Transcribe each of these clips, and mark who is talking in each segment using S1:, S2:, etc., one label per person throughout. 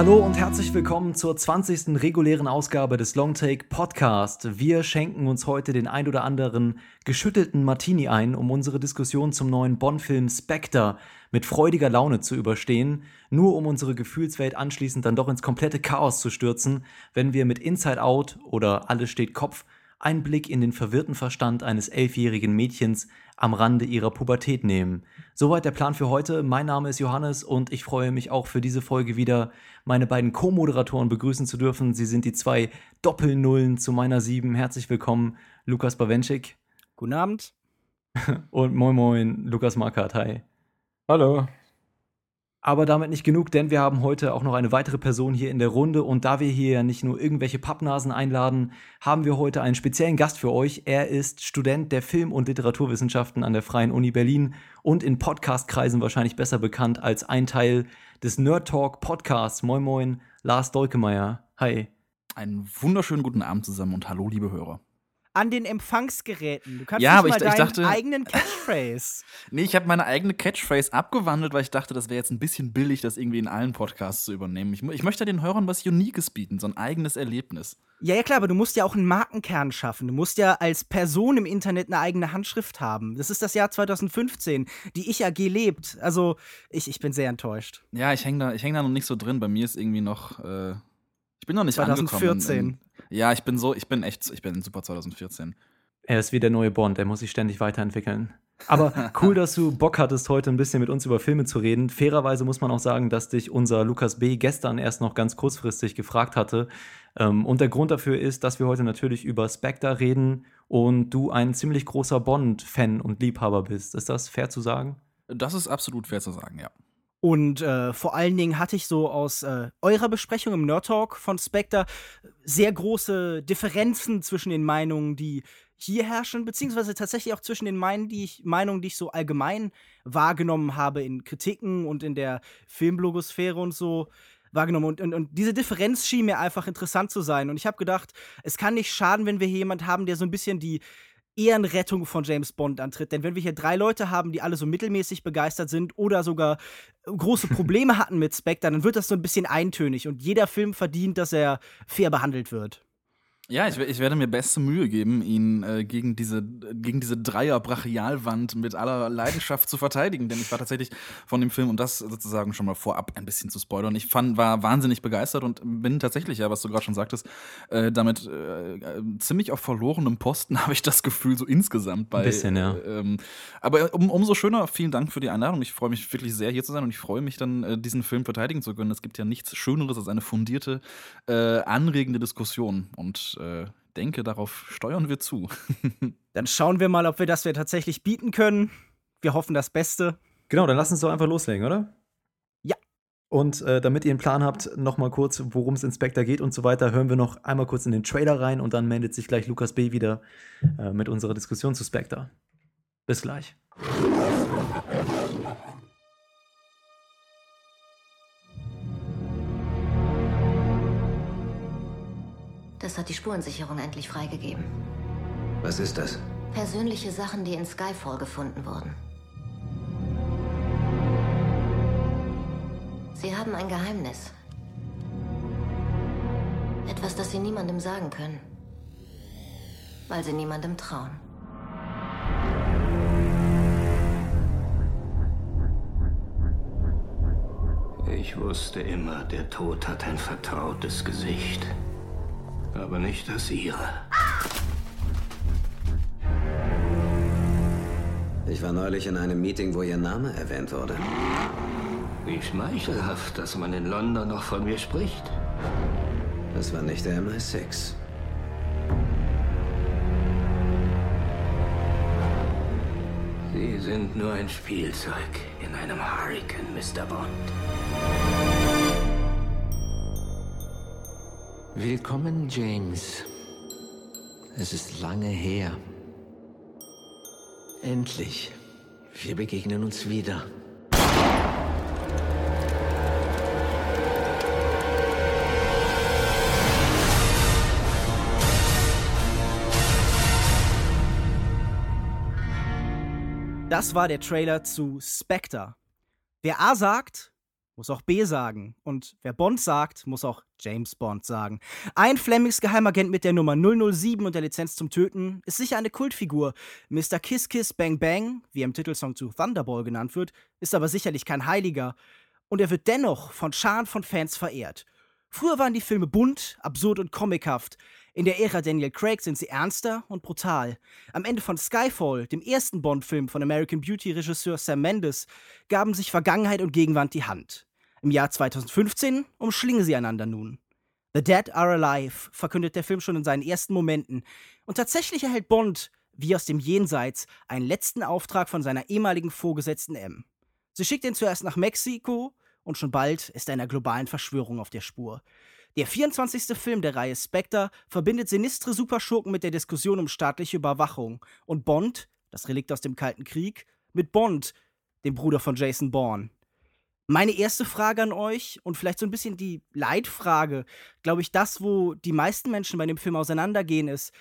S1: Hallo und herzlich willkommen zur 20. regulären Ausgabe des Longtake Podcast. Wir schenken uns heute den ein oder anderen geschüttelten Martini ein, um unsere Diskussion zum neuen Bond-Film Spectre mit freudiger Laune zu überstehen, nur um unsere Gefühlswelt anschließend dann doch ins komplette Chaos zu stürzen, wenn wir mit Inside Out oder Alles steht Kopf einen Blick in den verwirrten Verstand eines elfjährigen Mädchens am Rande ihrer Pubertät nehmen. Soweit der Plan für heute. Mein Name ist Johannes und ich freue mich auch für diese Folge wieder, meine beiden Co-Moderatoren begrüßen zu dürfen. Sie sind die zwei Doppelnullen zu meiner Sieben. Herzlich willkommen, Lukas Bawenschik.
S2: Guten Abend.
S1: Und moin moin, Lukas Markert. Hi.
S3: Hallo.
S1: Aber damit nicht genug, denn wir haben heute auch noch eine weitere Person hier in der Runde. Und da wir hier ja nicht nur irgendwelche Pappnasen einladen, haben wir heute einen speziellen Gast für euch. Er ist Student der Film- und Literaturwissenschaften an der Freien Uni Berlin und in Podcastkreisen wahrscheinlich besser bekannt als ein Teil des Nerd Talk Podcasts. Moin Moin, Lars Dolkemeyer. Hi.
S3: Einen wunderschönen guten Abend zusammen und hallo, liebe Hörer
S2: an den Empfangsgeräten. Du kannst
S3: ja, aber
S2: mal
S3: ich,
S2: deinen
S3: ich dachte,
S2: eigenen Catchphrase.
S3: nee, ich habe meine eigene Catchphrase abgewandelt, weil ich dachte, das wäre jetzt ein bisschen billig, das irgendwie in allen Podcasts zu übernehmen. Ich, ich möchte den Hörern was Uniques bieten, so ein eigenes Erlebnis.
S2: Ja, ja, klar, aber du musst ja auch einen Markenkern schaffen. Du musst ja als Person im Internet eine eigene Handschrift haben. Das ist das Jahr 2015. Die Ich-AG lebt. Also, ich, ich bin sehr enttäuscht.
S3: Ja, ich hänge da, häng da noch nicht so drin. Bei mir ist irgendwie noch. Äh, ich bin noch nicht
S2: 2014.
S3: angekommen. In, ja, ich bin so, ich bin echt, ich bin super 2014.
S1: Er ist wie der neue Bond, er muss sich ständig weiterentwickeln. Aber cool, dass du Bock hattest, heute ein bisschen mit uns über Filme zu reden. Fairerweise muss man auch sagen, dass dich unser Lukas B. gestern erst noch ganz kurzfristig gefragt hatte. Ähm, und der Grund dafür ist, dass wir heute natürlich über Spectre reden und du ein ziemlich großer Bond-Fan und Liebhaber bist. Ist das fair zu sagen?
S3: Das ist absolut fair zu sagen, ja.
S2: Und äh, vor allen Dingen hatte ich so aus äh, eurer Besprechung im Nerd Talk von Spectre sehr große Differenzen zwischen den Meinungen, die hier herrschen, beziehungsweise tatsächlich auch zwischen den Meinungen, die ich, Meinungen, die ich so allgemein wahrgenommen habe in Kritiken und in der Filmblogosphäre und so wahrgenommen. Und, und, und diese Differenz schien mir einfach interessant zu sein. Und ich habe gedacht, es kann nicht schaden, wenn wir hier jemanden haben, der so ein bisschen die Ehrenrettung von James Bond antritt. Denn wenn wir hier drei Leute haben, die alle so mittelmäßig begeistert sind oder sogar große Probleme hatten mit Spectre, dann wird das so ein bisschen eintönig. Und jeder Film verdient, dass er fair behandelt wird.
S3: Ja, ich, ich, werde mir beste Mühe geben, ihn äh, gegen diese, gegen diese Dreier-Brachialwand mit aller Leidenschaft zu verteidigen, denn ich war tatsächlich von dem Film, um das sozusagen schon mal vorab ein bisschen zu spoilern, ich fand, war wahnsinnig begeistert und bin tatsächlich, ja, was du gerade schon sagtest, äh, damit äh, ziemlich auf verlorenem Posten, habe ich das Gefühl, so insgesamt bei. Ein
S1: bisschen, ja.
S3: Ähm, aber um, umso schöner, vielen Dank für die Einladung. Ich freue mich wirklich sehr, hier zu sein und ich freue mich dann, äh, diesen Film verteidigen zu können. Es gibt ja nichts Schöneres als eine fundierte, äh, anregende Diskussion und äh, denke, darauf steuern wir zu.
S2: dann schauen wir mal, ob wir das wir tatsächlich bieten können. Wir hoffen das Beste.
S1: Genau, dann lass uns doch einfach loslegen, oder?
S2: Ja.
S1: Und äh, damit ihr einen Plan habt, noch mal kurz, worum es in Spectre geht und so weiter, hören wir noch einmal kurz in den Trailer rein und dann meldet sich gleich Lukas B. wieder äh, mit unserer Diskussion zu Spectre. Bis gleich.
S4: Das hat die Spurensicherung endlich freigegeben.
S5: Was ist das?
S4: Persönliche Sachen, die in Skyfall gefunden wurden. Sie haben ein Geheimnis. Etwas, das Sie niemandem sagen können. Weil Sie niemandem trauen.
S5: Ich wusste immer, der Tod hat ein vertrautes Gesicht. Aber nicht das ihre. Ich war neulich in einem Meeting, wo Ihr Name erwähnt wurde. Wie schmeichelhaft, dass man in London noch von mir spricht. Das war nicht der MI6. Sie sind nur ein Spielzeug in einem Hurricane, Mr. Bond. Willkommen, James. Es ist lange her. Endlich. Wir begegnen uns wieder.
S2: Das war der Trailer zu Spectre. Wer A sagt, muss auch B sagen. Und wer Bond sagt, muss auch James Bond sagen. Ein Flemings Geheimagent mit der Nummer 007 und der Lizenz zum Töten ist sicher eine Kultfigur. Mr. Kiss Kiss Bang Bang, wie er im Titelsong zu Thunderball genannt wird, ist aber sicherlich kein Heiliger. Und er wird dennoch von Scharen von Fans verehrt. Früher waren die Filme bunt, absurd und comichaft. In der Ära Daniel Craig sind sie ernster und brutal. Am Ende von Skyfall, dem ersten Bond-Film von American Beauty-Regisseur Sam Mendes, gaben sich Vergangenheit und Gegenwart die Hand. Im Jahr 2015 umschlingen sie einander nun. The Dead Are Alive verkündet der Film schon in seinen ersten Momenten. Und tatsächlich erhält Bond, wie aus dem Jenseits, einen letzten Auftrag von seiner ehemaligen Vorgesetzten M. Sie schickt ihn zuerst nach Mexiko und schon bald ist er einer globalen Verschwörung auf der Spur. Der 24. Film der Reihe Spectre verbindet sinistre Superschurken mit der Diskussion um staatliche Überwachung und Bond, das Relikt aus dem Kalten Krieg, mit Bond, dem Bruder von Jason Bourne. Meine erste Frage an euch und vielleicht so ein bisschen die Leitfrage, glaube ich, das, wo die meisten Menschen bei dem Film auseinandergehen, ist,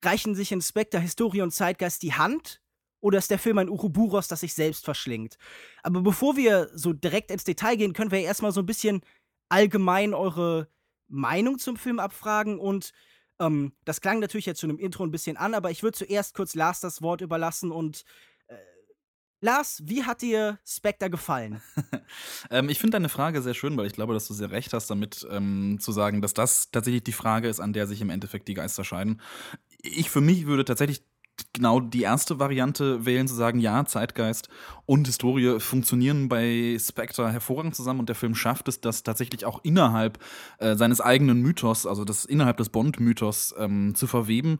S2: reichen sich in Spectre Historie und Zeitgeist die Hand oder ist der Film ein Uruburos, das sich selbst verschlingt? Aber bevor wir so direkt ins Detail gehen, können wir erstmal so ein bisschen allgemein eure Meinung zum Film abfragen und ähm, das klang natürlich jetzt schon im Intro ein bisschen an, aber ich würde zuerst kurz Lars das Wort überlassen und Lars, wie hat dir Spectre gefallen?
S3: ähm, ich finde deine Frage sehr schön, weil ich glaube, dass du sehr recht hast, damit ähm, zu sagen, dass das tatsächlich die Frage ist, an der sich im Endeffekt die Geister scheiden. Ich für mich würde tatsächlich genau die erste Variante wählen, zu sagen, ja, Zeitgeist und Historie funktionieren bei Spectre hervorragend zusammen und der Film schafft es, das tatsächlich auch innerhalb äh, seines eigenen Mythos, also das innerhalb des Bond-Mythos ähm, zu verweben.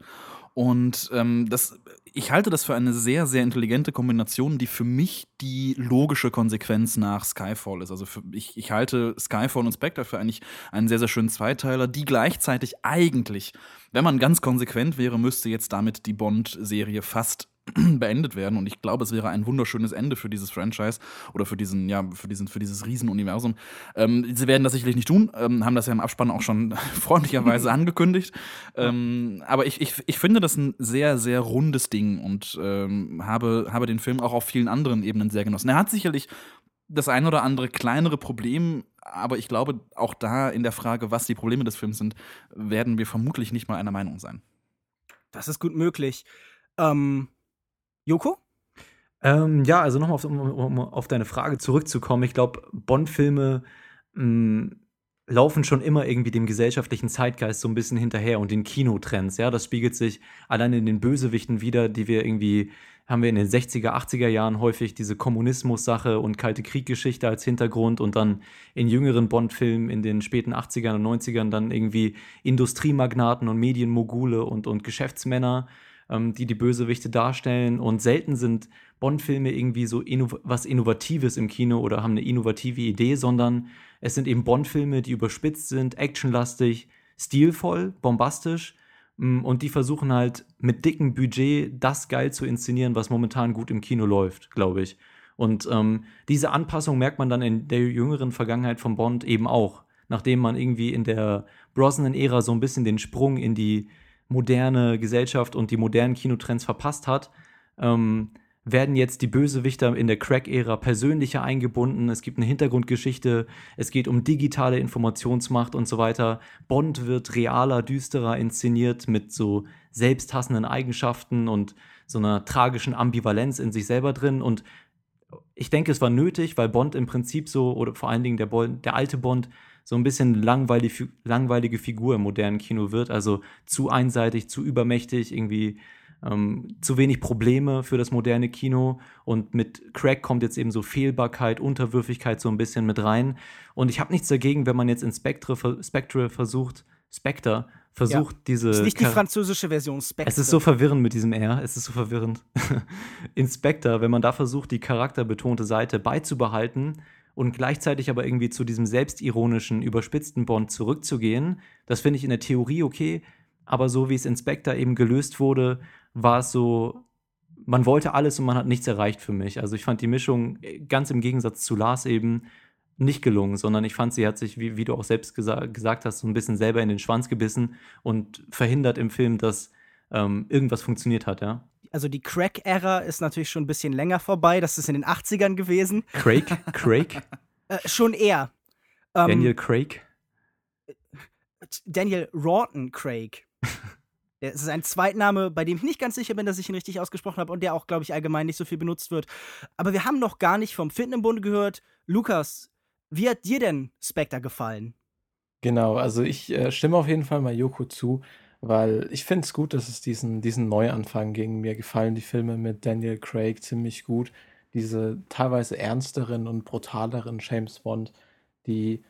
S3: Und ähm, das ich halte das für eine sehr, sehr intelligente Kombination, die für mich die logische Konsequenz nach Skyfall ist. Also für, ich, ich halte Skyfall und Spectre für eigentlich einen sehr, sehr schönen Zweiteiler, die gleichzeitig eigentlich, wenn man ganz konsequent wäre, müsste jetzt damit die Bond-Serie fast beendet werden. Und ich glaube, es wäre ein wunderschönes Ende für dieses Franchise oder für diesen, ja, für diesen, für dieses Riesenuniversum. Ähm, sie werden das sicherlich nicht tun, ähm, haben das ja im Abspann auch schon freundlicherweise angekündigt. Ähm, aber ich, ich, ich finde das ein sehr, sehr rundes Ding und ähm, habe, habe den Film auch auf vielen anderen Ebenen sehr genossen. Er hat sicherlich das ein oder andere kleinere Problem, aber ich glaube, auch da in der Frage, was die Probleme des Films sind, werden wir vermutlich nicht mal einer Meinung sein.
S2: Das ist gut möglich. Ähm, Joko?
S1: Ähm, ja, also nochmal um, um, auf, deine Frage zurückzukommen. Ich glaube, Bond-Filme mm, laufen schon immer irgendwie dem gesellschaftlichen Zeitgeist so ein bisschen hinterher und den Kinotrends. Ja, das spiegelt sich allein in den Bösewichten wieder, die wir irgendwie haben wir in den 60er, 80er Jahren häufig diese Kommunismus-Sache und Kalte Krieg-Geschichte als Hintergrund und dann in jüngeren Bond-Filmen in den späten 80ern und 90ern dann irgendwie Industriemagnaten und Medienmogule und, und Geschäftsmänner ähm, die die Bösewichte darstellen. Und selten sind Bond-Filme irgendwie so inno was Innovatives im Kino oder haben eine innovative Idee, sondern es sind eben Bond-Filme, die überspitzt sind, actionlastig, stilvoll, bombastisch. Mm, und die versuchen halt mit dickem Budget das geil zu inszenieren, was momentan gut im Kino läuft, glaube ich. Und ähm, diese Anpassung merkt man dann in der jüngeren Vergangenheit von Bond eben auch. Nachdem man irgendwie in der Brosnan-Ära so ein bisschen den Sprung in die moderne Gesellschaft und die modernen Kinotrends verpasst hat, ähm, werden jetzt die Bösewichter in der Crack-Ära persönlicher eingebunden. Es gibt eine Hintergrundgeschichte, es geht um digitale Informationsmacht und so weiter. Bond wird realer, düsterer inszeniert mit so selbsthassenden Eigenschaften und so einer tragischen Ambivalenz in sich selber drin. Und ich denke, es war nötig, weil Bond im Prinzip so, oder vor allen Dingen der, Bond, der alte Bond, so ein bisschen langweilig, langweilige Figur im modernen Kino wird. Also zu einseitig, zu übermächtig, irgendwie ähm, zu wenig Probleme für das moderne Kino. Und mit Crack kommt jetzt eben so Fehlbarkeit, Unterwürfigkeit so ein bisschen mit rein. Und ich habe nichts dagegen, wenn man jetzt in Spectre, Spectre versucht, Spectre versucht ja. diese.
S2: Das ist nicht die französische Version
S1: Spectre. Es ist so verwirrend mit diesem R, es ist so verwirrend. Inspector, wenn man da versucht, die charakterbetonte Seite beizubehalten, und gleichzeitig aber irgendwie zu diesem selbstironischen, überspitzten Bond zurückzugehen. Das finde ich in der Theorie okay, aber so wie es in Spectre eben gelöst wurde, war es so, man wollte alles und man hat nichts erreicht für mich. Also ich fand die Mischung äh, ganz im Gegensatz zu Lars eben nicht gelungen, sondern ich fand, sie hat sich, wie, wie du auch selbst gesa gesagt hast, so ein bisschen selber in den Schwanz gebissen und verhindert im Film, dass ähm, irgendwas funktioniert hat, ja
S2: also die Crack-Ära ist natürlich schon ein bisschen länger vorbei. Das ist in den 80ern gewesen.
S1: Craig? Craig?
S2: Äh, schon eher.
S1: Ähm, Daniel Craig?
S2: Daniel Rawton Craig. Das ist ein Zweitname, bei dem ich nicht ganz sicher bin, dass ich ihn richtig ausgesprochen habe und der auch, glaube ich, allgemein nicht so viel benutzt wird. Aber wir haben noch gar nicht vom Fitten im Bunde gehört. Lukas, wie hat dir denn Spectre gefallen?
S6: Genau, also ich äh, stimme auf jeden Fall mal Joko zu, weil ich finde es gut, dass es diesen, diesen Neuanfang ging. Mir gefallen die Filme mit Daniel Craig ziemlich gut. Diese teilweise ernsteren und brutaleren James Bond, die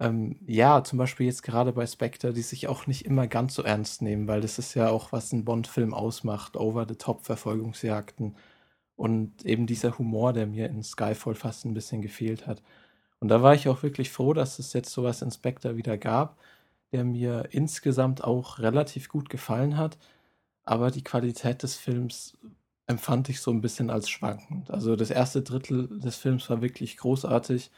S6: ähm, ja, zum Beispiel jetzt gerade bei Spectre, die sich auch nicht immer ganz so ernst nehmen, weil das ist ja auch, was ein Bond-Film ausmacht, Over-the-Top-Verfolgungsjagden und eben dieser Humor, der mir in Skyfall fast ein bisschen gefehlt hat. Und da war ich auch wirklich froh, dass es jetzt sowas in Spectre wieder gab, der mir insgesamt auch relativ gut gefallen hat, aber die Qualität des Films empfand ich so ein bisschen als schwankend. Also das erste Drittel des Films war wirklich großartig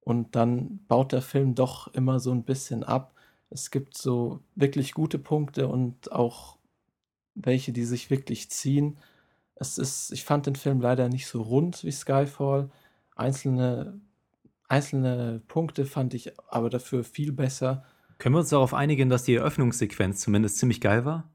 S6: und dann baut der Film doch immer so ein bisschen ab. Es gibt so wirklich gute Punkte und auch welche, die sich wirklich ziehen. Es ist, ich fand den Film leider nicht so rund wie Skyfall. Einzelne, einzelne Punkte fand ich aber dafür viel besser.
S1: Können wir uns darauf einigen, dass die Eröffnungssequenz zumindest ziemlich geil war?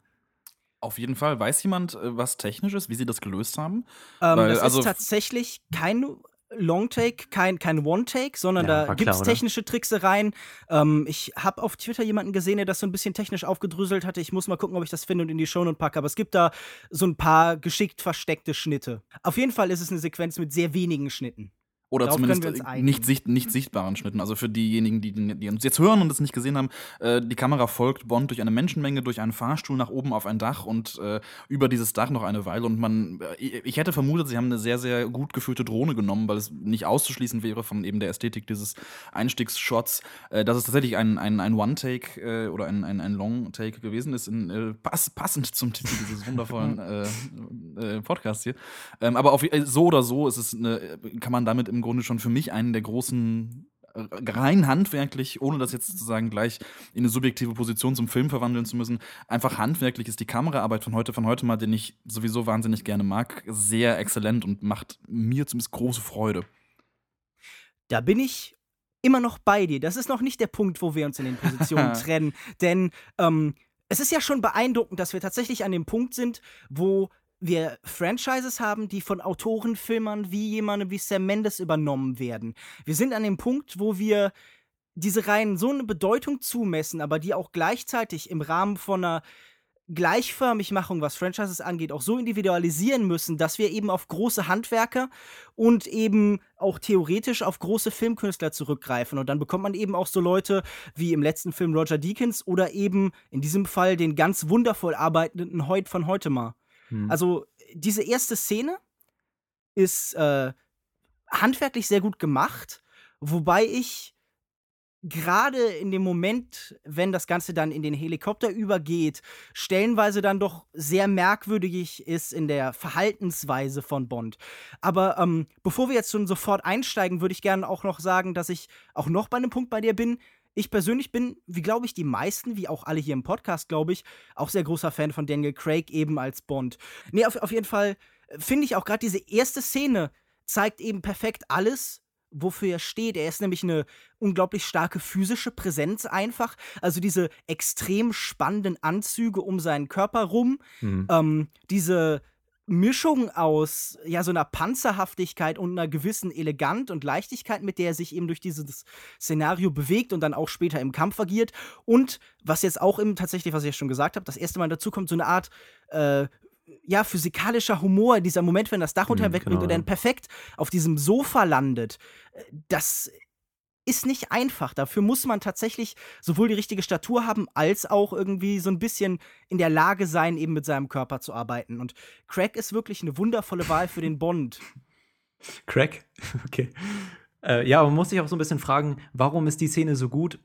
S3: Auf jeden Fall. Weiß jemand, äh, was technisch ist, wie sie das gelöst haben?
S2: Ähm, Weil, das also ist tatsächlich kein Long-Take, kein, kein One-Take, sondern ja, da gibt es technische Tricksereien. Ähm, ich habe auf Twitter jemanden gesehen, der das so ein bisschen technisch aufgedröselt hatte. Ich muss mal gucken, ob ich das finde und in die Shownote packe. Aber es gibt da so ein paar geschickt versteckte Schnitte. Auf jeden Fall ist es eine Sequenz mit sehr wenigen Schnitten.
S3: Oder Darauf zumindest nicht, sicht, nicht sichtbaren Schnitten. Also für diejenigen, die, die uns jetzt hören und es nicht gesehen haben, äh, die Kamera folgt Bond durch eine Menschenmenge, durch einen Fahrstuhl nach oben auf ein Dach und äh, über dieses Dach noch eine Weile. Und man, äh, ich hätte vermutet, sie haben eine sehr, sehr gut geführte Drohne genommen, weil es nicht auszuschließen wäre von eben der Ästhetik dieses Einstiegsshots, äh, dass es tatsächlich ein, ein, ein One-Take äh, oder ein, ein, ein Long-Take gewesen ist, in, äh, pass, passend zum Titel dieses wundervollen Podcasts hier. Ähm, aber auf, so oder so ist es eine, kann man damit im Grunde schon für mich einen der großen äh, rein handwerklich, ohne das jetzt sozusagen gleich in eine subjektive Position zum Film verwandeln zu müssen, einfach handwerklich ist die Kameraarbeit von heute von heute mal, den ich sowieso wahnsinnig gerne mag, sehr exzellent und macht mir zumindest große Freude.
S2: Da bin ich immer noch bei dir. Das ist noch nicht der Punkt, wo wir uns in den Positionen trennen, denn ähm, es ist ja schon beeindruckend, dass wir tatsächlich an dem Punkt sind, wo wir Franchises haben, die von Autorenfilmern wie jemandem wie Sam Mendes übernommen werden. Wir sind an dem Punkt, wo wir diese Reihen so eine Bedeutung zumessen, aber die auch gleichzeitig im Rahmen von einer Gleichförmigmachung, was Franchises angeht, auch so individualisieren müssen, dass wir eben auf große Handwerker und eben auch theoretisch auf große Filmkünstler zurückgreifen. Und dann bekommt man eben auch so Leute wie im letzten Film Roger Deakins oder eben in diesem Fall den ganz wundervoll arbeitenden Hoyt von Heutema. Hm. Also diese erste Szene ist äh, handwerklich sehr gut gemacht, wobei ich gerade in dem Moment, wenn das Ganze dann in den Helikopter übergeht, stellenweise dann doch sehr merkwürdig ist in der Verhaltensweise von Bond. Aber ähm, bevor wir jetzt schon sofort einsteigen, würde ich gerne auch noch sagen, dass ich auch noch bei einem Punkt bei dir bin, ich persönlich bin, wie glaube ich die meisten, wie auch alle hier im Podcast, glaube ich, auch sehr großer Fan von Daniel Craig eben als Bond. Nee, auf, auf jeden Fall äh, finde ich auch gerade diese erste Szene zeigt eben perfekt alles, wofür er steht. Er ist nämlich eine unglaublich starke physische Präsenz einfach. Also diese extrem spannenden Anzüge um seinen Körper rum, mhm. ähm, diese Mischung aus ja so einer Panzerhaftigkeit und einer gewissen Elegant und Leichtigkeit, mit der er sich eben durch dieses Szenario bewegt und dann auch später im Kampf agiert. Und was jetzt auch im tatsächlich, was ich ja schon gesagt habe, das erste Mal dazu kommt, so eine Art äh, ja, physikalischer Humor, dieser Moment, wenn das Dach runter mhm, wegbringt genau. und dann perfekt auf diesem Sofa landet, äh, das ist nicht einfach. Dafür muss man tatsächlich sowohl die richtige Statur haben, als auch irgendwie so ein bisschen in der Lage sein, eben mit seinem Körper zu arbeiten. Und Craig ist wirklich eine wundervolle Wahl für den Bond.
S1: Craig? Okay. Äh, ja, man muss sich auch so ein bisschen fragen, warum ist die Szene so gut?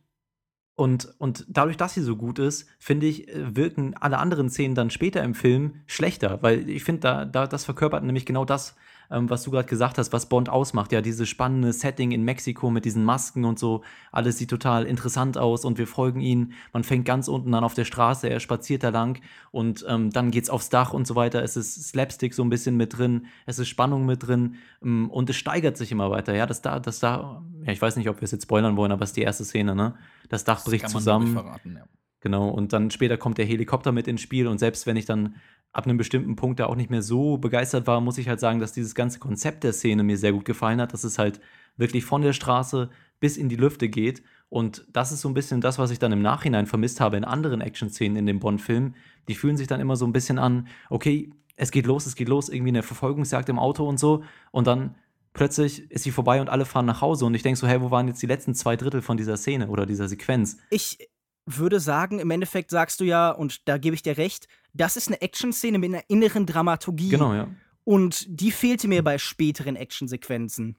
S1: Und, und dadurch, dass sie so gut ist, finde ich, äh, wirken alle anderen Szenen dann später im Film schlechter, weil ich finde, da, da, das verkörpert nämlich genau das, ähm, was du gerade gesagt hast, was Bond ausmacht. Ja, dieses spannende Setting in Mexiko mit diesen Masken und so. Alles sieht total interessant aus und wir folgen ihn. Man fängt ganz unten an auf der Straße, er spaziert da lang und ähm, dann geht's aufs Dach und so weiter. Es ist Slapstick so ein bisschen mit drin, es ist Spannung mit drin ähm, und es steigert sich immer weiter. Ja, das da, das da, ja, ich weiß nicht, ob wir es jetzt spoilern wollen, aber es ist die erste Szene, ne? Das Dach bricht
S3: kann man
S1: zusammen.
S3: verraten, ja.
S1: Genau, und dann später kommt der Helikopter mit ins Spiel und selbst wenn ich dann ab einem bestimmten Punkt da auch nicht mehr so begeistert war, muss ich halt sagen, dass dieses ganze Konzept der Szene mir sehr gut gefallen hat, dass es halt wirklich von der Straße bis in die Lüfte geht und das ist so ein bisschen das, was ich dann im Nachhinein vermisst habe in anderen Action-Szenen in dem Bond-Film. Die fühlen sich dann immer so ein bisschen an, okay, es geht los, es geht los, irgendwie eine Verfolgungsjagd im Auto und so und dann plötzlich ist sie vorbei und alle fahren nach Hause und ich denke so, hey, wo waren jetzt die letzten zwei Drittel von dieser Szene oder dieser Sequenz?
S2: Ich würde sagen, im Endeffekt sagst du ja, und da gebe ich dir recht, das ist eine Action-Szene mit einer inneren Dramaturgie.
S1: Genau, ja.
S2: Und die fehlte mir bei späteren Actionsequenzen.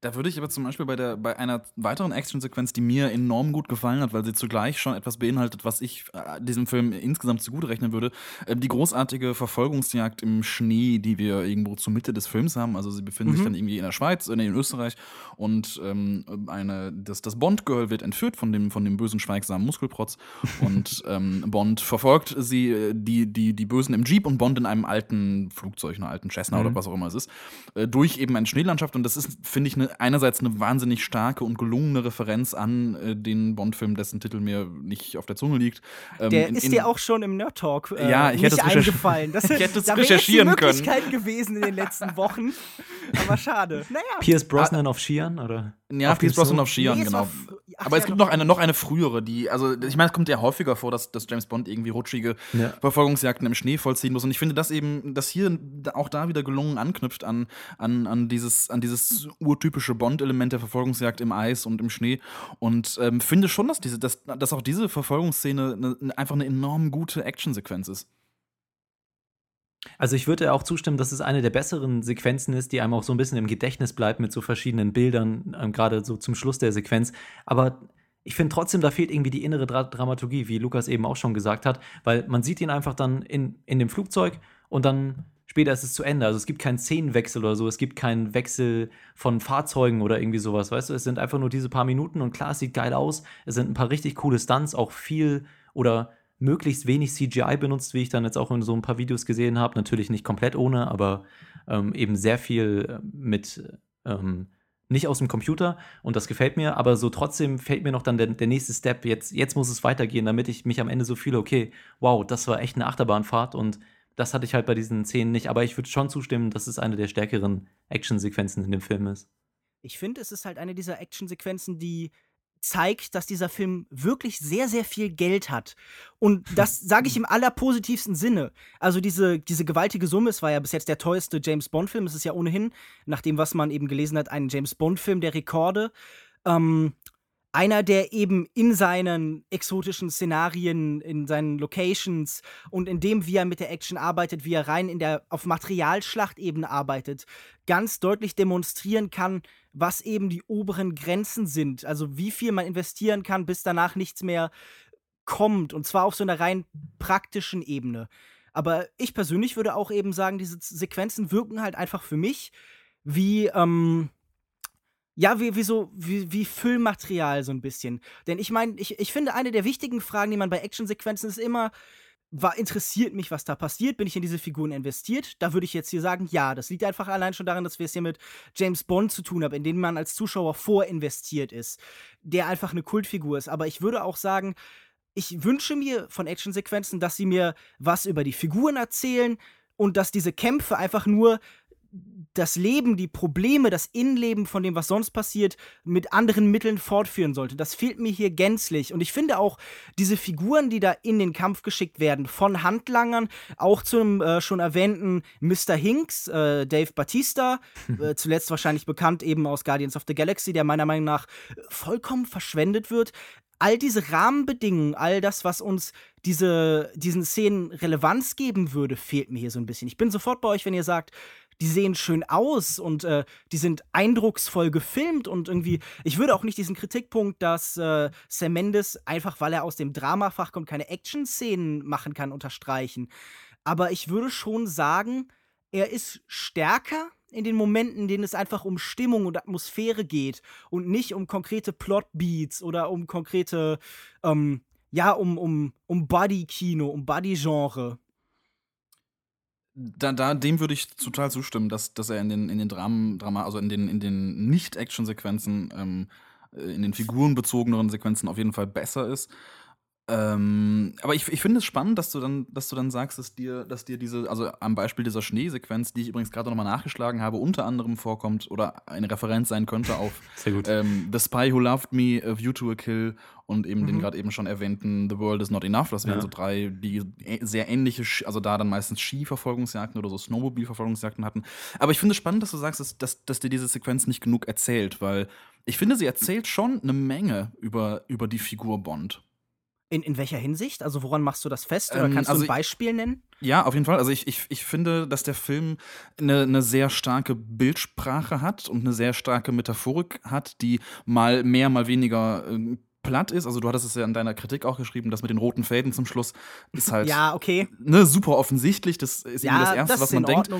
S3: Da würde ich aber zum Beispiel bei, der, bei einer weiteren Actionsequenz, die mir enorm gut gefallen hat, weil sie zugleich schon etwas beinhaltet, was ich äh, diesem Film insgesamt zugute rechnen würde, äh, die großartige Verfolgungsjagd im Schnee, die wir irgendwo zur Mitte des Films haben. Also sie befinden sich dann irgendwie in der Schweiz, äh, in Österreich. Und ähm, eine, das, das Bond-Girl wird entführt von dem, von dem bösen, schweigsamen Muskelprotz. Und ähm, Bond verfolgt sie, die, die, die Bösen im Jeep und Bond in einem alten Flugzeug, einer alten Cessna oder was auch immer es ist, durch eben eine Schneelandschaft. Und das ist, finde ich, eine einerseits eine wahnsinnig starke und gelungene Referenz an äh, den Bond-Film, dessen Titel mir nicht auf der Zunge liegt. Ähm,
S2: Der
S3: in-
S2: ist
S3: in-
S2: dir auch schon im Nerd Talk äh,
S3: Ja, ich hätte
S2: nicht eingefallen. Das,
S3: Ich hätte es
S2: da wäre
S3: recherchieren
S2: jetzt die
S3: können.
S2: Möglichkeit gewesen in den letzten Wochen. Aber schade. Naja.
S1: Pierce Brosnan auf Skiern oder?
S3: Ja,
S1: auf
S3: Pierce Brosnan auf Skiern,
S2: Nee,
S3: genau.
S2: ach
S3: Aber es
S2: ja,
S3: gibt noch eine, noch eine frühere, die, also ich meine, es kommt ja häufiger vor, dass, dass James Bond irgendwie rutschige
S1: Ja.
S3: Verfolgungsjagden im Schnee vollziehen muss. Und ich finde, dass eben, dass hier auch da wieder gelungen anknüpft an, an, an dieses, an dieses urtypische Bond-Element der Verfolgungsjagd im Eis und im Schnee. Und ähm, finde schon, dass, diese, dass, dass auch diese Verfolgungsszene eine, einfach eine enorm gute Actionsequenz ist.
S1: Also ich würde auch zustimmen, dass es eine der besseren Sequenzen ist, die einem auch so ein bisschen im Gedächtnis bleibt mit so verschiedenen Bildern, ähm, gerade so zum Schluss der Sequenz. Aber ich finde trotzdem, da fehlt irgendwie die innere Dra Dramaturgie, wie Lukas eben auch schon gesagt hat, weil man sieht ihn einfach dann in, in dem Flugzeug und dann später ist es zu Ende. Also es gibt keinen Szenenwechsel oder so, es gibt keinen Wechsel von Fahrzeugen oder irgendwie sowas, weißt du? Es sind einfach nur diese paar Minuten und klar, es sieht geil aus. Es sind ein paar richtig coole Stunts, auch viel oder möglichst wenig CGI benutzt, wie ich dann jetzt auch in so ein paar Videos gesehen habe. Natürlich nicht komplett ohne, aber ähm, eben sehr viel äh, mit ähm, nicht aus dem Computer und das gefällt mir, aber so trotzdem fällt mir noch dann der, der nächste Step. Jetzt, jetzt muss es weitergehen, damit ich mich am Ende so fühle, okay, wow, das war echt eine Achterbahnfahrt und das hatte ich halt bei diesen Szenen nicht, aber ich würde schon zustimmen, dass es eine der stärkeren Actionsequenzen in dem Film ist.
S2: Ich finde, es ist halt eine dieser Actionsequenzen, die zeigt, dass dieser Film wirklich sehr, sehr viel Geld hat. Und das sage ich im allerpositivsten Sinne. Also diese, diese gewaltige Summe, es war ja bis jetzt der teuerste James Bond-Film, es ist ja ohnehin, nach dem, was man eben gelesen hat, ein James Bond-Film der Rekorde. Ähm, einer, der eben in seinen exotischen Szenarien, in seinen Locations und in dem, wie er mit der Action arbeitet, wie er rein in der auf Materialschlachtebene arbeitet, ganz deutlich demonstrieren kann, was eben die oberen Grenzen sind. Also wie viel man investieren kann, bis danach nichts mehr kommt. Und zwar auf so einer rein praktischen Ebene. Aber ich persönlich würde auch eben sagen, diese Sequenzen wirken halt einfach für mich wie, ähm, ja, wie, wie so, wie, wie Füllmaterial so ein bisschen. Denn ich meine, ich, ich finde, eine der wichtigen Fragen, die man bei Actionsequenzen ist immer, war, interessiert mich, was da passiert? Bin ich in diese Figuren investiert? Da würde ich jetzt hier sagen, ja, das liegt einfach allein schon daran, dass wir es hier mit James Bond zu tun haben, in den man als Zuschauer vorinvestiert ist, der einfach eine Kultfigur ist. Aber ich würde auch sagen, ich wünsche mir von Actionsequenzen, dass sie mir was über die Figuren erzählen und dass diese Kämpfe einfach nur das Leben, die Probleme, das Innenleben von dem, was sonst passiert, mit anderen Mitteln fortführen sollte. Das fehlt mir hier gänzlich. Und ich finde auch diese Figuren, die da in den Kampf geschickt werden, von Handlangern, auch zum äh, schon erwähnten Mr. Hinks, äh, Dave Batista, äh, zuletzt wahrscheinlich bekannt eben aus Guardians of the Galaxy, der meiner Meinung nach vollkommen verschwendet wird. All diese Rahmenbedingungen, all das, was uns diese, diesen Szenen Relevanz geben würde, fehlt mir hier so ein bisschen. Ich bin sofort bei euch, wenn ihr sagt, die sehen schön aus und äh, die sind eindrucksvoll gefilmt und irgendwie, ich würde auch nicht diesen Kritikpunkt, dass äh, Sam Mendes einfach, weil er aus dem Dramafach kommt, keine Action-Szenen machen kann, unterstreichen. Aber ich würde schon sagen, er ist stärker in den Momenten, in denen es einfach um Stimmung und Atmosphäre geht und nicht um konkrete Plotbeats oder um konkrete, ähm, ja, um, um, um Body-Kino, um Body-Genre.
S3: Da, da, dem würde ich total zustimmen, dass, dass er in den, in den Dramen, Drama, also in den, in den Nicht-Action-Sequenzen, ähm, äh, in den figurenbezogeneren Sequenzen auf jeden Fall besser ist. Ähm, aber ich, ich finde es spannend, dass du dann, dass du dann sagst, dass dir, dass dir diese, also am Beispiel dieser Schneesequenz, die ich übrigens gerade nochmal nachgeschlagen habe, unter anderem vorkommt oder eine Referenz sein könnte auf ähm, The Spy Who Loved Me, A View to a Kill und eben mhm. den gerade eben schon erwähnten The World is Not Enough. Das wären ja. so drei, die sehr ähnliche, also da dann meistens Skiverfolgungsjagden oder so Snowmobile-Verfolgungsjagden hatten. Aber ich finde es spannend, dass du sagst, dass, dass, dass dir diese Sequenz nicht genug erzählt, weil ich finde, sie erzählt schon eine Menge über, über die Figur Bond.
S2: In, in welcher Hinsicht? Also woran machst du das fest? Oder ähm, kannst also du ein Beispiel nennen?
S3: Ja, auf jeden Fall. Also ich, ich, ich finde, dass der Film eine, eine sehr starke Bildsprache hat und eine sehr starke Metaphorik hat, die mal mehr, mal weniger äh, platt ist. Also du hattest es ja in deiner Kritik auch geschrieben, das mit den roten Fäden zum Schluss ist halt
S2: ja, okay.
S3: ne, super offensichtlich. Das ist ja, das Erste, das was man denkt.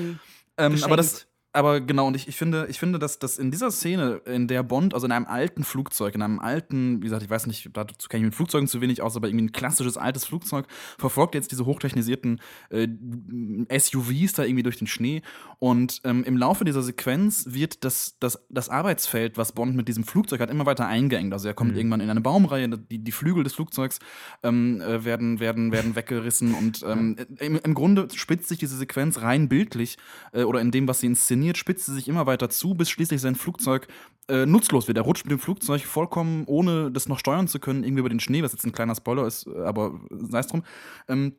S3: Ähm, aber das, aber genau, und ich, ich finde, ich finde, dass, dass in dieser Szene, in der Bond, also in einem alten Flugzeug, in einem alten, wie gesagt, ich weiß nicht, dazu kenne ich mit Flugzeugen zu wenig aus, aber irgendwie ein klassisches altes Flugzeug, verfolgt jetzt diese hochtechnisierten äh, SUVs da irgendwie durch den Schnee. Und ähm, im Laufe dieser Sequenz wird das, das, das Arbeitsfeld, was Bond mit diesem Flugzeug hat, immer weiter eingeengt. Also er kommt mhm. irgendwann in eine Baumreihe, die, die Flügel des Flugzeugs ähm, äh, werden, werden, werden weggerissen und ähm, im, im Grunde spitzt sich diese Sequenz rein bildlich äh, oder in dem, was sie inszeniert trainiert, spitzt sie sich immer weiter zu, bis schließlich sein Flugzeug äh, nutzlos wird. Er rutscht mit dem Flugzeug vollkommen, ohne das noch steuern zu können, irgendwie über den Schnee, was jetzt ein kleiner Spoiler ist, äh, aber sei es drum. Ähm,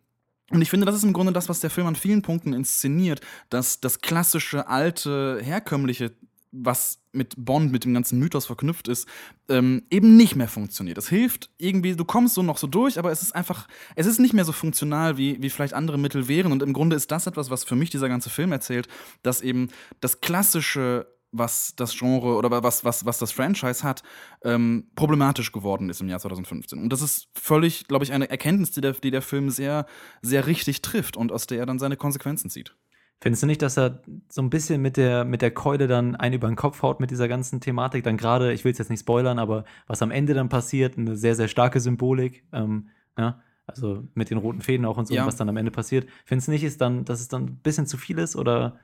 S3: und ich finde, das ist im Grunde das, was der Film an vielen Punkten inszeniert, dass das klassische, alte, herkömmliche was mit Bond, mit dem ganzen Mythos verknüpft ist, ähm, eben nicht mehr funktioniert. Es hilft irgendwie, du kommst so noch so durch, aber es ist einfach, es ist nicht mehr so funktional, wie, wie vielleicht andere Mittel wären. Und im Grunde ist das etwas, was für mich dieser ganze Film erzählt, dass eben das klassische was das Genre oder was, was, was das Franchise hat, ähm, problematisch geworden ist im Jahr 2015. Und das ist völlig, glaube ich, eine Erkenntnis, die der, die der Film sehr, sehr richtig trifft und aus der er dann seine Konsequenzen zieht.
S1: Findest du nicht, dass er so ein bisschen mit der, mit der Keule dann einen über den Kopf haut mit dieser ganzen Thematik? Dann gerade, ich will es jetzt nicht spoilern, aber was am Ende dann passiert, eine sehr, sehr starke Symbolik, ähm, ja, also mit den roten Fäden auch und so, ja. was dann am Ende passiert. Findest du nicht, ist dann, dass es dann ein bisschen zu viel ist oder?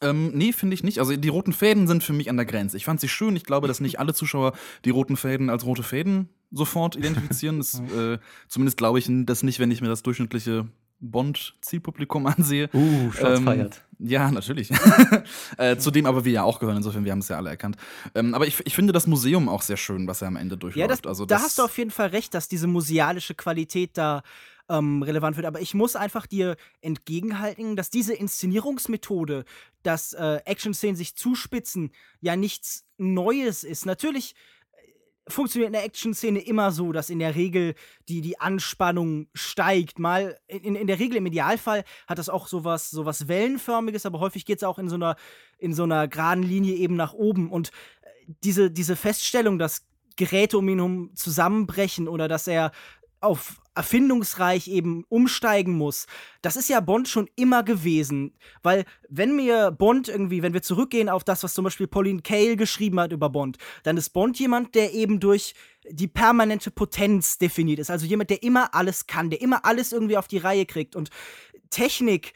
S3: Ähm, nee, finde ich nicht. Also die roten Fäden sind für mich an der Grenze. Ich fand sie schön. Ich glaube, dass nicht alle Zuschauer die roten Fäden als rote Fäden sofort identifizieren. das, äh, zumindest glaube ich das nicht, wenn ich mir das durchschnittliche Bond-Zielpublikum ansehe.
S1: Uh, Shots ähm, feiert.
S3: Ja, natürlich. äh, zu dem aber wir ja auch gehören, insofern, wir haben es ja alle erkannt. Ähm, aber ich, ich finde das Museum auch sehr schön, was er am Ende durchläuft. Ja,
S2: das,
S3: also
S2: da hast du auf jeden Fall recht, dass diese musealische Qualität da ähm, relevant wird. Aber ich muss einfach dir entgegenhalten, dass diese Inszenierungsmethode, dass äh, Action-Szenen sich zuspitzen, ja nichts Neues ist. Natürlich funktioniert in der Action-Szene immer so, dass in der Regel die, die Anspannung steigt. Mal, in, in der Regel im Idealfall hat das auch sowas, sowas Wellenförmiges, aber häufig geht es auch in so einer, in so einer geraden Linie eben nach oben. Und äh, diese, diese Feststellung, dass Geräte um ihn herum zusammenbrechen oder dass er auf erfindungsreich eben umsteigen muss. Das ist ja Bond schon immer gewesen. Weil, wenn mir Bond irgendwie, wenn wir zurückgehen auf das, was zum Beispiel Pauline Kael geschrieben hat über Bond, dann ist Bond jemand, der eben durch die permanente Potenz definiert ist. Also jemand, der immer alles kann, der immer alles irgendwie auf die Reihe kriegt. Und Technik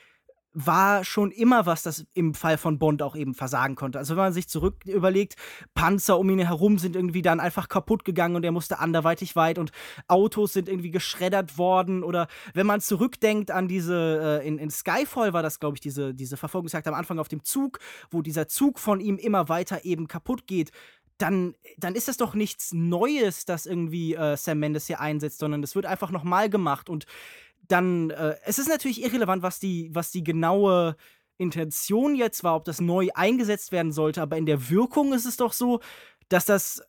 S2: war schon immer was, das im Fall von Bond auch eben versagen konnte. Also wenn man sich zurück überlegt, Panzer um ihn herum sind irgendwie dann einfach kaputt gegangen und er musste anderweitig weit und Autos sind irgendwie geschreddert worden oder wenn man zurückdenkt an diese, äh, in, in Skyfall war das, glaube ich, diese, diese Verfolgungsjagd am Anfang auf dem Zug, wo dieser Zug von ihm immer weiter eben kaputt geht, dann, dann ist das doch nichts Neues, das irgendwie äh, Sam Mendes hier einsetzt, sondern es wird einfach nochmal gemacht und dann, äh, es ist natürlich irrelevant, was die, was die genaue Intention jetzt war, ob das neu eingesetzt werden sollte, aber in der Wirkung ist es doch so, dass das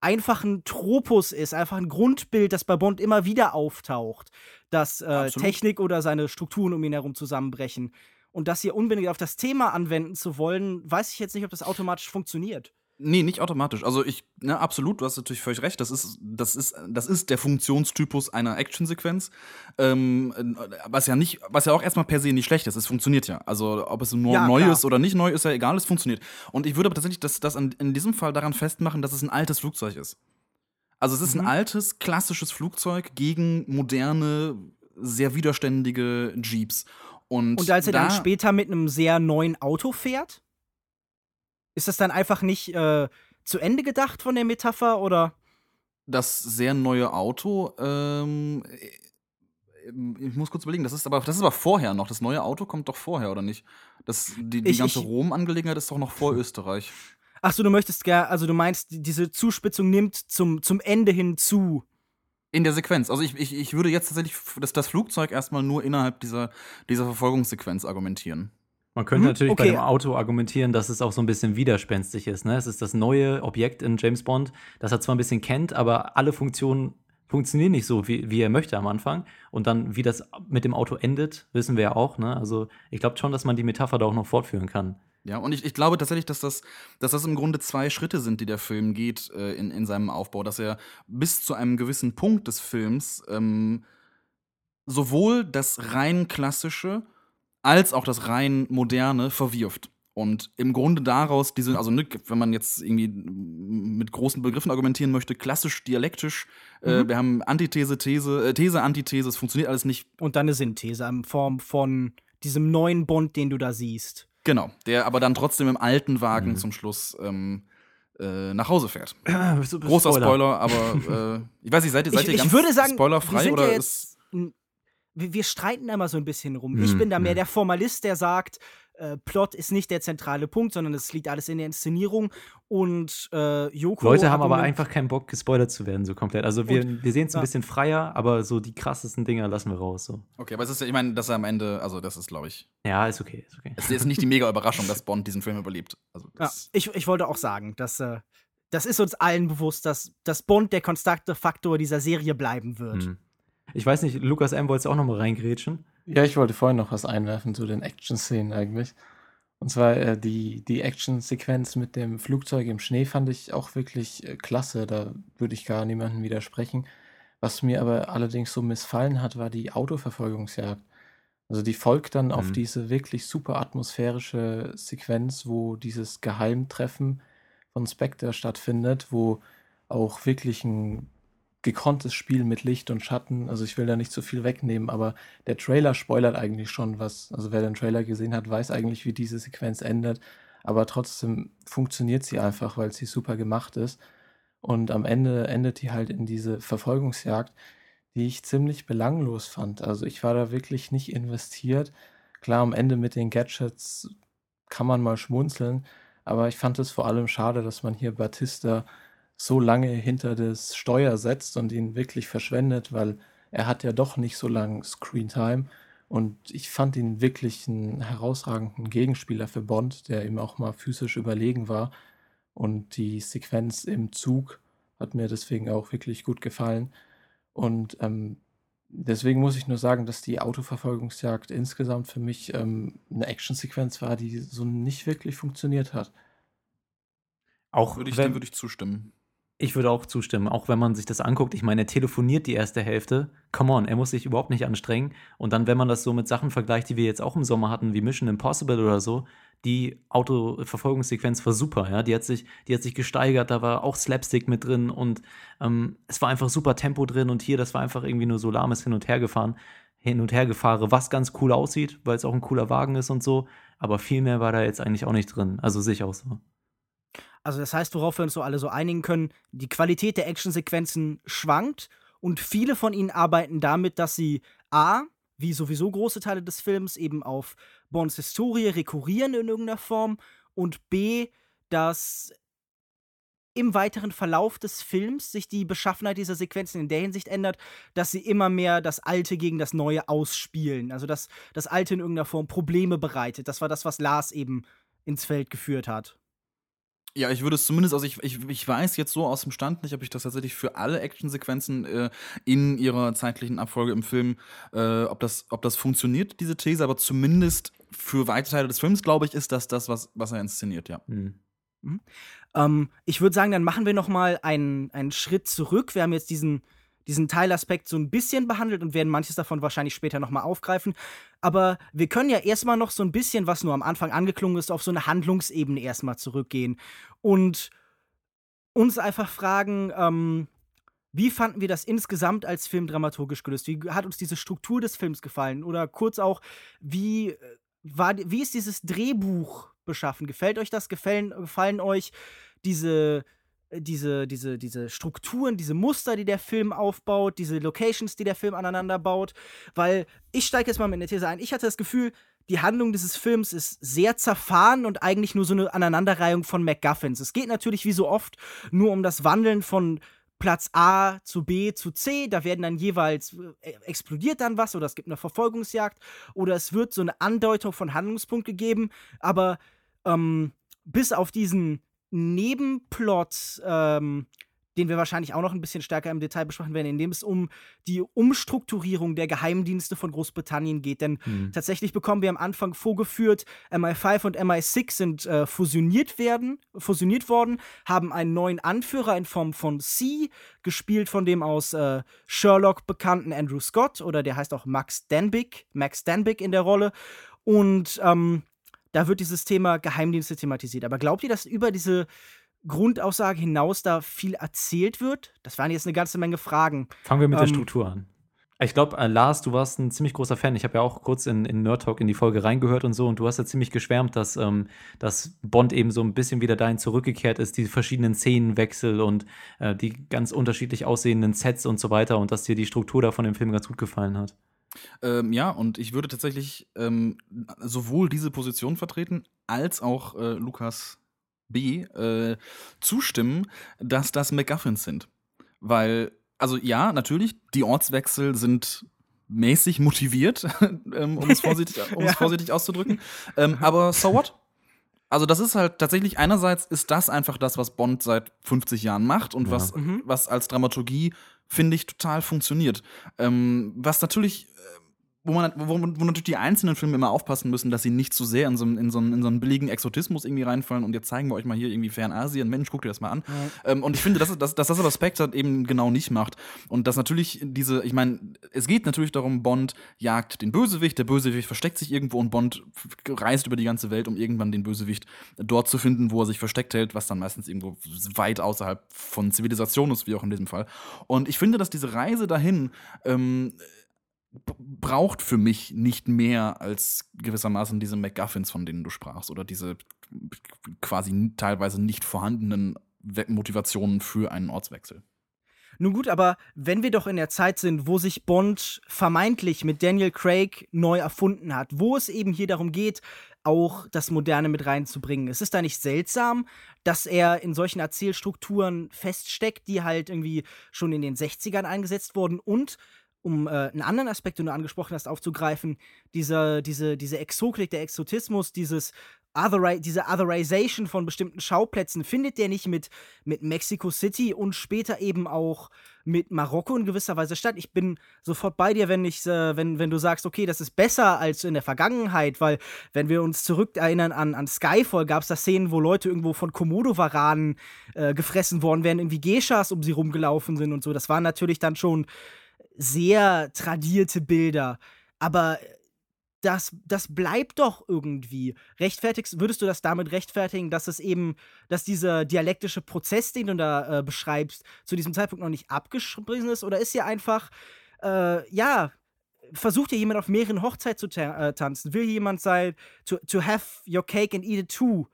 S2: einfach ein Tropus ist, einfach ein Grundbild, das bei Bond immer wieder auftaucht, dass äh, Technik oder seine Strukturen um ihn herum zusammenbrechen. Und das hier unbedingt auf das Thema anwenden zu wollen, weiß ich jetzt nicht, ob das automatisch funktioniert.
S3: Nee, nicht automatisch. Also ich, ne, absolut, du hast natürlich völlig recht. Das ist, das ist, das ist der Funktionstypus einer Actionsequenz. Ähm, was ja nicht, was ja auch erstmal per se nicht schlecht ist. Es funktioniert ja. Also ob es nur
S2: Ja,
S3: neu
S2: klar.
S3: ist oder nicht neu, ist ja egal, es funktioniert. Und ich würde aber tatsächlich das, das an, in diesem Fall daran festmachen, dass es ein altes Flugzeug ist. Also es ist
S2: Mhm.
S3: ein altes, klassisches Flugzeug gegen moderne, sehr widerständige Jeeps. Und,
S2: Und als er
S3: da,
S2: dann später mit einem sehr neuen Auto fährt, ist das dann einfach nicht äh, zu Ende gedacht von der Metapher oder?
S3: das sehr neue Auto, ähm, äh, ich muss kurz überlegen, das ist aber, das ist aber vorher noch. Das neue Auto kommt doch vorher, oder nicht? Das, die die
S2: Ich-
S3: ganze Rom-Angelegenheit ist doch noch vor Österreich.
S2: Ach so, du möchtest gar, also du meinst, die- diese Zuspitzung nimmt zum, zum Ende hin zu.
S3: In der Sequenz. Also ich, ich, ich würde jetzt tatsächlich das, das Flugzeug erstmal nur innerhalb dieser, dieser Verfolgungssequenz argumentieren.
S1: Man könnte
S2: Mhm,
S1: natürlich bei
S2: okay.
S1: dem Auto argumentieren, dass es auch so ein bisschen widerspenstig ist. Ne? Es ist das neue Objekt in James Bond, das er zwar ein bisschen kennt, aber alle Funktionen funktionieren nicht so, wie, wie er möchte am Anfang. Und dann, wie das mit dem Auto endet, wissen wir ja auch. Ne? Also ich glaube schon, dass man die Metapher da auch noch fortführen kann.
S3: Ja, und ich, ich glaube tatsächlich, dass das, dass das im Grunde zwei Schritte sind, die der Film geht äh, in, in seinem Aufbau, dass er bis zu einem gewissen Punkt des Films ähm, sowohl das rein klassische als auch das rein moderne verwirft. Und im Grunde daraus diese, also ne, wenn man jetzt irgendwie mit großen Begriffen argumentieren möchte, klassisch, dialektisch, äh,
S2: Mhm.
S3: wir haben Antithese, These, äh, These, Antithese, es funktioniert alles nicht
S2: Und dann eine Synthese in Form von diesem neuen Bond, den du da siehst.
S3: Genau, der aber dann trotzdem im alten Wagen
S1: Mhm.
S3: zum Schluss ähm, äh, nach Hause fährt.
S1: Großer
S3: Großer Spoiler, aber äh, ich weiß nicht, seid ihr, seid
S2: ich,
S3: ihr
S2: ich
S3: ganz
S2: würde sagen, wir
S3: spoilerfrei
S2: sind
S3: oder
S2: ja
S3: ist.
S2: Wir, wir streiten da immer so ein bisschen rum. Ich
S1: Mhm,
S2: bin da mehr
S1: mhm.
S2: der Formalist, der sagt, äh, Plot ist nicht der zentrale Punkt, sondern es liegt alles in der Inszenierung. Und äh, Yoko.
S1: Leute haben aber einfach keinen Bock, gespoilert zu werden, so komplett. Also wir, wir sehen es ein bisschen freier, aber so die krassesten Dinger lassen wir raus. So.
S3: Okay, aber es ist ja, ich meine, dass er am Ende, also das ist, glaube ich,
S1: Ja, ist okay, ist okay.
S3: es ist nicht die mega Überraschung, dass Bond diesen Film überlebt. Also
S2: Ja, ich, ich wollte auch sagen, dass äh, das ist uns allen bewusst, dass, dass Bond der konstante Faktor dieser Serie bleiben wird.
S1: Hm. Ich weiß nicht, Lukas M. wolltest du auch noch mal reingrätschen?
S6: Ja, ich wollte vorhin noch was einwerfen zu den Action-Szenen eigentlich. Und zwar äh, die, die Action-Sequenz mit dem Flugzeug im Schnee fand ich auch wirklich äh, klasse. Da würde ich gar niemandem widersprechen. Was mir aber allerdings so missfallen hat, war die Autoverfolgungsjagd. Also die folgt dann auf
S1: Mhm.
S6: diese wirklich super atmosphärische Sequenz, wo dieses Geheimtreffen von Spectre stattfindet, wo auch wirklich ein gekonntes Spiel mit Licht und Schatten, also ich will da nicht zu viel wegnehmen, aber der Trailer spoilert eigentlich schon was. Also wer den Trailer gesehen hat, weiß eigentlich, wie diese Sequenz endet, aber trotzdem funktioniert sie einfach, weil sie super gemacht ist. Und am Ende endet die halt in diese Verfolgungsjagd, die ich ziemlich belanglos fand. Also ich war da wirklich nicht investiert. Klar, am Ende mit den Gadgets kann man mal schmunzeln, aber ich fand es vor allem schade, dass man hier Batista so lange hinter das Steuer setzt und ihn wirklich verschwendet, weil er hat ja doch nicht so lange Screentime. Und ich fand ihn wirklich einen herausragenden Gegenspieler für Bond, der ihm auch mal physisch überlegen war. Und die Sequenz im Zug hat mir deswegen auch wirklich gut gefallen. Und ähm, deswegen muss ich nur sagen, dass die Autoverfolgungsjagd insgesamt für mich ähm, eine Actionsequenz war, die so nicht wirklich funktioniert hat.
S1: Auch
S3: würde ich,
S1: wenn,
S3: dem würde ich zustimmen.
S1: Ich würde auch zustimmen, auch wenn man sich das anguckt. Ich meine, er telefoniert die erste Hälfte. Come on, er muss sich überhaupt nicht anstrengen. Und dann, wenn man das so mit Sachen vergleicht, die wir jetzt auch im Sommer hatten, wie Mission Impossible oder so, die Autoverfolgungssequenz war super, ja. Die hat sich, die hat sich gesteigert, da war auch Slapstick mit drin und ähm, es war einfach super Tempo drin und hier, das war einfach irgendwie nur so lahmes Hin und Her gefahren, hin und her gefahren, was ganz cool aussieht, weil es auch ein cooler Wagen ist und so. Aber viel mehr war da jetzt eigentlich auch nicht drin. Also sehe ich auch so.
S2: Also das heißt, worauf wir uns so alle so einigen können, die Qualität der Actionsequenzen schwankt und viele von ihnen arbeiten damit, dass sie A, wie sowieso große Teile des Films, eben auf Bonds Historie rekurrieren in irgendeiner Form und B, dass im weiteren Verlauf des Films sich die Beschaffenheit dieser Sequenzen in der Hinsicht ändert, dass sie immer mehr das Alte gegen das Neue ausspielen. Also dass das Alte in irgendeiner Form Probleme bereitet. Das war das, was Lars eben ins Feld geführt hat.
S3: Ja, ich würde es zumindest, also ich, ich, ich weiß jetzt so aus dem Stand nicht, ob ich das tatsächlich für alle Actionsequenzen äh, in ihrer zeitlichen Abfolge im Film, äh, ob, das, ob das funktioniert, diese These, aber zumindest für weite Teile des Films, glaube ich, ist das das, was, was er inszeniert, ja.
S1: Hm.
S2: Mhm. Ähm, ich würde sagen, dann machen wir noch mal einen, einen Schritt zurück. Wir haben jetzt diesen, diesen Teilaspekt so ein bisschen behandelt und werden manches davon wahrscheinlich später noch mal aufgreifen. Aber wir können ja erstmal noch so ein bisschen, was nur am Anfang angeklungen ist, auf so eine Handlungsebene erstmal zurückgehen und uns einfach fragen, ähm, wie fanden wir das insgesamt als Film dramaturgisch gelöst? Wie hat uns diese Struktur des Films gefallen? Oder kurz auch, wie, äh, war, wie ist dieses Drehbuch beschaffen? Gefällt euch das? Gefallen, gefallen euch diese, diese, diese, diese Strukturen, diese Muster, die der Film aufbaut, diese Locations, die der Film aneinander baut? Weil ich steige jetzt mal mit einer These ein. Ich hatte das Gefühl, die Handlung dieses Films ist sehr zerfahren und eigentlich nur so eine Aneinanderreihung von MacGuffins. Es geht natürlich wie so oft nur um das Wandeln von Platz A zu B zu C, da werden dann jeweils äh, explodiert dann was oder es gibt eine Verfolgungsjagd oder es wird so eine Andeutung von Handlungspunkt gegeben, aber ähm, bis auf diesen Nebenplot ähm, den wir wahrscheinlich auch noch ein bisschen stärker im Detail besprechen werden, indem es um die Umstrukturierung der Geheimdienste von Großbritannien geht. Denn mhm. tatsächlich bekommen wir am Anfang vorgeführt, MI5 und MI6 sind äh, fusioniert werden, fusioniert worden, haben einen neuen Anführer in Form von C, gespielt von dem aus äh, Sherlock bekannten Andrew Scott, oder der heißt auch Max Danbig, Max Danbig in der Rolle. Und ähm, da wird dieses Thema Geheimdienste thematisiert. Aber glaubt ihr, dass über diese Grundaussage hinaus da viel erzählt wird? Das waren jetzt eine ganze Menge Fragen.
S1: Fangen wir mit ähm, der Struktur an. Ich glaube, äh, Lars, du warst ein ziemlich großer Fan. Ich habe ja auch kurz in, in Nerd Talk in die Folge reingehört und so. Und du hast ja ziemlich geschwärmt, dass, ähm, dass Bond eben so ein bisschen wieder dahin zurückgekehrt ist, die verschiedenen Szenenwechsel und äh, die ganz unterschiedlich aussehenden Sets und so weiter. Und dass dir die Struktur da von dem Film ganz gut gefallen hat.
S3: Ähm, ja, und ich würde tatsächlich ähm, sowohl diese Position vertreten, als auch äh, Lukas B äh, zustimmen, dass das MacGuffins sind. Weil, also ja, natürlich, die Ortswechsel sind mäßig motiviert, ähm, um es vorsichtig, um ja. vorsichtig auszudrücken. Ähm, aber so what? Also das ist halt tatsächlich einerseits ist das einfach das, was Bond seit 50 Jahren macht und ja. was, mhm. was als Dramaturgie finde ich total funktioniert. Ähm, was natürlich wo man wo, wo natürlich die einzelnen Filme immer aufpassen müssen, dass sie nicht zu sehr in so, in so, in so einen billigen Exotismus irgendwie reinfallen und jetzt zeigen wir euch mal hier irgendwie Fernasien, Mensch, guckt ihr das mal an. Ja. Ähm, und ich finde, dass, dass, dass das aber Spectre eben genau nicht macht. Und dass natürlich diese, ich meine, es geht natürlich darum, Bond jagt den Bösewicht, der Bösewicht versteckt sich irgendwo und Bond reist über die ganze Welt, um irgendwann den Bösewicht dort zu finden, wo er sich versteckt hält, was dann meistens irgendwo weit außerhalb von Zivilisation ist, wie auch in diesem Fall. Und ich finde, dass diese Reise dahin ähm, braucht für mich nicht mehr als gewissermaßen diese MacGuffins, von denen du sprachst, oder diese quasi teilweise nicht vorhandenen Motivationen für einen Ortswechsel.
S2: Nun gut, aber wenn wir doch in der Zeit sind, wo sich Bond vermeintlich mit Daniel Craig neu erfunden hat, wo es eben hier darum geht, auch das Moderne mit reinzubringen. Es ist da nicht seltsam, dass er in solchen Erzählstrukturen feststeckt, die halt irgendwie schon in den 60ern eingesetzt wurden und um äh, einen anderen Aspekt, den du angesprochen hast, aufzugreifen, diese, diese, diese Exotik, der Exotismus, dieses Otheri diese Otherization von bestimmten Schauplätzen, findet der nicht mit, mit Mexico City und später eben auch mit Marokko in gewisser Weise statt. Ich bin sofort bei dir, wenn, ich, äh, wenn, wenn du sagst, okay, das ist besser als in der Vergangenheit, weil wenn wir uns zurückerinnern an, an Skyfall, gab es da Szenen, wo Leute irgendwo von Komodo-Varanen äh, gefressen worden wären, irgendwie Geishas um sie rumgelaufen sind und so. Das waren natürlich dann schon sehr tradierte Bilder. Aber das, das bleibt doch irgendwie. Rechtfertigst, würdest du das damit rechtfertigen, dass es eben, dass dieser dialektische Prozess, den du da äh, beschreibst, zu diesem Zeitpunkt noch nicht abgeschlossen ist? Oder ist ja einfach, äh, ja, versucht hier jemand auf mehreren Hochzeiten zu ta äh, tanzen? Will jemand sein, to, to have your cake and eat it too?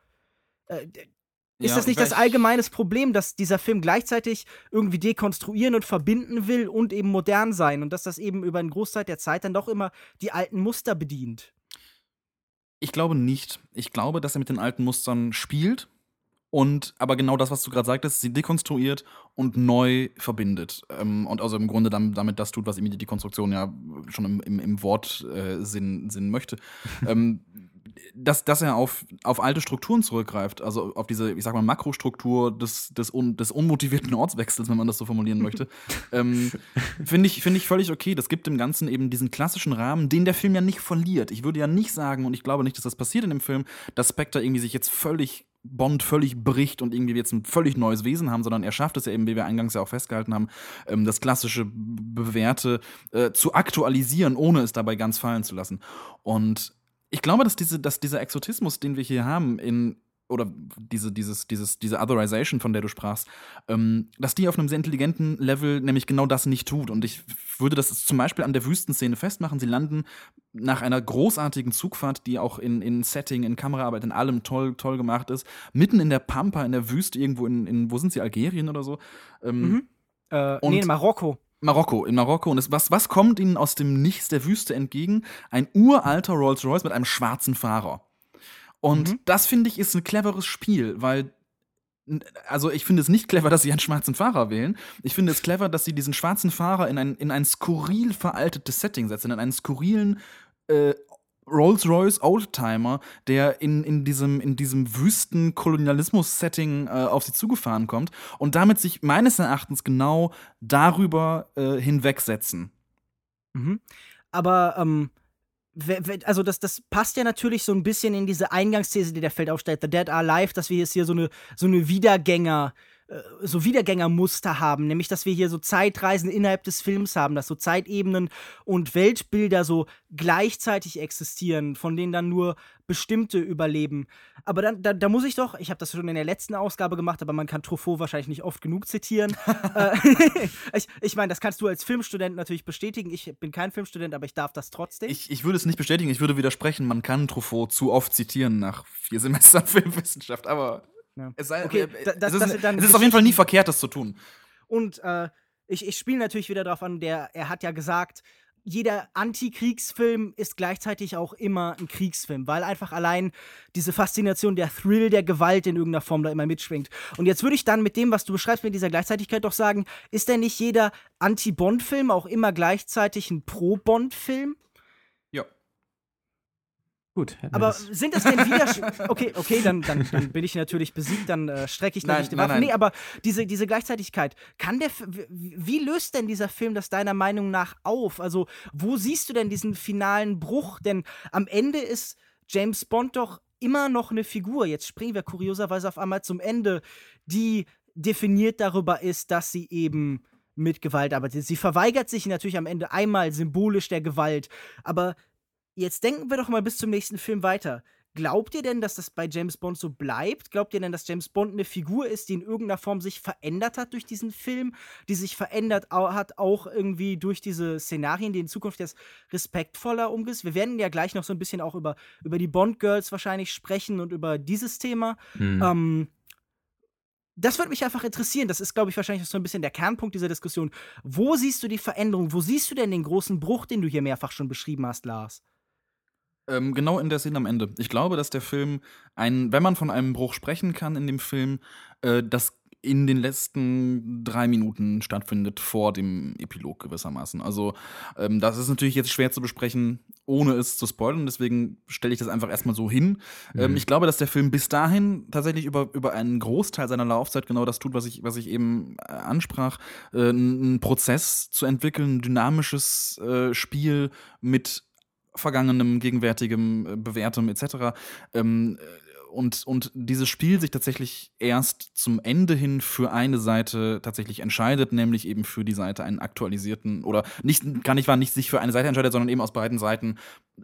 S2: Ist ja, das nicht das allgemeine Problem, dass dieser Film gleichzeitig irgendwie dekonstruieren und verbinden will und eben modern sein und dass das eben über einen Großteil der Zeit dann doch immer die alten Muster bedient?
S3: Ich glaube nicht. Ich glaube, dass er mit den alten Mustern spielt und aber genau das, was du gerade sagtest, sie dekonstruiert und neu verbindet. Ähm, und also im Grunde damit, damit, das tut, was ihm die Dekonstruktion ja schon im, im, im Wortsinn äh, möchte. ähm, dass, dass er auf, auf alte Strukturen zurückgreift, also auf diese, ich sag mal, Makrostruktur des, des, un, des unmotivierten Ortswechsels, wenn man das so formulieren möchte, ähm, finde ich, find ich völlig okay. Das gibt dem Ganzen eben diesen klassischen Rahmen, den der Film ja nicht verliert. Ich würde ja nicht sagen, und ich glaube nicht, dass das passiert in dem Film, dass Spectre irgendwie sich jetzt völlig Bond völlig bricht und irgendwie jetzt ein völlig neues Wesen haben, sondern er schafft es ja eben, wie wir eingangs ja auch festgehalten haben, ähm, das klassische Bewährte äh, zu aktualisieren, ohne es dabei ganz fallen zu lassen. Und ich glaube, dass, diese, dass dieser Exotismus, den wir hier haben, in oder diese, dieses, dieses, diese Otherization, von der du sprachst, ähm, dass die auf einem sehr intelligenten Level nämlich genau das nicht tut. Und ich würde das zum Beispiel an der Wüstenszene festmachen. Sie landen nach einer großartigen Zugfahrt, die auch in, in Setting, in Kameraarbeit, in allem toll, toll gemacht ist, mitten in der Pampa, in der Wüste, irgendwo in, in wo sind sie, Algerien oder so?
S2: Ähm, mhm. äh, nee, in Marokko.
S3: Marokko, in Marokko. Und es, was, was kommt ihnen aus dem Nichts der Wüste entgegen? Ein uralter Rolls-Royce mit einem schwarzen Fahrer. Und mhm. das finde ich ist ein cleveres Spiel, weil also ich finde es nicht clever, dass sie einen schwarzen Fahrer wählen. Ich finde es clever, dass sie diesen schwarzen Fahrer in ein, in ein skurril veraltetes Setting setzen, in einen skurrilen äh, Rolls-Royce Oldtimer, der in, in diesem, in diesem wüsten Kolonialismus-Setting äh, auf sie zugefahren kommt und damit sich meines Erachtens genau darüber äh, hinwegsetzen.
S2: Mhm. Aber ähm, also das, das passt ja natürlich so ein bisschen in diese Eingangsthese, die der Feld aufstellt, The Dead Are Alive, dass wir jetzt hier so eine, so eine Wiedergänger- äh, so Wiedergängermuster haben, nämlich dass wir hier so Zeitreisen innerhalb des Films haben, dass so Zeitebenen und Weltbilder so gleichzeitig existieren, von denen dann nur bestimmte überleben. Aber dann, da, da muss ich doch, ich habe das schon in der letzten Ausgabe gemacht, aber man kann Truffaut wahrscheinlich nicht oft genug zitieren. Äh, ich ich meine, das kannst du als Filmstudent natürlich bestätigen. Ich bin kein Filmstudent, aber ich darf das trotzdem.
S3: Ich, ich würde es nicht bestätigen, ich würde widersprechen, man kann Truffaut zu oft zitieren nach vier Semestern Filmwissenschaft, aber ja. Es, sei, okay, äh, das, es, ist, es ist auf jeden Fall nie verkehrt, das zu tun.
S2: Und äh, ich, ich spiele natürlich wieder darauf an, der, er hat ja gesagt, jeder Antikriegsfilm ist gleichzeitig auch immer ein Kriegsfilm, weil einfach allein diese Faszination, der Thrill der Gewalt in irgendeiner Form da immer mitschwingt. Und jetzt würde ich dann mit dem, was du beschreibst, mit dieser Gleichzeitigkeit doch sagen, ist denn nicht jeder Anti-Bond-Film auch immer gleichzeitig ein Pro-Bond-Film?
S1: Gut.
S2: Aber sind das denn wieder. Okay, okay, dann, dann, dann bin ich natürlich besiegt, dann äh, strecke ich nein, nicht die Waffe. Nee, aber diese, diese Gleichzeitigkeit, kann der. Wie löst denn dieser Film das deiner Meinung nach auf? Also, wo siehst du denn diesen finalen Bruch? Denn am Ende ist James Bond doch immer noch eine Figur. Jetzt springen wir kurioserweise auf einmal zum Ende, die definiert darüber ist, dass sie eben mit Gewalt arbeitet. Sie verweigert sich natürlich am Ende einmal symbolisch der Gewalt, aber Jetzt denken wir doch mal bis zum nächsten Film weiter. Glaubt ihr denn, dass das bei James Bond so bleibt? Glaubt ihr denn, dass James Bond eine Figur ist, die in irgendeiner Form sich verändert hat durch diesen Film, die sich verändert hat auch irgendwie durch diese Szenarien, die in Zukunft jetzt respektvoller umgeht? Wir werden ja gleich noch so ein bisschen auch über, über die Bond-Girls wahrscheinlich sprechen und über dieses Thema. Mhm. Ähm, das würde mich einfach interessieren. Das ist, glaube ich, wahrscheinlich so ein bisschen der Kernpunkt dieser Diskussion. Wo siehst du die Veränderung? Wo siehst du denn den großen Bruch, den du hier mehrfach schon beschrieben hast, Lars?
S3: Ähm, genau in der Szene am Ende. Ich glaube, dass der Film, ein, wenn man von einem Bruch sprechen kann in dem Film, äh, das in den letzten drei Minuten stattfindet, vor dem Epilog gewissermaßen. Also, ähm, das ist natürlich jetzt schwer zu besprechen, ohne es zu spoilern. Deswegen stelle ich das einfach erstmal so hin. Mhm. Ähm, ich glaube, dass der Film bis dahin tatsächlich über, über einen Großteil seiner Laufzeit genau das tut, was ich, was ich eben äh, ansprach. Äh, einen Prozess zu entwickeln, ein dynamisches äh, Spiel mit vergangenem, gegenwärtigem, äh, bewährtem etc. Ähm, äh, und, und dieses Spiel sich tatsächlich erst zum Ende hin für eine Seite tatsächlich entscheidet, nämlich eben für die Seite einen aktualisierten oder nicht, gar nicht war nicht sich für eine Seite entscheidet, sondern eben aus beiden Seiten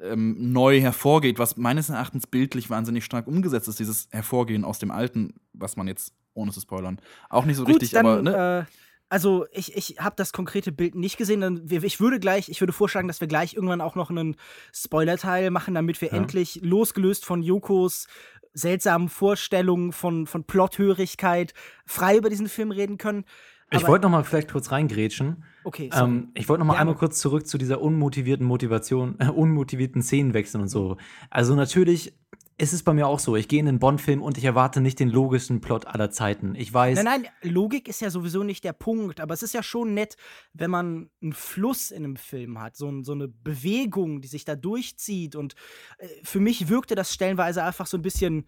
S3: ähm, neu hervorgeht, was meines Erachtens bildlich wahnsinnig stark umgesetzt ist, dieses Hervorgehen aus dem Alten, was man jetzt, ohne zu spoilern, auch nicht so
S2: Gut,
S3: richtig,
S2: dann,
S3: aber ne?
S2: Äh also ich, ich habe das konkrete Bild nicht gesehen. Ich würde gleich, ich würde vorschlagen, dass wir gleich irgendwann auch noch einen Spoiler-Teil machen, damit wir ja. endlich losgelöst von Jokos seltsamen Vorstellungen, von, von Plothörigkeit frei über diesen Film reden können.
S1: ich wollte noch mal vielleicht kurz reingrätschen.
S2: Okay.
S1: Ähm, ich wollte noch mal ja. einmal kurz zurück zu dieser unmotivierten Motivation, äh, unmotivierten Szenenwechseln und so. Also natürlich es ist bei mir auch so. Ich gehe in einen Bond-Film und ich erwarte nicht den logischen Plot aller Zeiten. Ich weiß.
S2: Nein, nein, Logik ist ja sowieso nicht der Punkt. Aber es ist ja schon nett, wenn man einen Fluss in einem Film hat. So, so eine Bewegung, die sich da durchzieht. Und äh, für mich wirkte das stellenweise einfach so ein bisschen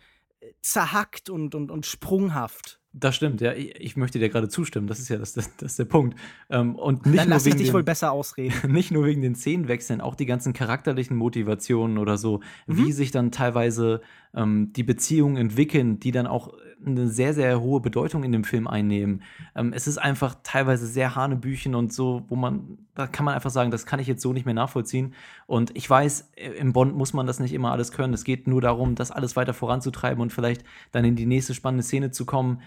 S2: zerhackt und, und, und sprunghaft.
S1: Das stimmt, ja. Ich, ich möchte dir gerade zustimmen. Das ist ja das, das, das ist der Punkt. Ähm, und nicht
S2: Dann
S1: nur wegen
S2: dich
S1: den-
S2: wohl besser ausreden.
S1: nicht nur wegen den Szenenwechseln, auch die ganzen charakterlichen Motivationen oder so, wie sich dann teilweise ähm, die Beziehungen entwickeln, die dann auch eine sehr, sehr hohe Bedeutung in dem Film einnehmen. Ähm, es ist einfach teilweise sehr Hanebüchen und so, wo man, da kann man einfach sagen, das kann ich jetzt so nicht mehr nachvollziehen. Und ich weiß, äh, im Bond muss man das nicht immer alles können. Es geht nur darum, das alles weiter voranzutreiben und vielleicht dann in die nächste spannende Szene zu kommen.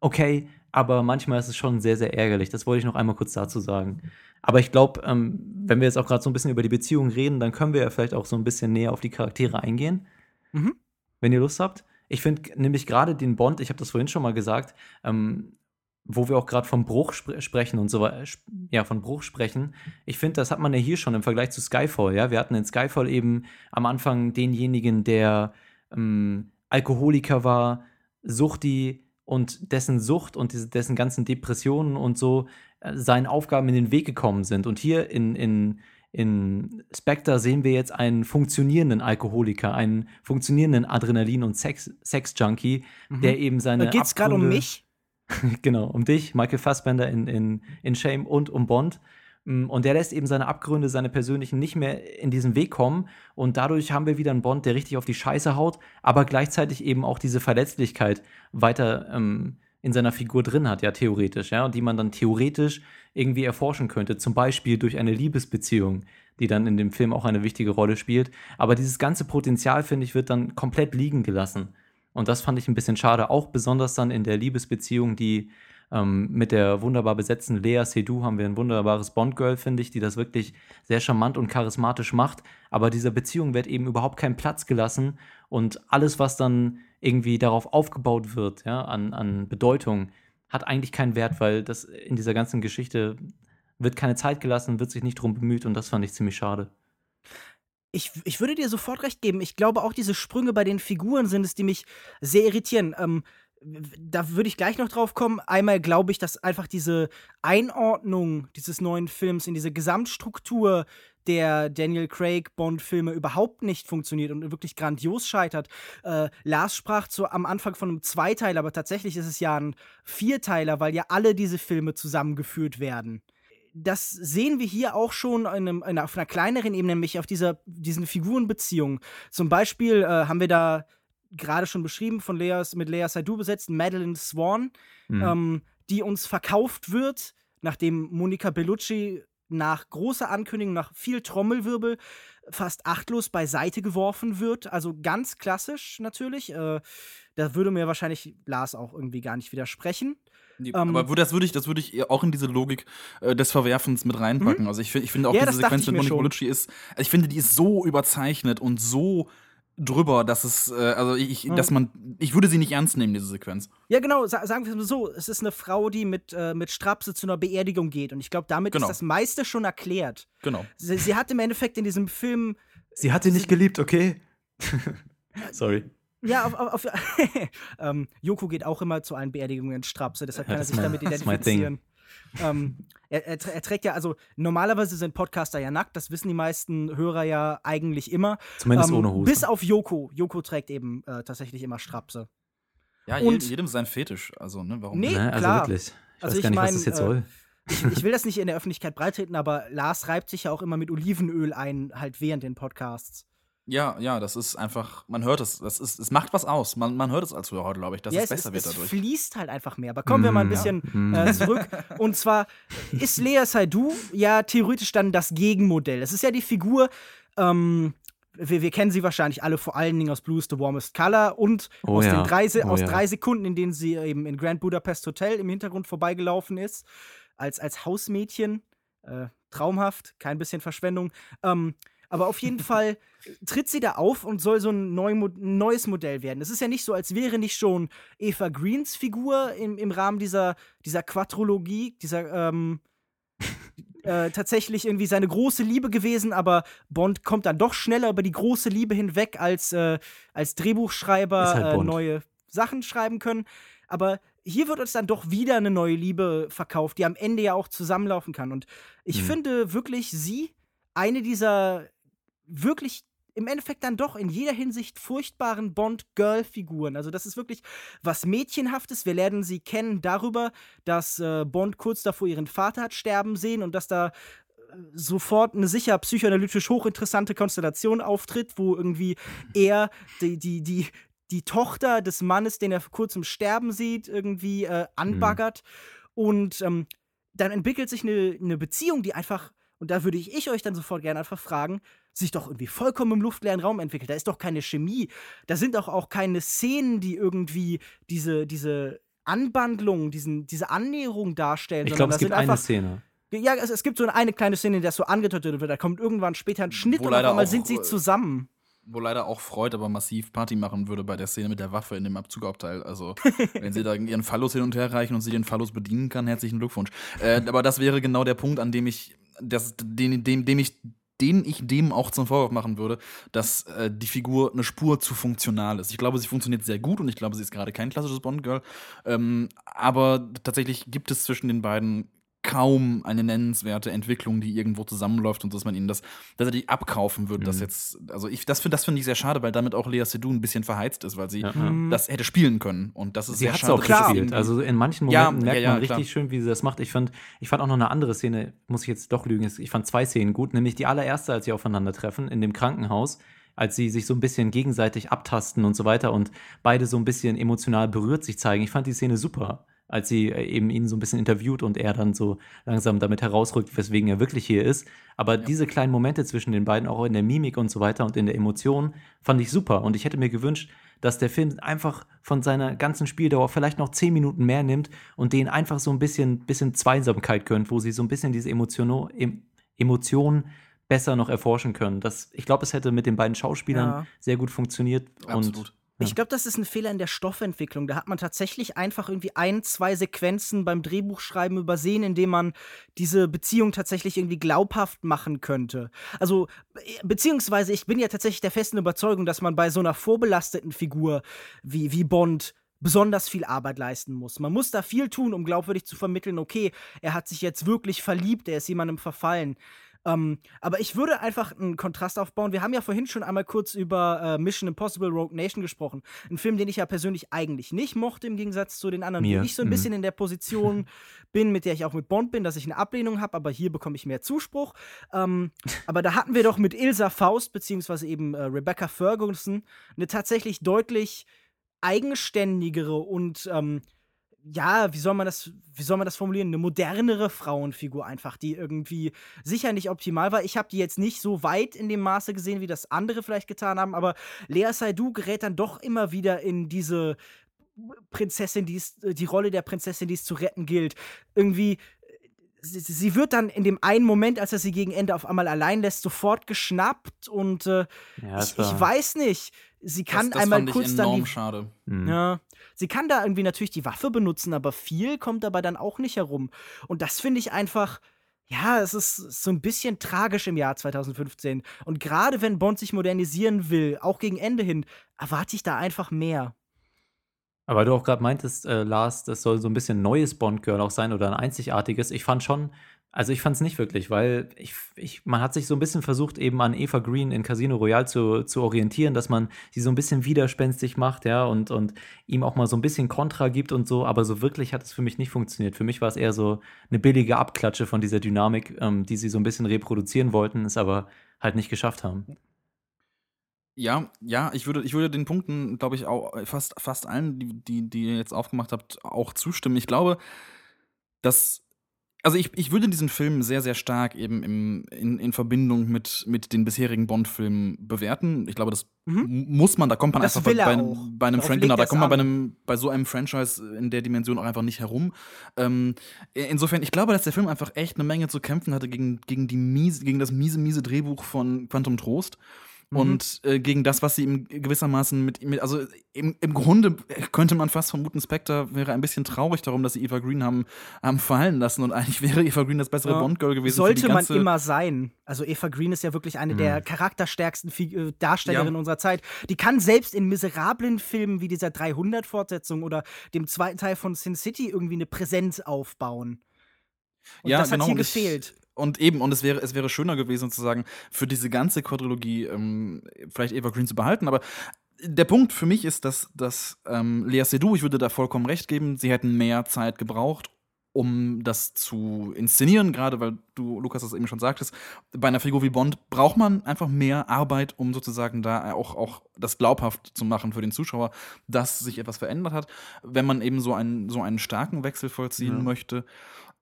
S1: Okay, aber manchmal ist es schon sehr, sehr ärgerlich. Das wollte ich noch einmal kurz dazu sagen. Aber ich glaube, ähm, wenn wir jetzt auch gerade so ein bisschen über die Beziehung reden, dann können wir ja vielleicht auch so ein bisschen näher auf die Charaktere eingehen.
S2: Mhm.
S1: Wenn ihr Lust habt. Ich finde nämlich gerade den Bond, ich habe das vorhin schon mal gesagt, ähm, wo wir auch gerade vom Bruch spre sprechen und so weiter, ja, von Bruch sprechen. Ich finde, das hat man ja hier schon im Vergleich zu Skyfall, ja. Wir hatten in Skyfall eben am Anfang denjenigen, der ähm, Alkoholiker war, Suchti und dessen Sucht und diese, dessen ganzen Depressionen und so äh, seinen Aufgaben in den Weg gekommen sind. Und hier in, in, in Spectre sehen wir jetzt einen funktionierenden Alkoholiker, einen funktionierenden Adrenalin- und Sex- Sex-Junkie, der eben seine.
S2: Äh, Geht's gerade um mich?
S1: genau, um dich, Michael Fassbender in, in, in Shame und um Bond. Mm, Und der lässt eben seine Abgründe, seine persönlichen nicht mehr in diesen Weg kommen. Und dadurch haben wir wieder einen Bond, der richtig auf die Scheiße haut, aber gleichzeitig eben auch diese Verletzlichkeit weiter ähm, in seiner Figur drin hat, ja, theoretisch, ja, und die man dann theoretisch irgendwie erforschen könnte. Zum Beispiel durch eine Liebesbeziehung, die dann in dem Film auch eine wichtige Rolle spielt. Aber dieses ganze Potenzial, finde ich, wird dann komplett liegen gelassen. Und das fand ich ein bisschen schade, auch besonders dann in der Liebesbeziehung, die ähm, mit der wunderbar besetzten Lea Seydoux haben wir ein wunderbares Bond-Girl, finde ich, die das wirklich sehr charmant und charismatisch macht. Aber dieser Beziehung wird eben überhaupt kein Platz gelassen und alles, was dann irgendwie darauf aufgebaut wird, ja, an, an Bedeutung, hat eigentlich keinen Wert, weil das in dieser ganzen Geschichte wird keine Zeit gelassen, wird sich nicht drum bemüht und das fand ich ziemlich schade.
S2: Ich, ich würde dir sofort recht geben. Ich glaube auch, diese Sprünge bei den Figuren sind es, die mich sehr irritieren. Ähm, da würde ich gleich noch drauf kommen. Einmal glaube ich, dass einfach diese Einordnung dieses neuen Films in diese Gesamtstruktur der Daniel Craig Bond-Filme überhaupt nicht funktioniert und wirklich grandios scheitert. Äh, Lars sprach zu, am Anfang von einem Zweiteiler, aber tatsächlich ist es ja ein Vierteiler, weil ja alle diese Filme zusammengeführt werden das sehen wir hier auch schon in einem, in einer, auf einer kleineren Ebene, nämlich auf dieser, diesen Figurenbeziehungen. Zum Beispiel äh, haben wir da gerade schon beschrieben, von Leas, mit Lea Seydoux besetzt, Madeline Swan,
S1: Mhm.
S2: ähm, die uns verkauft wird, nachdem Monica Bellucci nach großer Ankündigung, nach viel Trommelwirbel, fast achtlos beiseite geworfen wird. Also ganz klassisch natürlich. Äh, da würde mir wahrscheinlich Lars auch irgendwie gar nicht widersprechen.
S3: Nee,
S2: Ähm,
S3: aber das würde ich, das würde ich auch in diese Logik äh, des Verwerfens mit reinpacken. Also ich, ich finde auch
S2: Mhm. Ja,
S3: diese Sequenz mit Monica
S2: schon.
S3: Bellucci ist, also ich finde, die ist so überzeichnet und so drüber, dass es, äh, also ich,
S2: Mhm.
S3: dass man, ich würde sie nicht ernst nehmen, diese Sequenz.
S2: Ja, genau, sa sagen wir es mal so, es ist eine Frau, die mit, äh, mit Strapse zu einer Beerdigung geht. Und ich glaube, damit
S3: Genau.
S2: ist das meiste schon erklärt.
S3: Genau.
S2: Sie, sie hat im Endeffekt in diesem Film,
S1: Sie hat ihn nicht geliebt, okay? Sorry.
S2: ja, auf, auf, auf ähm, Joko geht auch immer zu allen Beerdigungen in Strapse, deshalb
S1: Ja,
S2: kann er sich damit
S1: das ist mein Ding.
S2: identifizieren. Ähm, er, er, er trägt ja, also normalerweise sind Podcaster ja nackt, das wissen die meisten Hörer ja eigentlich immer.
S1: Zumindest
S2: Ähm,
S1: ohne Hose.
S2: Bis auf Joko. Joko trägt eben äh, tatsächlich immer Strapse.
S3: Ja,
S2: Und-
S3: jedem, sein Fetisch. Also, ne, warum
S2: Nee,
S3: nicht?
S1: Ne, also
S2: klar.
S1: wirklich. Ich
S2: Also
S1: weiß
S2: ich
S1: gar nicht, was
S2: mein,
S1: das jetzt
S2: äh,
S1: soll.
S2: Ich, ich will das nicht in der Öffentlichkeit breitreten, aber Lars reibt sich ja auch immer mit Olivenöl ein, halt während den Podcasts.
S3: Ja, ja, das ist einfach, man hört es, das ist, es macht was aus. Man, man hört es als Hörer, glaube ich, dass
S2: ja,
S3: es
S2: es,
S3: besser
S2: es,
S3: wird
S2: es
S3: dadurch.
S2: fließt halt einfach mehr. Aber kommen wir mal ein
S1: Mm,
S2: bisschen
S1: Mm.
S2: äh, zurück. Und zwar ist Lea Seydoux ja theoretisch dann das Gegenmodell. Es ist ja die Figur, ähm, wir, wir kennen sie wahrscheinlich alle vor allen Dingen aus Blues The Warmest Color und
S1: Oh
S2: aus,
S1: ja,
S2: den drei,
S1: oh
S2: aus
S1: ja.
S2: drei Sekunden, in denen sie eben in Grand Budapest Hotel im Hintergrund vorbeigelaufen ist, als, als Hausmädchen. Äh, traumhaft, kein bisschen Verschwendung. Ähm, aber auf jeden Fall tritt sie da auf und soll so ein neu, neues Modell werden. Es ist ja nicht so, als wäre nicht schon Eva Greens Figur im, im Rahmen dieser, dieser Quadrologie, dieser ähm, äh, tatsächlich irgendwie seine große Liebe gewesen, aber Bond kommt dann doch schneller über die große Liebe hinweg, als, äh, als Drehbuchschreiber
S1: halt
S2: äh, neue Sachen schreiben können. Aber hier wird uns dann doch wieder eine neue Liebe verkauft, die am Ende ja auch zusammenlaufen kann. Und ich
S1: Mhm.
S2: finde wirklich sie eine dieser wirklich im Endeffekt dann doch in jeder Hinsicht furchtbaren Bond-Girl-Figuren. Also das ist wirklich was Mädchenhaftes. Wir lernen sie kennen darüber, dass äh, Bond kurz davor ihren Vater hat sterben sehen und dass da äh, sofort eine sicher psychoanalytisch hochinteressante Konstellation auftritt, wo irgendwie er die, die, die, die Tochter des Mannes, den er vor kurzem sterben sieht, irgendwie äh, anbaggert. Mhm. Und ähm, dann entwickelt sich eine, eine Beziehung, die einfach, und da würde ich, euch dann sofort gerne einfach fragen, sich doch irgendwie vollkommen im luftleeren Raum entwickelt. Da ist doch keine Chemie. Da sind doch auch keine Szenen, die irgendwie diese, diese Anbandlung, diesen, diese Annäherung darstellen.
S1: Ich glaube, es gibt eine Szene.
S2: Ja, es, es, gibt so eine kleine Szene, in der so angedeutet wird. Da kommt irgendwann später ein Schnitt Wo und auf einmal sind sie äh, zusammen.
S3: Wo leider auch Freud aber massiv Party machen würde bei der Szene mit der Waffe in dem Abzugabteil. Also, wenn sie da ihren Phallus hin und her reichen und sie den Phallus bedienen kann, herzlichen Glückwunsch. Äh, aber das wäre genau der Punkt, an dem ich, das, den, dem, dem ich den ich dem auch zum Vorwurf machen würde, dass äh, die Figur eine Spur zu funktional ist. Ich glaube, sie funktioniert sehr gut und ich glaube, sie ist gerade kein klassisches Bond-Girl. Ähm, aber tatsächlich gibt es zwischen den beiden kaum eine nennenswerte Entwicklung, die irgendwo zusammenläuft und dass man ihnen das, dass er die abkaufen würde, mhm. das jetzt, also ich, das finde das finde ich sehr schade, weil damit auch Lea Seydoux ein bisschen verheizt ist, weil sie ja. Mhm. das hätte spielen können und das ist
S1: sie
S3: sehr
S1: schade. Sie hat auch gespielt, also in manchen Momenten ja, merkt ja, man richtig klar. schön, wie sie das macht. Ich fand, ich fand auch noch eine andere Szene, muss ich jetzt doch lügen, ich fand zwei Szenen gut, nämlich die allererste, als sie aufeinandertreffen in dem Krankenhaus, als sie sich so ein bisschen gegenseitig abtasten und so weiter und beide so ein bisschen emotional berührt sich zeigen. Ich fand die Szene super als sie äh, eben ihn so ein bisschen interviewt und er dann so langsam damit herausrückt, weswegen er wirklich hier ist. Aber ja. diese kleinen Momente zwischen den beiden, auch in der Mimik und so weiter und in der Emotion, fand ich super. Und ich hätte mir gewünscht, dass der Film einfach von seiner ganzen Spieldauer vielleicht noch zehn Minuten mehr nimmt und denen einfach so ein bisschen, bisschen Zweisamkeit gönnt, wo sie so ein bisschen diese Emotion, Emotionen besser noch erforschen können. Das, ich glaube, es hätte mit den beiden Schauspielern ja. sehr gut funktioniert. Absolut. Und
S2: ich glaube, das ist ein Fehler in der Stoffentwicklung. Da hat man tatsächlich einfach irgendwie ein, zwei Sequenzen beim Drehbuchschreiben übersehen, indem man diese Beziehung tatsächlich irgendwie glaubhaft machen könnte. Also, beziehungsweise ich bin ja tatsächlich der festen Überzeugung, dass man bei so einer vorbelasteten Figur wie, wie Bond besonders viel Arbeit leisten muss. Man muss da viel tun, um glaubwürdig zu vermitteln, okay, er hat sich jetzt wirklich verliebt, er ist jemandem verfallen. Ähm, aber ich würde einfach einen Kontrast aufbauen. Wir haben ja vorhin schon einmal kurz über äh, Mission Impossible Rogue Nation gesprochen. Ein Film, den ich ja persönlich eigentlich nicht mochte, im Gegensatz zu den anderen, Mir. wo ich so ein mhm. bisschen in der Position bin, mit der ich auch mit Bond bin, dass ich eine Ablehnung habe, aber hier bekomme ich mehr Zuspruch. Ähm, aber da hatten wir doch mit Ilsa Faust, beziehungsweise eben äh, Rebecca Ferguson, eine tatsächlich deutlich eigenständigere und ähm, ja, wie soll man das, wie soll man das formulieren? Eine modernere Frauenfigur einfach, die irgendwie sicher nicht optimal war. Ich habe die jetzt nicht so weit in dem Maße gesehen, wie das andere vielleicht getan haben, aber Lea Seydoux gerät dann doch immer wieder in diese Prinzessin, die es, die Rolle der Prinzessin, die es zu retten gilt. Irgendwie Sie, sie, wird dann in dem einen Moment, als er sie gegen Ende auf einmal allein lässt, sofort geschnappt und äh, ja, ich, ich, weiß nicht. Sie kann das, das einmal kurz dann die,
S3: schade.
S2: Mhm. Ja, Sie kann da irgendwie natürlich die Waffe benutzen, aber viel kommt dabei dann auch nicht herum. Und das finde ich einfach. Ja, es ist so ein bisschen tragisch im Jahr 2015. Und gerade wenn Bond sich modernisieren will, auch gegen Ende hin, erwarte ich da einfach mehr.
S1: Aber du auch gerade meintest, äh, Lars, das soll so ein bisschen neues Bond-Girl auch sein oder ein einzigartiges. Ich fand schon, also ich fand es nicht wirklich, weil ich, ich, man hat sich so ein bisschen versucht, eben an Eva Green in Casino Royale zu, zu orientieren, dass man sie so ein bisschen widerspenstig macht, ja, und, und ihm auch mal so ein bisschen Kontra gibt und so, aber so wirklich hat es für mich nicht funktioniert. Für mich war es eher so eine billige Abklatsche von dieser Dynamik, ähm, die sie so ein bisschen reproduzieren wollten, es aber halt nicht geschafft haben.
S3: Ja, ja, ich würde, ich würde den Punkten, glaube ich, auch fast, fast allen, die, die, die ihr jetzt aufgemacht habt, auch zustimmen. Ich glaube, dass also ich, ich würde diesen Film sehr, sehr stark eben im, in, in Verbindung mit, mit den bisherigen Bond-Filmen bewerten. Ich glaube, das mhm. muss man, da kommt man das einfach bei, bei, bei, einem Frank, genau, da kommt man bei einem, bei so einem Franchise in der Dimension auch einfach nicht herum. Ähm, insofern, ich glaube, dass der Film einfach echt eine Menge zu kämpfen hatte gegen, gegen die miese, gegen das miese, miese Drehbuch von Quantum Trost. Mhm. Und äh, gegen das, was sie ihm gewissermaßen mit, mit also im, im Grunde könnte man fast vermuten, Spectre wäre ein bisschen traurig darum, dass sie Eva Green haben, haben fallen lassen und eigentlich wäre Eva Green das bessere ja. Bond-Girl gewesen.
S2: Sollte man immer sein. Also Eva Green ist ja wirklich eine mhm. der charakterstärksten äh, Darstellerinnen ja. unserer Zeit. Die kann selbst in miserablen Filmen wie dieser 300-Fortsetzung oder dem zweiten Teil von Sin City irgendwie eine Präsenz aufbauen. Und
S3: ja,
S2: das
S3: genau.
S2: hat hier gefehlt.
S3: Und eben, und es wäre, es wäre schöner gewesen, sozusagen, für diese ganze Quadrilogie ähm, vielleicht Eva Green zu behalten, aber der Punkt für mich ist, dass, dass ähm, Lea Seydoux, ich würde da vollkommen recht geben, sie hätten mehr Zeit gebraucht, um das zu inszenieren, gerade weil du, Lukas, das eben schon sagtest, bei einer Figur wie Bond braucht man einfach mehr Arbeit, um sozusagen da auch, auch das glaubhaft zu machen für den Zuschauer, dass sich etwas verändert hat, wenn man eben so einen, so einen starken Wechsel vollziehen
S1: Ja.
S3: möchte.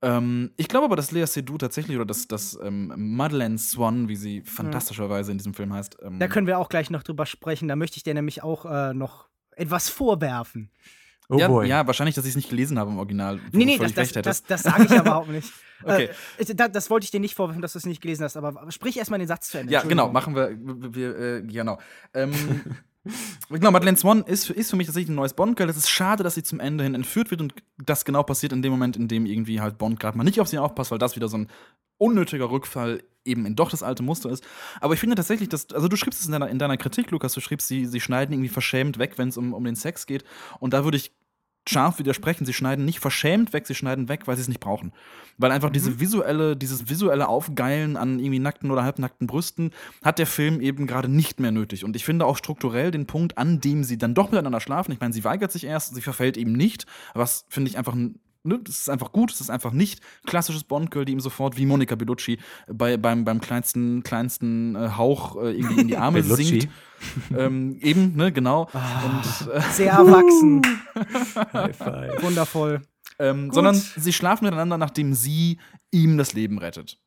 S3: Ähm, ich glaube aber, dass Lea Seydoux tatsächlich, oder dass, dass ähm, Madeleine Swan, wie sie fantastischerweise in diesem Film heißt, ähm,
S2: Da können wir auch gleich noch drüber sprechen. Da möchte ich dir nämlich auch äh, noch etwas vorwerfen.
S1: Oh
S3: ja,
S1: boy.
S3: ja, wahrscheinlich, dass ich es nicht gelesen habe im Original.
S2: Nee, nee, das, das, das, das sage ich überhaupt nicht.
S3: Okay.
S2: Äh, ich- da, das wollte ich dir nicht vorwerfen, dass du es nicht gelesen hast, aber sprich erstmal den Satz zu Ende.
S3: Ja, genau, machen wir, wir, wir äh, genau. Ähm, genau, Madeleine Swan ist, für- ist für mich tatsächlich ein neues Bond-Girl. Es ist schade, dass sie zum Ende hin entführt wird und das genau passiert in dem Moment, in dem irgendwie halt Bond gerade mal nicht auf sie aufpasst, weil das wieder so ein unnötiger Rückfall eben in doch das alte Muster ist. Aber ich finde tatsächlich, dass, also du schriebst es in deiner, in deiner Kritik, Lukas, du schriebst, sie, sie schneiden irgendwie verschämt weg, wenn es um, um den Sex geht. Und da würde ich scharf widersprechen, sie schneiden nicht verschämt weg, sie schneiden weg, weil sie es nicht brauchen. Weil einfach diese visuelle, dieses visuelle Aufgeilen an irgendwie nackten oder halbnackten Brüsten hat der Film eben gerade nicht mehr nötig. Und ich finde auch strukturell den Punkt, an dem sie dann doch miteinander schlafen, ich meine, sie weigert sich erst, sie verfällt eben nicht, was finde ich einfach ein Ne, das ist einfach gut, es ist einfach nicht klassisches Bond-Girl, die ihm sofort wie Monica Bellucci bei, beim, beim kleinsten, kleinsten äh, Hauch äh, irgendwie in die Arme singt. Ähm, eben, ne, genau. Und, äh,
S2: Sehr erwachsen.
S1: High five.
S2: Wundervoll.
S3: Ähm, sondern sie schlafen miteinander, nachdem sie ihm das Leben rettet.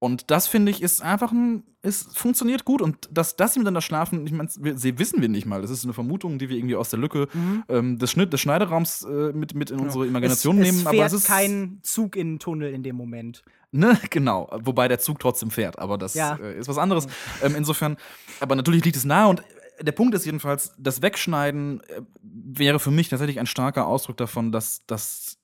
S3: Und das finde ich ist einfach ein, es funktioniert gut und dass, dass sie miteinander schlafen, ich meine, wissen wir nicht mal. Das ist eine Vermutung, die wir irgendwie aus der Lücke ähm, des, Schnitt, des Schneideraums äh, mit, mit in unsere Imagination
S2: es,
S3: nehmen.
S2: Es
S3: aber es ist
S2: kein Zug in den Tunnel in dem Moment.
S3: Ne, genau. Wobei der Zug trotzdem fährt, aber das
S2: Ja.
S3: äh, ist was anderes. Ähm, insofern, aber natürlich liegt es nahe und äh, der Punkt ist jedenfalls, das Wegschneiden äh, wäre für mich tatsächlich ein starker Ausdruck davon, dass, dass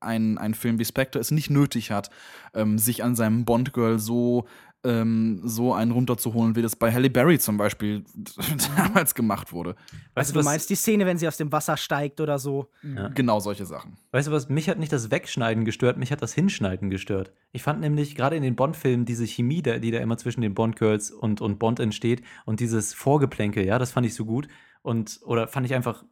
S3: ein, ein Film wie Spectre es nicht nötig hat, ähm, sich an seinem Bond-Girl so ähm, so einen runterzuholen, wie das bei Halle Berry zum Beispiel damals gemacht wurde.
S1: Weißt
S2: Also
S1: du,
S2: du
S1: was,
S2: meinst die Szene, wenn sie aus dem Wasser steigt oder so.
S1: Ja.
S3: Genau solche Sachen.
S1: weißt du was, mich hat nicht das Wegschneiden gestört, mich hat das Hinschneiden gestört. Ich fand nämlich gerade in den Bond-Filmen diese Chemie, die da immer zwischen den Bond-Girls und, und Bond entsteht und dieses Vorgeplänkel, ja, das fand ich so gut. Und, oder fand ich einfach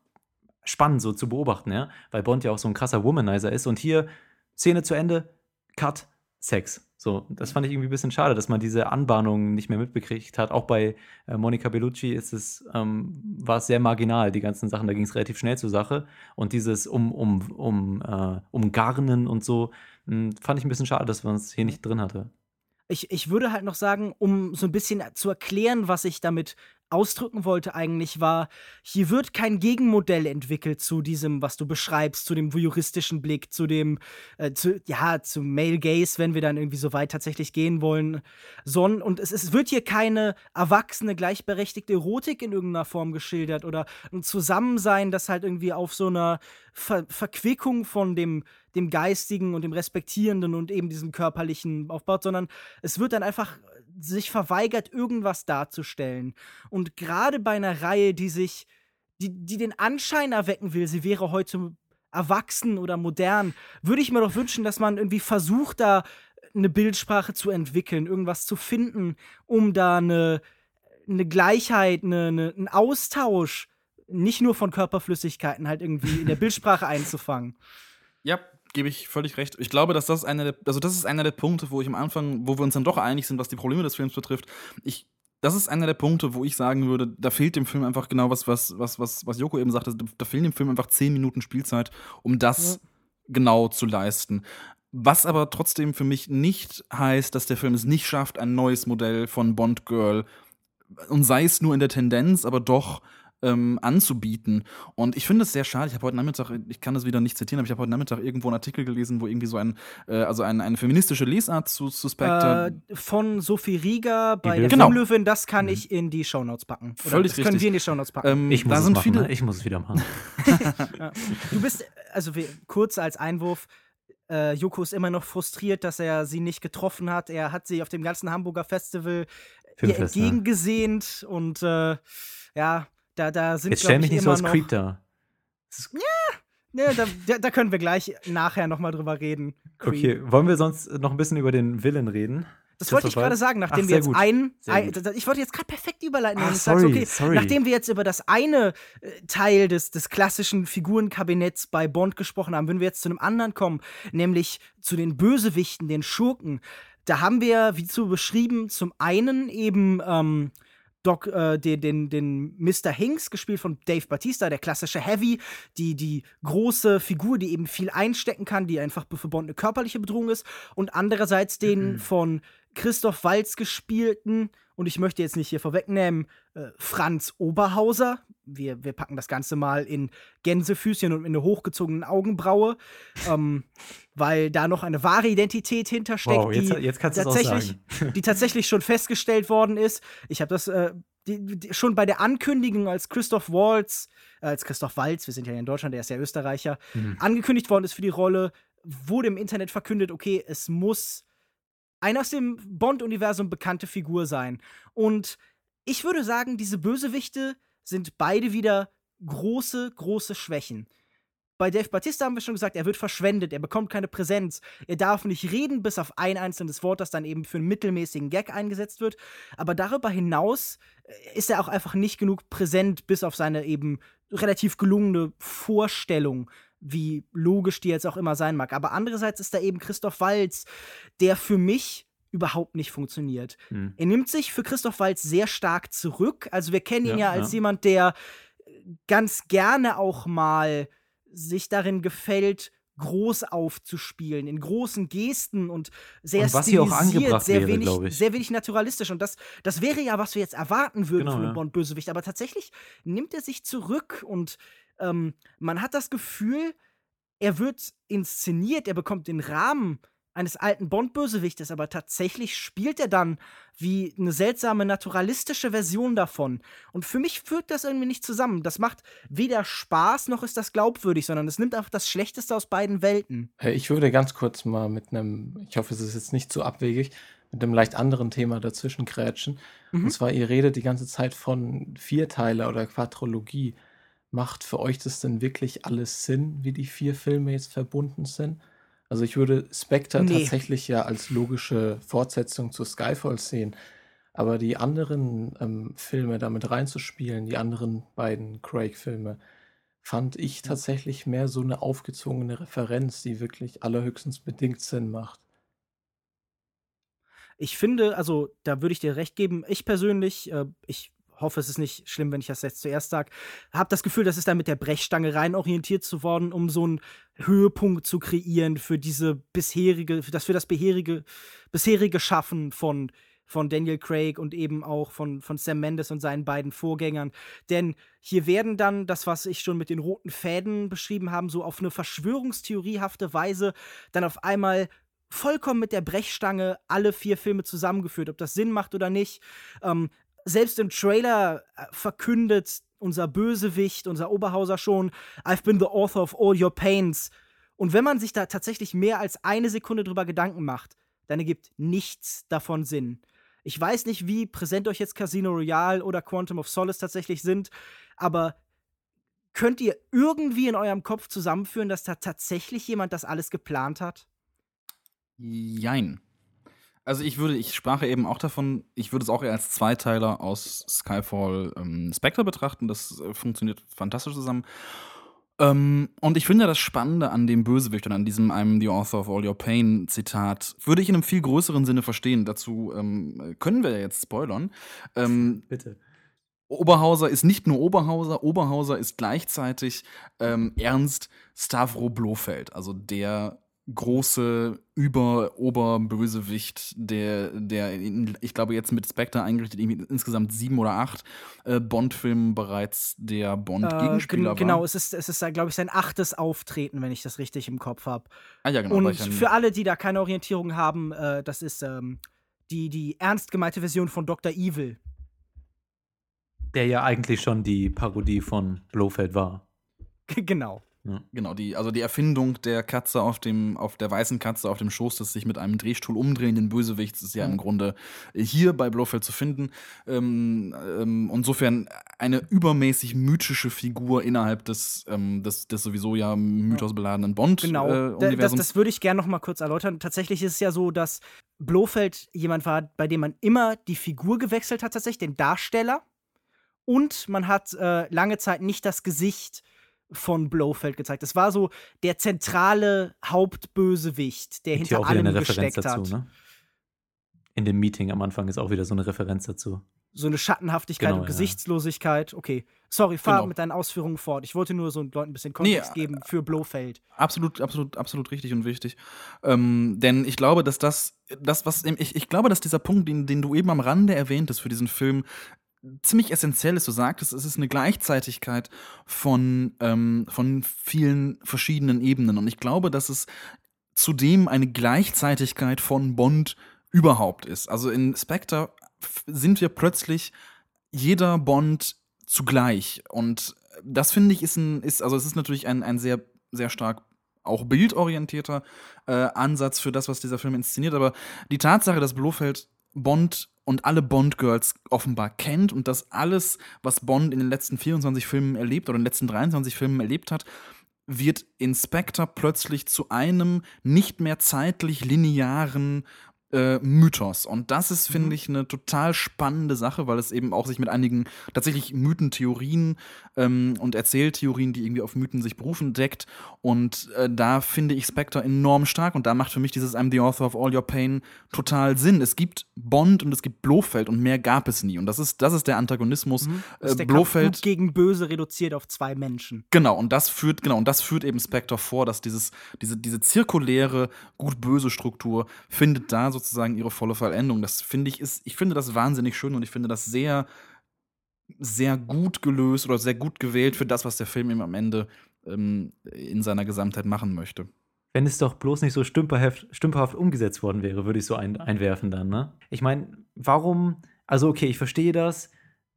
S1: spannend so zu beobachten, ja, weil Bond ja auch so ein krasser Womanizer ist. Und hier, Szene zu Ende, Cut, Sex. So, das fand ich irgendwie ein bisschen schade, dass man diese Anbahnung nicht mehr mitbekriegt hat. Auch bei äh, Monica Bellucci ist es, ähm, war es sehr marginal, die ganzen Sachen, da ging es relativ schnell zur Sache. Und dieses um, um, um, äh, umgarnen und so, mh, fand ich ein bisschen schade, dass man es hier nicht drin hatte.
S2: Ich, ich würde halt noch sagen, um so ein bisschen zu erklären, was ich damit ausdrücken wollte eigentlich, war, hier wird kein Gegenmodell entwickelt zu diesem, was du beschreibst, zu dem voyeuristischen Blick, zu dem, äh, zu, ja, zu Male Gaze, wenn wir dann irgendwie so weit tatsächlich gehen wollen, sondern, und es, es wird hier keine erwachsene, gleichberechtigte Erotik in irgendeiner Form geschildert oder ein Zusammensein, das halt irgendwie auf so einer Ver Verquickung von dem, dem Geistigen und dem Respektierenden und eben diesem Körperlichen aufbaut, sondern es wird dann einfach sich verweigert, irgendwas darzustellen. Und gerade bei einer Reihe, die sich, die, die den Anschein erwecken will, sie wäre heute erwachsen oder modern, würde ich mir doch wünschen, dass man irgendwie versucht, da eine Bildsprache zu entwickeln, irgendwas zu finden, um da eine, eine Gleichheit, eine, eine, einen Austausch, nicht nur von Körperflüssigkeiten, halt irgendwie in der Bildsprache einzufangen.
S3: Ja, gebe ich völlig recht. Ich glaube, dass das einer der, also das ist einer der Punkte, wo ich am Anfang, wo wir uns dann doch einig sind, was die Probleme des Films betrifft. Ich, das ist einer der Punkte, wo ich sagen würde, da fehlt dem Film einfach genau was, was, was, was, was Joko eben sagte, da fehlen dem Film einfach zehn Minuten Spielzeit, um das genau zu leisten. Was aber trotzdem für mich nicht heißt, dass der Film es nicht schafft, ein neues Modell von Bond Girl und sei es nur in der Tendenz, aber doch ähm, anzubieten. Und ich finde es sehr schade. Ich habe heute Nachmittag, ich kann das wieder nicht zitieren, aber ich habe heute Nachmittag irgendwo einen Artikel gelesen, wo irgendwie so ein, äh, also ein, eine feministische Lesart zu, Spectre.
S2: Äh, von Sophie Rieger bei der
S1: Löwin.
S3: Genau.
S2: Filmlöwin, das kann ich in die Shownotes packen. Oder
S3: Völlig
S2: das können
S3: richtig.
S2: wir in die Shownotes packen.
S3: ähm,
S1: Ich muss
S3: da
S1: es
S3: sind
S1: machen,
S3: viele.
S1: ne? ich muss es wieder machen.
S2: Du bist, also wir, kurz als Einwurf, äh, Joko ist immer noch frustriert, dass er sie nicht getroffen hat. Er hat sie auf dem ganzen Hamburger Festival ihr
S1: Filmfest, ne?
S2: entgegengesehnt und äh, ja, da, da sind
S1: Jetzt stell mich
S2: ich,
S1: nicht so als Creep da. Ist-
S2: Ne, da, da, können wir gleich nachher noch mal drüber reden.
S1: Creed. Okay, wollen wir sonst noch ein bisschen über den Villain reden?
S2: Das wollte ich gerade sagen, nachdem Ach, wir jetzt gut. ein, ein ich wollte jetzt gerade perfekt überleiten, Ach,
S1: sorry, sagst, okay,
S2: sorry. nachdem wir jetzt über das eine äh, Teil des, des klassischen Figurenkabinetts bei Bond gesprochen haben, würden wir jetzt zu einem anderen kommen, nämlich zu den Bösewichten, den Schurken. Da haben wir, wie zu beschrieben, zum einen eben ähm, Doc, äh, den, den, den Mr. Hinks, gespielt von Dave Batista, der klassische Heavy, die, die große Figur, die eben viel einstecken kann, die einfach für Bond eine körperliche Bedrohung ist. Und andererseits den mhm. von Christoph Walz gespielten, und ich möchte jetzt nicht hier vorwegnehmen, äh, Franz Oberhauser. Wir, wir packen das Ganze mal in Gänsefüßchen und in eine hochgezogene Augenbraue, ähm, weil da noch eine wahre Identität hintersteckt, wow,
S1: jetzt, die, jetzt
S2: tatsächlich, die tatsächlich schon festgestellt worden ist. Ich habe das äh, die, die, schon bei der Ankündigung, als Christoph Waltz, äh, als Christoph Waltz, wir sind ja in Deutschland, der ist ja Österreicher, mhm. angekündigt worden ist für die Rolle, wurde im Internet verkündet, okay, es muss eine aus dem Bond-Universum bekannte Figur sein. Und ich würde sagen, diese Bösewichte sind beide wieder große, große Schwächen. Bei Dave Batista haben wir schon gesagt, er wird verschwendet, er bekommt keine Präsenz, er darf nicht reden, bis auf ein einzelnes Wort, das dann eben für einen mittelmäßigen Gag eingesetzt wird. Aber darüber hinaus äh, ist er auch einfach nicht genug präsent, bis auf seine eben relativ gelungene Vorstellung wie logisch die jetzt auch immer sein mag. Aber andererseits ist da eben Christoph Walz, der für mich überhaupt nicht funktioniert. Hm. Er nimmt sich für Christoph Walz sehr stark zurück. Also wir kennen ihn ja, ja als ja. jemand, der ganz gerne auch mal sich darin gefällt, groß aufzuspielen, in großen Gesten und sehr und
S1: was stilisiert,
S2: sehr,
S1: wäre,
S2: wenig, sehr wenig naturalistisch. Und das, das wäre ja, was wir jetzt erwarten würden genau, von einem ja. Bond-Bösewicht. Aber tatsächlich nimmt er sich zurück und ähm, man hat das Gefühl, er wird inszeniert, er bekommt den Rahmen eines alten Bond-Bösewichtes, aber tatsächlich spielt er dann wie eine seltsame naturalistische Version davon. Und für mich führt das irgendwie nicht zusammen. Das macht weder Spaß noch ist das glaubwürdig, sondern es nimmt einfach das Schlechteste aus beiden Welten.
S6: Ich würde ganz kurz mal mit einem, ich hoffe, es ist jetzt nicht zu abwegig, mit einem leicht anderen Thema dazwischen krätschen. Mhm. Und zwar, ihr redet die ganze Zeit von Vierteiler oder Quadrologie. Macht für euch das denn wirklich alles Sinn, wie die vier Filme jetzt verbunden sind? Also ich würde Spectre nee. tatsächlich ja als logische Fortsetzung zu Skyfall sehen. Aber die anderen ähm, Filme damit reinzuspielen, die anderen beiden Craig-Filme, fand ich tatsächlich mehr so eine aufgezwungene Referenz, die wirklich allerhöchstens bedingt Sinn macht.
S2: Ich finde, also da würde ich dir recht geben, ich persönlich, äh, ich hoffe, es ist nicht schlimm, wenn ich das jetzt zuerst sage. Habe das Gefühl, das ist da mit der Brechstange rein orientiert zu worden, um so einen Höhepunkt zu kreieren für diese bisherige, für das für das bisherige, bisherige Schaffen von von Daniel Craig und eben auch von, von Sam Mendes und seinen beiden Vorgängern. Denn hier werden dann das, was ich schon mit den roten Fäden beschrieben habe, so auf eine verschwörungstheoriehafte Weise dann auf einmal vollkommen mit der Brechstange alle vier Filme zusammengeführt, ob das Sinn macht oder nicht. Ähm, selbst im Trailer äh, verkündet unser Bösewicht, unser Oberhauser schon, I've been the author of all your pains. Und wenn man sich da tatsächlich mehr als eine Sekunde drüber Gedanken macht, dann ergibt nichts davon Sinn. Ich weiß nicht, wie präsent euch jetzt Casino Royale oder Quantum of Solace tatsächlich sind, aber könnt ihr irgendwie in eurem Kopf zusammenführen, dass da tatsächlich jemand das alles geplant hat?
S3: Jein. Also ich würde, ich sprach eben auch davon, ich würde es auch eher als Zweiteiler aus Skyfall ähm, Spectre betrachten. Das äh, funktioniert fantastisch zusammen. Ähm, und ich finde das Spannende an dem Bösewicht und an diesem I'm the author of all your pain Zitat, würde ich in einem viel größeren Sinne verstehen. Dazu ähm, können wir ja jetzt spoilern. Ähm,
S1: Bitte.
S3: Oberhauser ist nicht nur Oberhauser, Oberhauser ist gleichzeitig ähm, Ernst Stavro Blofeld, also der große Über-Oberbösewicht, der, der in, ich glaube, jetzt mit Spectre eingerichtet, irgendwie insgesamt sieben oder acht äh, Bond-Filmen bereits der Bond-Gegenspieler äh, war.
S2: Genau, es ist, es ist glaube ich, sein achtes Auftreten, wenn ich das richtig im Kopf habe.
S3: Ah ja, genau.
S2: Und für alle, die da keine Orientierung haben, äh, das ist ähm, die, die ernst gemeinte Version von Dr. Evil.
S1: Der ja eigentlich schon die Parodie von Blofeld war.
S2: genau.
S1: Ja.
S3: Genau, die, also die Erfindung der Katze auf dem, auf der weißen Katze auf dem Schoß des sich mit einem Drehstuhl umdrehenden Bösewichts ist ja im Grunde hier bei Blofeld zu finden. Ähm, ähm, insofern eine übermäßig mythische Figur innerhalb des, ähm, des, des sowieso ja mythosbeladenen Bond.
S2: Genau,
S3: Äh,
S2: Da- das, das würde ich gerne noch mal kurz erläutern. Tatsächlich ist es ja so, dass Blofeld jemand war, bei dem man immer die Figur gewechselt hat, tatsächlich den Darsteller. Und man hat äh, lange Zeit nicht das Gesicht von Blofeld gezeigt. Das war so der zentrale Hauptbösewicht, der
S1: Gibt
S2: hinter
S1: auch
S2: allem
S1: eine Referenz
S2: gesteckt
S1: dazu,
S2: hat.
S1: ne? In dem Meeting am Anfang ist auch wieder so eine Referenz dazu.
S2: So eine Schattenhaftigkeit
S1: Genau,
S2: und
S1: ja.
S2: Gesichtslosigkeit. Okay, sorry, fahr
S3: Genau.
S2: mit deinen Ausführungen fort. Ich wollte nur so Leuten ein bisschen Kontext
S3: Nee,
S2: geben für Blofeld.
S3: Absolut, absolut, absolut richtig und wichtig. Ähm, denn ich glaube, dass das, das was, ich, ich glaube, dass dieser Punkt, den, den du eben am Rande erwähntest für diesen Film, ziemlich essentiell ist. Du sagtest, es ist eine Gleichzeitigkeit von, ähm, von vielen verschiedenen Ebenen. Und ich glaube, dass es zudem eine Gleichzeitigkeit von Bond überhaupt ist. Also in Spectre sind wir plötzlich jeder Bond zugleich. Und das finde ich ist ein, ist, also es ist natürlich ein, ein sehr, sehr stark auch bildorientierter äh, Ansatz für das, was dieser Film inszeniert. Aber die Tatsache, dass Blofeld Bond und alle Bond-Girls offenbar kennt und dass alles, was Bond in den letzten 24 Filmen erlebt oder in den letzten 23 Filmen erlebt hat, wird in Spectre plötzlich zu einem nicht mehr zeitlich linearen äh, Mythos. Und das ist, finde ich, eine total spannende Sache, weil es eben auch sich mit einigen tatsächlich Mythentheorien ähm, und Erzähltheorien, die irgendwie auf Mythen sich berufen, deckt. Und äh, da finde ich Spectre enorm stark und da macht für mich dieses I'm the author of all your pain total Sinn. Es gibt Bond und es gibt Blofeld und mehr gab es nie. Und das ist, das ist der Antagonismus.
S2: Das ist
S3: Äh,
S2: der Kampf
S3: Blofeld.
S2: Gut gegen Böse reduziert auf zwei Menschen.
S3: Genau, und das führt, genau, und das führt eben Spectre vor, dass dieses, diese, diese zirkuläre gut-böse Struktur findet da sozusagen ihre volle Vollendung. Das finde ich ist, ich finde das wahnsinnig schön und ich finde das sehr, sehr gut gelöst oder sehr gut gewählt für das, was der Film eben am Ende ähm, in seiner Gesamtheit machen möchte.
S1: Wenn es doch bloß nicht so stümperhaft, stümperhaft umgesetzt worden wäre, würde ich so ein, einwerfen dann, ne? Ich meine, warum, also okay, ich verstehe das,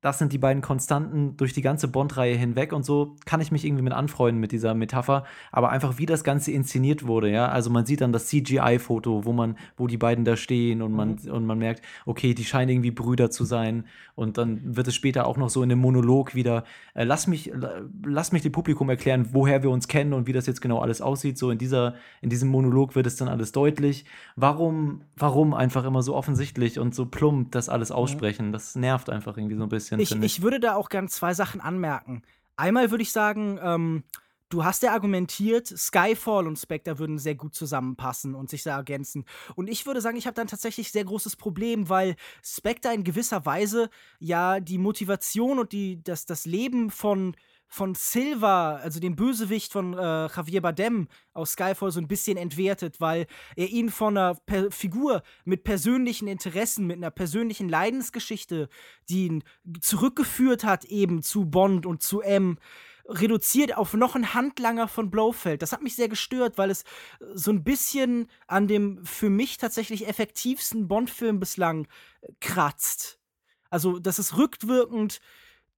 S1: das sind die beiden Konstanten durch die ganze Bond-Reihe hinweg und so kann ich mich irgendwie mit anfreunden mit dieser Metapher, aber einfach wie das Ganze inszeniert wurde, ja, also man sieht dann das CGI-Foto, wo man, wo die beiden da stehen und man, und man merkt, okay, die scheinen irgendwie Brüder zu sein. Und dann wird es später auch noch so in dem Monolog wieder, äh, lass mich, la- lass mich dem Publikum erklären, woher wir uns kennen und wie das jetzt genau alles aussieht, so in dieser, in diesem Monolog wird es dann alles deutlich. Warum, warum einfach immer so offensichtlich und so plump das alles aussprechen? Das nervt einfach irgendwie so ein bisschen,
S2: Ich,
S1: finde
S2: ich würde da auch gern zwei Sachen anmerken. Einmal würde ich sagen, ähm, du hast ja argumentiert, Skyfall und Spectre würden sehr gut zusammenpassen und sich sehr ergänzen. Und ich würde sagen, ich habe dann tatsächlich sehr großes Problem, weil Spectre in gewisser Weise ja die Motivation und die, das, das Leben von von Silva, also dem Bösewicht von äh, Javier Bardem aus Skyfall, so ein bisschen entwertet, weil er ihn von einer per Figur mit persönlichen Interessen, mit einer persönlichen Leidensgeschichte, die ihn zurückgeführt hat eben zu Bond und zu M, reduziert auf noch einen Handlanger von Blofeld. Das hat mich sehr gestört, weil es so ein bisschen an dem für mich tatsächlich effektivsten Bond-Film bislang äh, kratzt. Also, das ist rückwirkend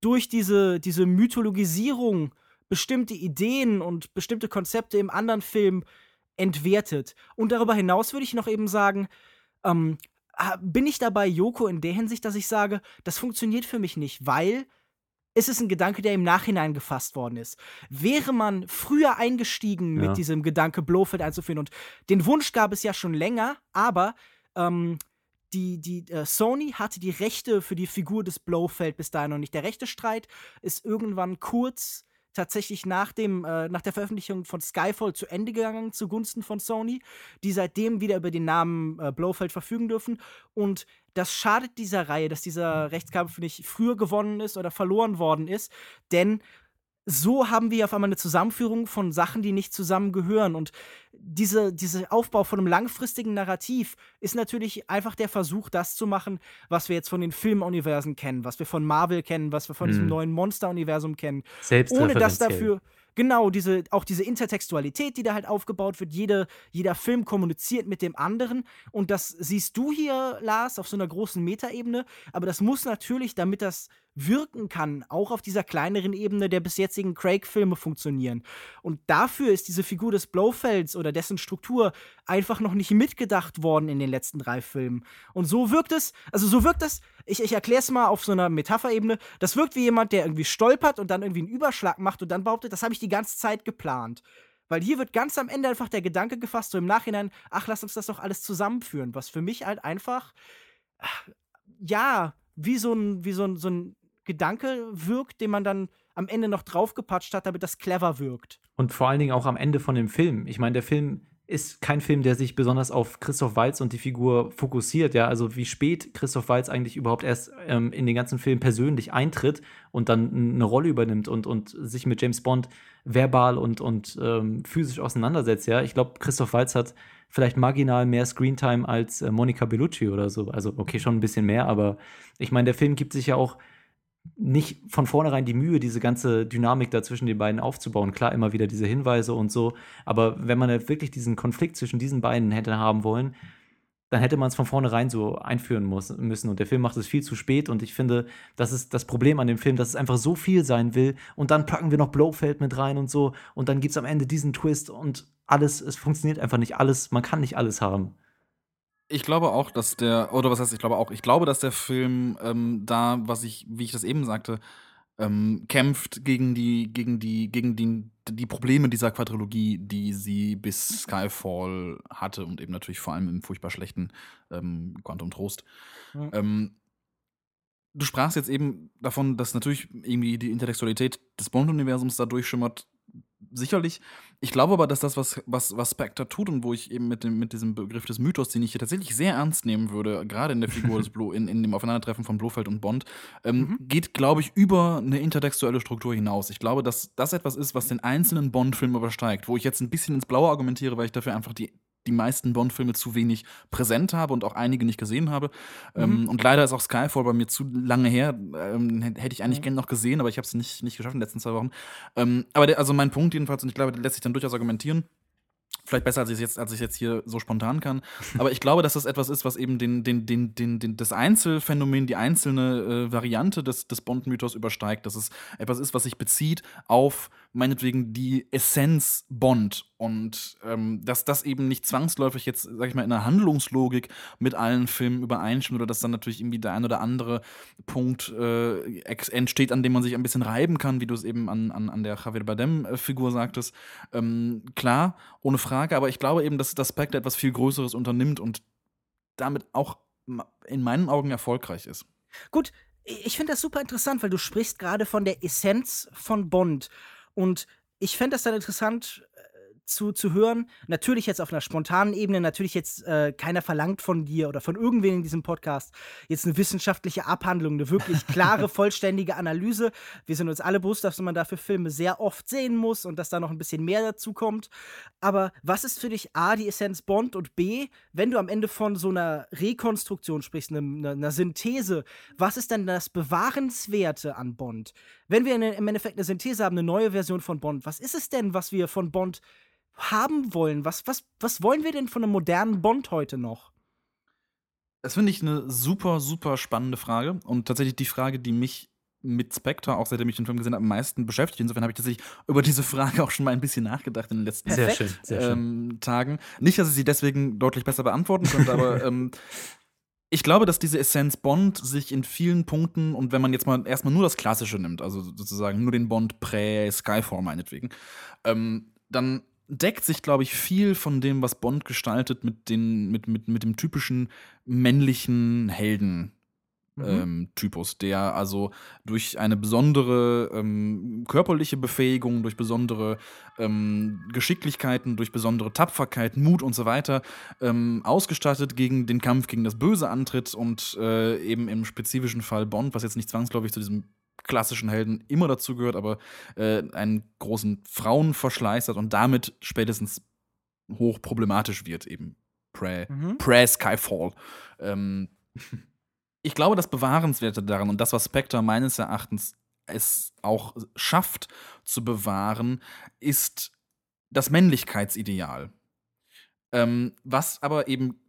S2: durch diese, diese Mythologisierung bestimmte Ideen und bestimmte Konzepte im anderen Film entwertet. Und darüber hinaus würde ich noch eben sagen, ähm, bin ich dabei Joko in der Hinsicht, dass ich sage, das funktioniert für mich nicht, weil es ist ein Gedanke, der im Nachhinein gefasst worden ist. Wäre man früher eingestiegen
S1: Ja.
S2: mit diesem Gedanke, Blofeld einzuführen, und den Wunsch gab es ja schon länger, aber ähm, die, die äh, Sony hatte die Rechte für die Figur des Blofeld bis dahin noch nicht. Der rechte Streit ist irgendwann kurz tatsächlich nach, dem, äh, nach der Veröffentlichung von Skyfall zu Ende gegangen zugunsten von Sony, die seitdem wieder über den Namen äh, Blofeld verfügen dürfen. Und das schadet dieser Reihe, dass dieser Rechtskampf nicht früher gewonnen ist oder verloren worden ist, denn so haben wir auf einmal eine Zusammenführung von Sachen, die nicht zusammengehören. Und diese, dieser Aufbau von einem langfristigen Narrativ ist natürlich einfach der Versuch, das zu machen, was wir jetzt von den Filmuniversen kennen, was wir von Marvel kennen, was wir von diesem
S1: Mhm.
S2: neuen Monster-Universum kennen. Ohne dass dafür, Genau, diese, auch diese Intertextualität, die da halt aufgebaut wird. Jede, jeder Film kommuniziert mit dem anderen. Und das siehst du hier, Lars, auf so einer großen Metaebene. Aber das muss natürlich, damit das wirken kann, auch auf dieser kleineren Ebene der bis jetzigen Craig-Filme funktionieren. Und dafür ist diese Figur des Blofelds oder dessen Struktur einfach noch nicht mitgedacht worden in den letzten drei Filmen. Und so wirkt es, also so wirkt das, ich, ich erkläre es mal auf so einer Metapherebene, das wirkt wie jemand, der irgendwie stolpert und dann irgendwie einen Überschlag macht und dann behauptet, das habe ich die ganze Zeit geplant. Weil hier wird ganz am Ende einfach der Gedanke gefasst, so im Nachhinein, ach, lass uns das doch alles zusammenführen. Was für mich halt einfach, ja, wie so ein, wie so ein, so ein Gedanke wirkt, den man dann am Ende noch draufgepatscht hat, damit das clever wirkt.
S1: Und vor allen Dingen auch am Ende von dem Film. Ich meine, der Film ist kein Film, der sich besonders auf Christoph Waltz und die Figur fokussiert, ja, also wie spät Christoph Waltz eigentlich überhaupt erst ähm, in den ganzen Film persönlich eintritt und dann eine Rolle übernimmt und, und sich mit James Bond verbal und, und ähm, physisch auseinandersetzt, ja. Ich glaube, Christoph Waltz hat vielleicht marginal mehr Screentime als äh, Monica Bellucci oder so. Also, okay, schon ein bisschen mehr, aber ich meine, der Film gibt sich ja auch nicht von vornherein die Mühe, diese ganze Dynamik da zwischen den beiden aufzubauen. Klar, immer wieder diese Hinweise und so. Aber wenn man halt wirklich diesen Konflikt zwischen diesen beiden hätte haben wollen, dann hätte man es von vornherein so einführen muss, müssen. Und der Film macht es viel zu spät. Und ich finde, das ist das Problem an dem Film, dass es einfach so viel sein will. Und dann packen wir noch Blowfeld mit rein und so. Und dann gibt es am Ende diesen Twist und alles, es funktioniert einfach nicht alles. Man kann nicht alles haben.
S3: Ich glaube auch, dass der, oder was heißt, ich glaube auch, ich glaube, dass der Film ähm, da, was ich, wie ich das eben sagte, ähm, kämpft gegen die, gegen die, gegen die, die Probleme dieser Quadrilogie, die sie bis Skyfall hatte und eben natürlich vor allem im furchtbar schlechten ähm, Quantum Trost. Mhm. Ähm, du sprachst jetzt eben davon, dass natürlich irgendwie die Intellektualität des Bond-Universums da durchschimmert sicherlich. Ich glaube aber, dass das, was, was, was Spectre tut und wo ich eben mit, dem, mit diesem Begriff des Mythos, den ich hier tatsächlich sehr ernst nehmen würde, gerade in der Figur des Blo, in, in dem Aufeinandertreffen von Blofeld und Bond, ähm, mhm. geht, glaube ich, über eine intertextuelle Struktur hinaus. Ich glaube, dass das etwas ist, was den einzelnen Bond-Film übersteigt, wo ich jetzt ein bisschen ins Blaue argumentiere, weil ich dafür einfach die die meisten Bond-Filme zu wenig präsent habe und auch einige nicht gesehen habe. Mhm. Ähm, und leider ist auch Skyfall bei mir zu lange her. Ähm, hätte ich eigentlich mhm. gerne noch gesehen, aber ich habe es nicht, nicht geschafft in den letzten zwei Wochen. Ähm, aber der, also mein Punkt jedenfalls, und ich glaube, der lässt sich dann durchaus argumentieren, Vielleicht besser, als ich jetzt, als ich jetzt hier so spontan kann. Aber ich glaube, dass das etwas ist, was eben den, den, den, den, den, das Einzelfenomen, die einzelne äh, Variante des, des Bond-Mythos übersteigt. Dass es etwas ist, was sich bezieht auf meinetwegen die Essenz Bond und ähm, dass das eben nicht zwangsläufig jetzt, sag ich mal, in der Handlungslogik mit allen Filmen übereinstimmt oder dass dann natürlich irgendwie der ein oder andere Punkt äh, entsteht, an dem man sich ein bisschen reiben kann, wie du es eben an, an, an der Javier Bardem-Figur sagtest. Ähm, klar, ohne Frage, aber ich glaube eben, dass das Spectre etwas viel Größeres unternimmt und damit auch in meinen Augen erfolgreich ist.
S2: Gut, ich finde das super interessant, weil du sprichst gerade von der Essenz von Bond. Und ich fände das dann interessant, zu, zu hören. Natürlich jetzt auf einer spontanen Ebene, natürlich jetzt äh, keiner verlangt von dir oder von irgendwen in diesem Podcast jetzt eine wissenschaftliche Abhandlung, eine wirklich klare, vollständige Analyse. Wir sind uns alle bewusst, dass man dafür Filme sehr oft sehen muss und dass da noch ein bisschen mehr dazu kommt. Aber was ist für dich A, die Essenz Bond und B, wenn du am Ende von so einer Rekonstruktion sprichst, einer, einer Synthese, was ist denn das Bewahrenswerte an Bond? Wenn wir im Endeffekt eine Synthese haben, eine neue Version von Bond, was ist es denn, was wir von Bond haben wollen? Was, was, was wollen wir denn von einem modernen Bond heute noch?
S3: Das finde ich eine super, super spannende Frage. Und tatsächlich die Frage, die mich mit Spectre, auch seitdem ich den Film gesehen habe, am meisten beschäftigt. Insofern habe ich tatsächlich über diese Frage auch schon mal ein bisschen nachgedacht in den letzten
S1: sehr schön, sehr schön.
S3: Ähm, Tagen. Nicht, dass ich sie deswegen deutlich besser beantworten könnte, aber ähm, ich glaube, dass diese Essenz Bond sich in vielen Punkten, und wenn man jetzt mal erstmal nur das Klassische nimmt, also sozusagen nur den Bond prä-Skyfall meinetwegen, ähm, dann deckt sich, glaube ich, viel von dem, was Bond gestaltet, mit, den, mit, mit, mit dem typischen männlichen Helden. Mhm. Ähm, Typus, der also durch eine besondere ähm, körperliche Befähigung, durch besondere ähm, Geschicklichkeiten, durch besondere Tapferkeit, Mut und so weiter ähm, ausgestattet gegen den Kampf gegen das Böse antritt und äh, eben im spezifischen Fall Bond, was jetzt nicht zwangsläufig zu diesem klassischen Helden immer dazu gehört, aber äh, einen großen Frauenverschleiß hat und damit spätestens hoch problematisch wird, eben Prä, mhm. Prä Skyfall. Ähm, ich glaube, das Bewahrenswerte daran und das, was Spectre meines Erachtens es auch schafft zu bewahren, ist das Männlichkeitsideal. Ähm, was aber eben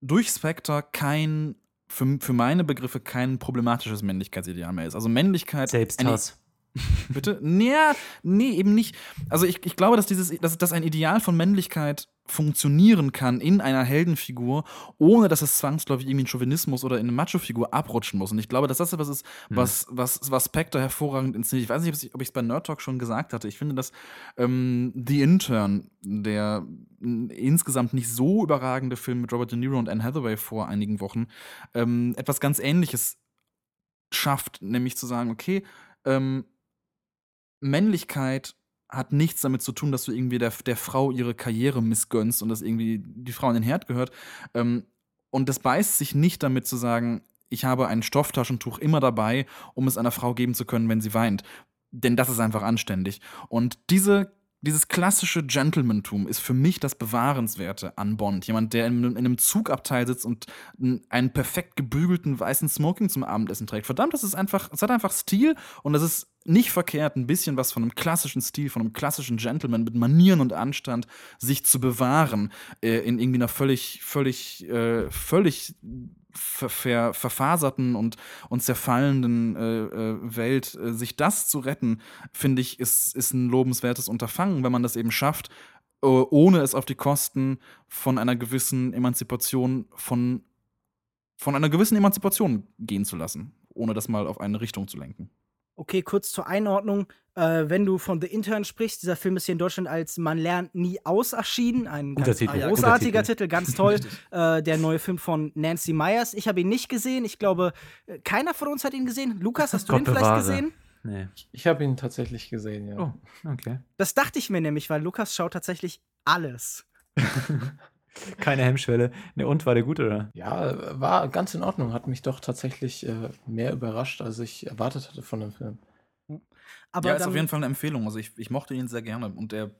S3: durch Spectre kein, für, für meine Begriffe, kein problematisches Männlichkeitsideal mehr ist. Also Männlichkeit.
S1: Selbsthass.
S3: Bitte? Nee, nee, eben nicht. Also ich, ich glaube, dass dieses, dass, dass ein Ideal von Männlichkeit funktionieren kann in einer Heldenfigur, ohne dass es zwangsläufig irgendwie in Chauvinismus oder in eine Macho-Figur abrutschen muss. Und ich glaube, dass das etwas ist,
S1: Hm.
S3: was, was, was Spectre hervorragend inszeniert. Ich weiß nicht, ob ich es bei Nerd Talk schon gesagt hatte. Ich finde, dass ähm, The Intern, der insgesamt nicht so überragende Film mit Robert De Niro und Anne Hathaway vor einigen Wochen, ähm, etwas ganz Ähnliches schafft, nämlich zu sagen, okay, ähm, Männlichkeit hat nichts damit zu tun, dass du irgendwie der, der Frau ihre Karriere missgönnst und dass irgendwie die Frau in den Herd gehört. Ähm, und das beißt sich nicht damit zu sagen, ich habe ein Stofftaschentuch immer dabei, um es einer Frau geben zu können, wenn sie weint. Denn das ist einfach anständig. Und diese, dieses klassische Gentlemantum ist für mich das Bewahrenswerte an Bond. Jemand, der in, in einem Zugabteil sitzt und einen perfekt gebügelten weißen Smoking zum Abendessen trägt. Verdammt, das ist einfach, es hat einfach Stil und das ist nicht verkehrt, ein bisschen was von einem klassischen Stil, von einem klassischen Gentleman mit Manieren und Anstand sich zu bewahren äh, in irgendwie einer völlig, völlig, äh, völlig ver ver verfaserten und, und zerfallenden äh, äh, Welt, äh, sich das zu retten, finde ich, ist, ist ein lobenswertes Unterfangen, wenn man das eben schafft, äh, ohne es auf die Kosten von einer gewissen Emanzipation von, von einer gewissen Emanzipation gehen zu lassen, ohne das mal auf eine Richtung zu lenken.
S2: Okay, kurz zur Einordnung. Äh, wenn du von The Intern sprichst, dieser Film ist hier in Deutschland als Man lernt nie aus erschienen. Ein ganz
S1: Titel,
S2: großartiger
S1: Titel.
S2: Titel. ganz toll. äh, der neue Film von Nancy Myers. Ich habe ihn nicht gesehen. Ich glaube, äh, keiner von uns hat ihn gesehen. Lukas, hast du
S1: Gott
S2: ihn vielleicht
S1: bewahre.
S2: gesehen?
S1: Nee.
S6: Ich habe ihn tatsächlich gesehen, ja.
S1: Oh, okay.
S2: Das dachte ich mir nämlich, weil Lukas schaut tatsächlich alles.
S1: Keine Hemmschwelle. Ne, und war der gut, oder?
S6: Ja, war ganz in Ordnung. Hat mich doch tatsächlich äh, mehr überrascht, als ich erwartet hatte von dem Film.
S2: Aber
S3: ja, ist auf jeden Fall eine Empfehlung. Also ich, ich mochte ihn sehr gerne und er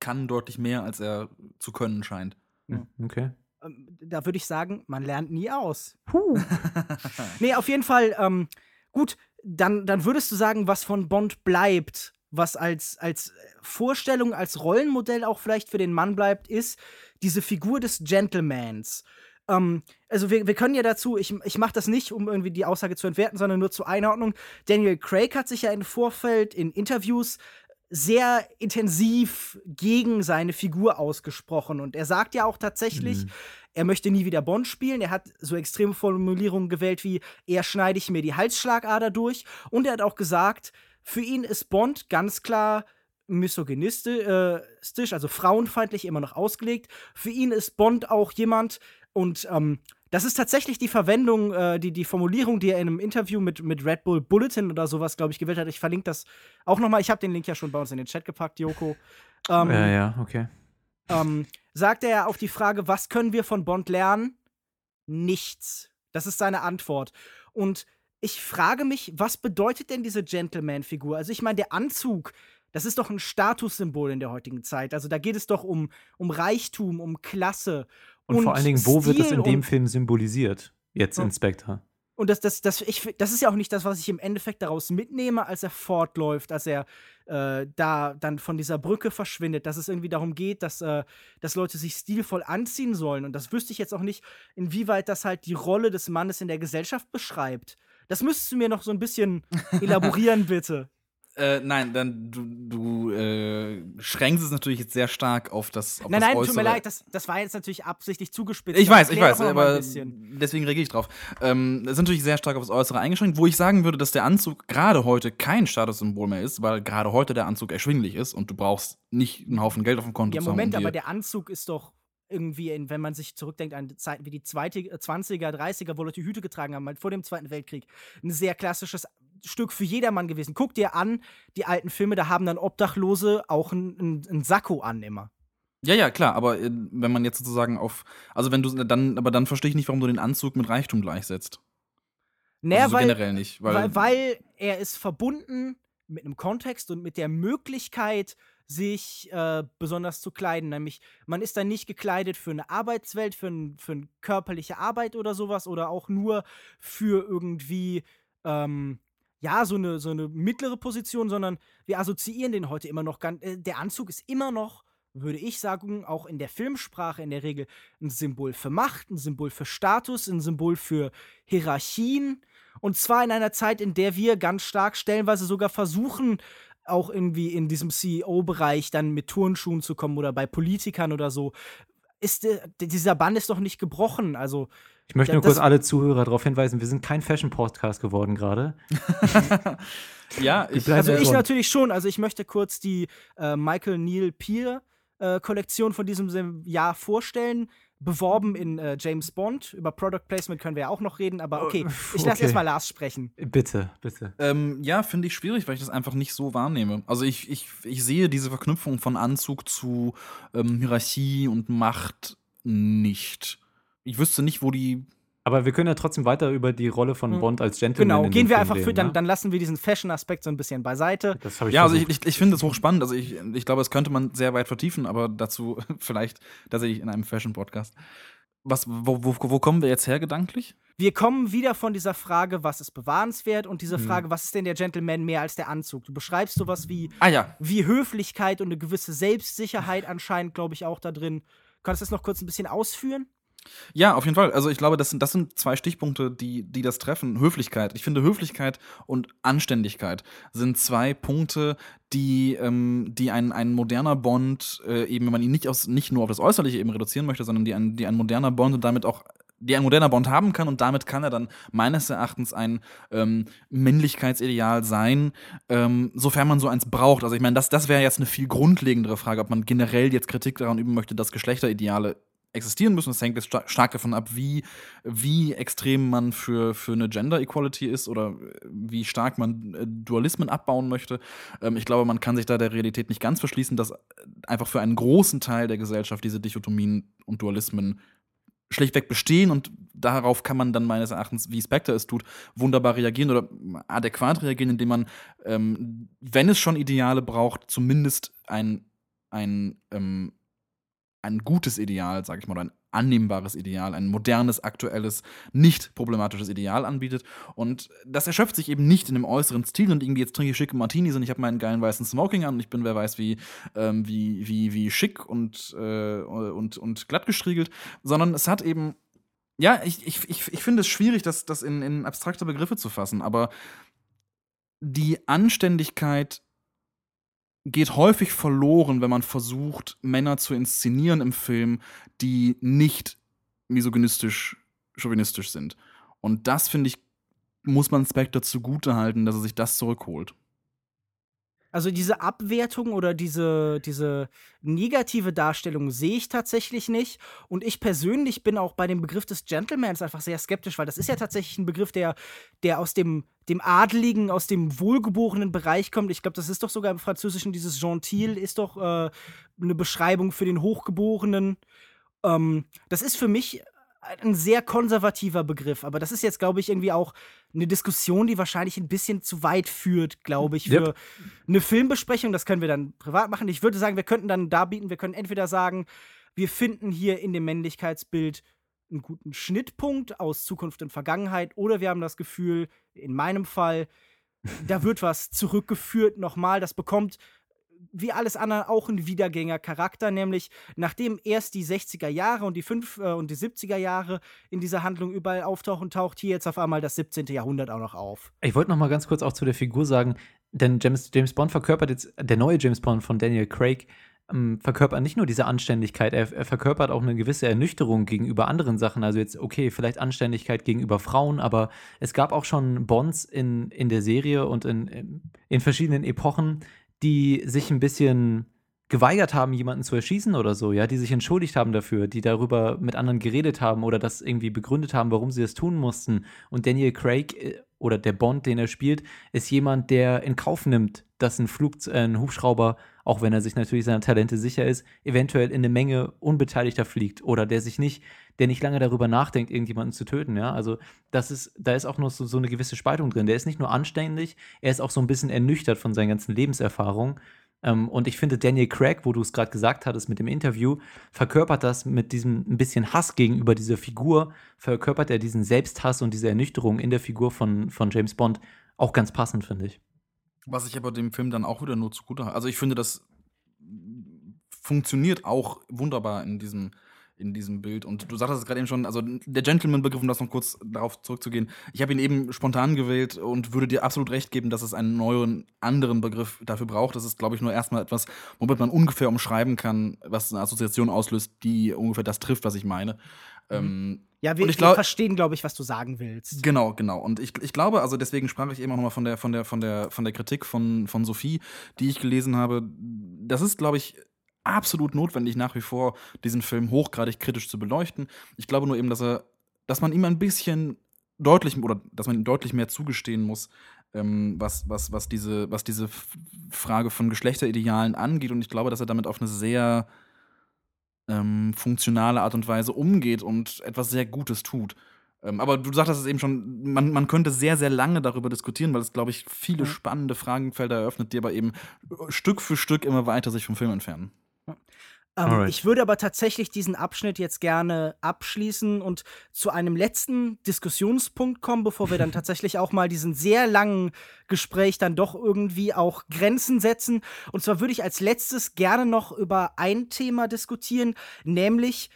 S3: kann deutlich mehr, als er zu können scheint.
S1: Hm, Okay.
S2: ähm, da würde ich sagen, man lernt nie aus. Puh. nee, auf jeden Fall, ähm, gut, dann, dann würdest du sagen, was von Bond bleibt, was als, als Vorstellung, als Rollenmodell auch vielleicht für den Mann bleibt, ist diese Figur des Gentlemans. Ähm, also wir, wir können ja dazu, ich, ich mache das nicht, um irgendwie die Aussage zu entwerten, sondern nur zur Einordnung. Daniel Craig hat sich ja im Vorfeld in Interviews sehr intensiv gegen seine Figur ausgesprochen. Und er sagt ja auch tatsächlich, er möchte nie wieder Bond spielen. Er hat so extreme Formulierungen gewählt wie, er schneide ich mir die Halsschlagader durch. Und er hat auch gesagt, für ihn ist Bond ganz klar misogynistisch, also frauenfeindlich immer noch ausgelegt. Für ihn ist Bond auch jemand, und ähm, das ist tatsächlich die Verwendung, äh, die, die Formulierung, die er in einem Interview mit, mit Red Bull Bulletin oder sowas, glaube ich, gewählt hat. Ich verlinke das auch nochmal. Ich habe den Link ja schon bei uns in den Chat gepackt, Joko. Ähm,
S1: ja, ja, okay.
S2: ähm, sagt er auf die Frage, was können wir von Bond lernen? Nichts. Das ist seine Antwort. Und ich frage mich, was bedeutet denn diese Gentleman-Figur? Also ich meine, der Anzug, das ist doch ein Statussymbol in der heutigen Zeit. Also da geht es doch um, um Reichtum, um Klasse.
S1: Und, vor allen Dingen, wo wird das
S2: Stil
S1: in dem
S2: und-
S1: Film symbolisiert? Jetzt
S2: Ja.
S1: in Spectre.
S2: Und das, das, das, ich, das ist ja auch nicht das, was ich im Endeffekt daraus mitnehme, als er fortläuft, als er äh, da dann von dieser Brücke verschwindet, dass es irgendwie darum geht, dass, äh, dass Leute sich stilvoll anziehen sollen. Und das wüsste ich jetzt auch nicht, inwieweit das halt die Rolle des Mannes in der Gesellschaft beschreibt. Das müsstest du mir noch so ein bisschen elaborieren, bitte.
S3: Äh, nein, dann du, du äh, schränkst es natürlich jetzt sehr stark auf das auf
S2: nein,
S3: das
S2: nein,
S3: Äußere.
S2: tut mir leid, das, das war jetzt natürlich absichtlich zugespitzt.
S3: Ich weiß, ich weiß, aber deswegen reagiere ich drauf. Ähm, das ist natürlich sehr stark aufs Äußere eingeschränkt, wo ich sagen würde, dass der Anzug gerade heute kein Statussymbol mehr ist, weil gerade heute der Anzug erschwinglich ist und du brauchst nicht einen Haufen Geld auf dem Konto
S2: Ja,
S3: zu haben,
S2: Moment,
S3: um dir-
S2: aber der Anzug ist doch irgendwie, in, wenn man sich zurückdenkt an Zeiten wie die zweite, äh, 20er, 30er, wo Leute Hüte getragen haben, halt vor dem Zweiten Weltkrieg, ein sehr klassisches Stück für jedermann gewesen. Guck dir an, die alten Filme, da haben dann Obdachlose auch ein, ein, ein Sakko an immer.
S3: Ja, ja, klar, aber äh, wenn man jetzt sozusagen auf, also wenn du dann, aber dann verstehe ich nicht, warum du den Anzug mit Reichtum gleichsetzt.
S2: Naja,
S3: also so
S2: weil,
S3: generell nicht, weil,
S2: weil, weil er ist verbunden mit einem Kontext und mit der Möglichkeit, sich äh, besonders zu kleiden. Nämlich, man ist dann nicht gekleidet für eine Arbeitswelt, für, ein, für eine körperliche Arbeit oder sowas oder auch nur für irgendwie, ähm, ja, so eine, so eine mittlere Position, sondern wir assoziieren den heute immer noch ganz. Äh, der Anzug ist immer noch, würde ich sagen, auch in der Filmsprache in der Regel ein Symbol für Macht, ein Symbol für Status, ein Symbol für Hierarchien. Und zwar in einer Zeit, in der wir ganz stark stellenweise sogar versuchen, auch irgendwie in diesem CEO-Bereich dann mit Turnschuhen zu kommen oder bei Politikern oder so. Ist, äh, dieser Bann ist doch nicht gebrochen. Also
S1: ich möchte nur kurz alle Zuhörer darauf hinweisen, wir sind kein Fashion-Podcast geworden gerade.
S2: ja, ich, also ich natürlich schon. Also ich möchte kurz die äh, Michael Neil Peer äh, Kollektion von diesem Jahr vorstellen. Beworben in äh, James Bond. Über Product Placement können wir ja auch noch reden, aber okay, ich lasse okay. erstmal Lars sprechen.
S1: Bitte, bitte.
S3: Ähm, ja, finde ich schwierig, weil ich das einfach nicht so wahrnehme. Also ich, ich, ich sehe diese Verknüpfung von Anzug zu ähm, Hierarchie und Macht nicht ich wüsste nicht, wo die.
S1: Aber wir können ja trotzdem weiter über die Rolle von hm. Bond als Gentleman.
S2: Genau, gehen wir einfach für, dann, ne? dann lassen wir diesen Fashion-Aspekt so ein bisschen beiseite.
S3: Das ich ja, also ich, ich, ich finde das hochspannend. Also ich, ich glaube, das könnte man sehr weit vertiefen, aber dazu vielleicht tatsächlich in einem Fashion-Podcast. Was, wo, wo, wo, kommen wir jetzt her gedanklich?
S2: Wir kommen wieder von dieser Frage, was ist bewahrenswert und diese hm. Frage, hm. was ist denn der Gentleman mehr als der Anzug? Du beschreibst sowas wie,
S3: ah, ja.
S2: wie Höflichkeit und eine gewisse Selbstsicherheit anscheinend, glaube ich, auch da drin. Kannst du das noch kurz ein bisschen ausführen?
S3: Ja, auf jeden Fall. Also ich glaube, das sind, das sind zwei Stichpunkte, die, die das treffen. Höflichkeit. Ich finde, Höflichkeit und Anständigkeit sind zwei Punkte, die, ähm, die ein, ein moderner Bond, äh, eben wenn man ihn nicht, aus, nicht nur auf das Äußerliche eben reduzieren möchte, sondern die ein, die ein moderner Bond und damit auch die ein moderner Bond haben kann und damit kann er dann meines Erachtens ein ähm, Männlichkeitsideal sein, ähm, sofern man so eins braucht. Also ich meine, das, das wäre jetzt eine viel grundlegendere Frage, ob man generell jetzt Kritik daran üben möchte, dass Geschlechterideale existieren müssen. Das hängt jetzt stark davon ab, wie, wie extrem man für, für eine Gender Equality ist oder äh, wie stark man äh, Dualismen abbauen möchte. Ähm, ich glaube, man kann sich da der Realität nicht ganz verschließen, dass einfach für einen großen Teil der Gesellschaft diese Dichotomien und Dualismen schlichtweg bestehen und darauf kann man dann meines Erachtens, wie Spectre es tut, wunderbar reagieren oder adäquat reagieren, indem man, ähm, wenn es schon Ideale braucht, zumindest ein, ein ähm, ein gutes Ideal, sage ich mal, oder ein annehmbares Ideal, ein modernes, aktuelles, nicht problematisches Ideal anbietet. Und das erschöpft sich eben nicht in dem äußeren Stil und irgendwie jetzt trinke ich schicke Martinis und ich habe meinen geilen weißen Smoking an und ich bin wer weiß wie, ähm, wie, wie, wie schick und, äh, und, und glatt gestriegelt, sondern es hat eben, ja, ich, ich, ich, ich finde es schwierig, das, das in, in abstrakte Begriffe zu fassen, aber die Anständigkeit geht häufig verloren, wenn man versucht, Männer zu inszenieren im Film, die nicht misogynistisch, chauvinistisch sind. Und das, finde ich, muss man Spectre zugute halten, dass er sich das zurückholt.
S2: Also diese Abwertung oder diese, diese negative Darstellung sehe ich tatsächlich nicht. Und ich persönlich bin auch bei dem Begriff des Gentlemans einfach sehr skeptisch, weil das ist ja tatsächlich ein Begriff, der, der aus dem, dem Adligen, aus dem wohlgeborenen Bereich kommt. Ich glaube, das ist doch sogar im Französischen dieses Gentil, ist doch äh, eine Beschreibung für den Hochgeborenen. Ähm, das ist für mich ein sehr konservativer Begriff, aber das ist jetzt, glaube ich, irgendwie auch eine Diskussion, die wahrscheinlich ein bisschen zu weit führt, glaube ich, für yep. eine Filmbesprechung. Das können wir dann privat machen. Ich würde sagen, wir könnten dann da bieten, wir können entweder sagen, wir finden hier in dem Männlichkeitsbild einen guten Schnittpunkt aus Zukunft und Vergangenheit, oder wir haben das Gefühl, in meinem Fall, da wird was zurückgeführt nochmal, das bekommt wie alles andere auch ein Wiedergängercharakter, nämlich nachdem erst die 60er Jahre und die 5 äh, und die 70er Jahre in dieser Handlung überall auftauchen, taucht hier jetzt auf einmal das 17. Jahrhundert auch noch auf.
S1: Ich wollte noch mal ganz kurz auch zu der Figur sagen, denn James, James Bond verkörpert jetzt, der neue James Bond von Daniel Craig, ähm, verkörpert nicht nur diese Anständigkeit, er, er, verkörpert auch eine gewisse Ernüchterung gegenüber anderen Sachen. Also jetzt, okay, vielleicht Anständigkeit gegenüber Frauen, aber es gab auch schon Bonds in, in der Serie und in, in verschiedenen Epochen, die sich ein bisschen geweigert haben, jemanden zu erschießen oder so, ja, die sich entschuldigt haben dafür, die darüber mit anderen geredet haben oder das irgendwie begründet haben, warum sie das tun mussten. Und Daniel Craig äh, oder der Bond, den er spielt, ist jemand, der in Kauf nimmt, dass ein, Flug, äh, ein Hubschrauber, auch wenn er sich natürlich seiner Talente sicher ist, eventuell in eine Menge Unbeteiligter fliegt oder der sich nicht, der nicht lange darüber nachdenkt, irgendjemanden zu töten, ja. Also das ist, da ist auch noch so, so eine gewisse Spaltung drin. Der ist nicht nur anständig, er ist auch so ein bisschen ernüchtert von seinen ganzen Lebenserfahrungen. Ähm, und ich finde, Daniel Craig, wo du es gerade gesagt hattest mit dem Interview, verkörpert das mit diesem ein bisschen Hass gegenüber dieser Figur, verkörpert er diesen Selbsthass und diese Ernüchterung in der Figur von, von James Bond auch ganz passend, finde ich.
S3: Was ich aber dem Film dann auch wieder nur zugute habe. Also ich finde, das funktioniert auch wunderbar in diesem, in diesem Bild. Und du sagtest es gerade eben schon, also der Gentleman-Begriff, um das noch kurz darauf zurückzugehen, ich habe ihn eben spontan gewählt und würde dir absolut recht geben, dass es einen neuen, anderen Begriff dafür braucht. Das ist, glaube ich, nur erstmal etwas, womit man ungefähr umschreiben kann, was eine Assoziation auslöst, die ungefähr das trifft, was ich meine. Ähm,
S2: Ja, wir,
S3: ich
S2: wir
S3: glaub-
S2: verstehen, glaube ich, was du sagen willst.
S3: Genau, genau. Und ich, ich glaube, also deswegen sprach ich eben auch nochmal von der, von der, von der, von der Kritik von, von Sophie, die ich gelesen habe. Das ist, glaube ich, absolut notwendig, nach wie vor diesen Film hochgradig kritisch zu beleuchten. Ich glaube nur eben, dass er, dass man ihm ein bisschen deutlich oder dass man ihm deutlich mehr zugestehen muss, ähm, was, was, was diese, was diese Frage von Geschlechteridealen angeht. Und ich glaube, dass er damit auf eine sehr ähm, funktionale Art und Weise umgeht und etwas sehr Gutes tut. Ähm, aber du sagtest es eben schon, man, man könnte sehr, sehr lange darüber diskutieren, weil es, glaube ich, viele spannende Fragenfelder eröffnet, die aber eben Stück für Stück immer weiter sich vom Film entfernen.
S2: Ähm, ich würde aber tatsächlich diesen Abschnitt jetzt gerne abschließen und zu einem letzten Diskussionspunkt kommen, bevor wir dann tatsächlich auch mal diesen sehr langen Gespräch dann doch irgendwie auch Grenzen setzen. Und zwar würde ich als letztes gerne noch über ein Thema diskutieren, nämlich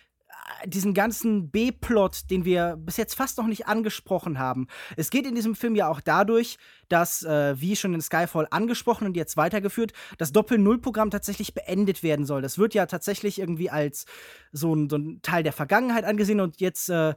S2: diesen ganzen B-Plot, den wir bis jetzt fast noch nicht angesprochen haben. Es geht in diesem Film ja auch dadurch, dass, äh, wie schon in Skyfall angesprochen und jetzt weitergeführt, das Doppel-Null-Programm tatsächlich beendet werden soll. Das wird ja tatsächlich irgendwie als so ein, so ein Teil der Vergangenheit angesehen und jetzt äh,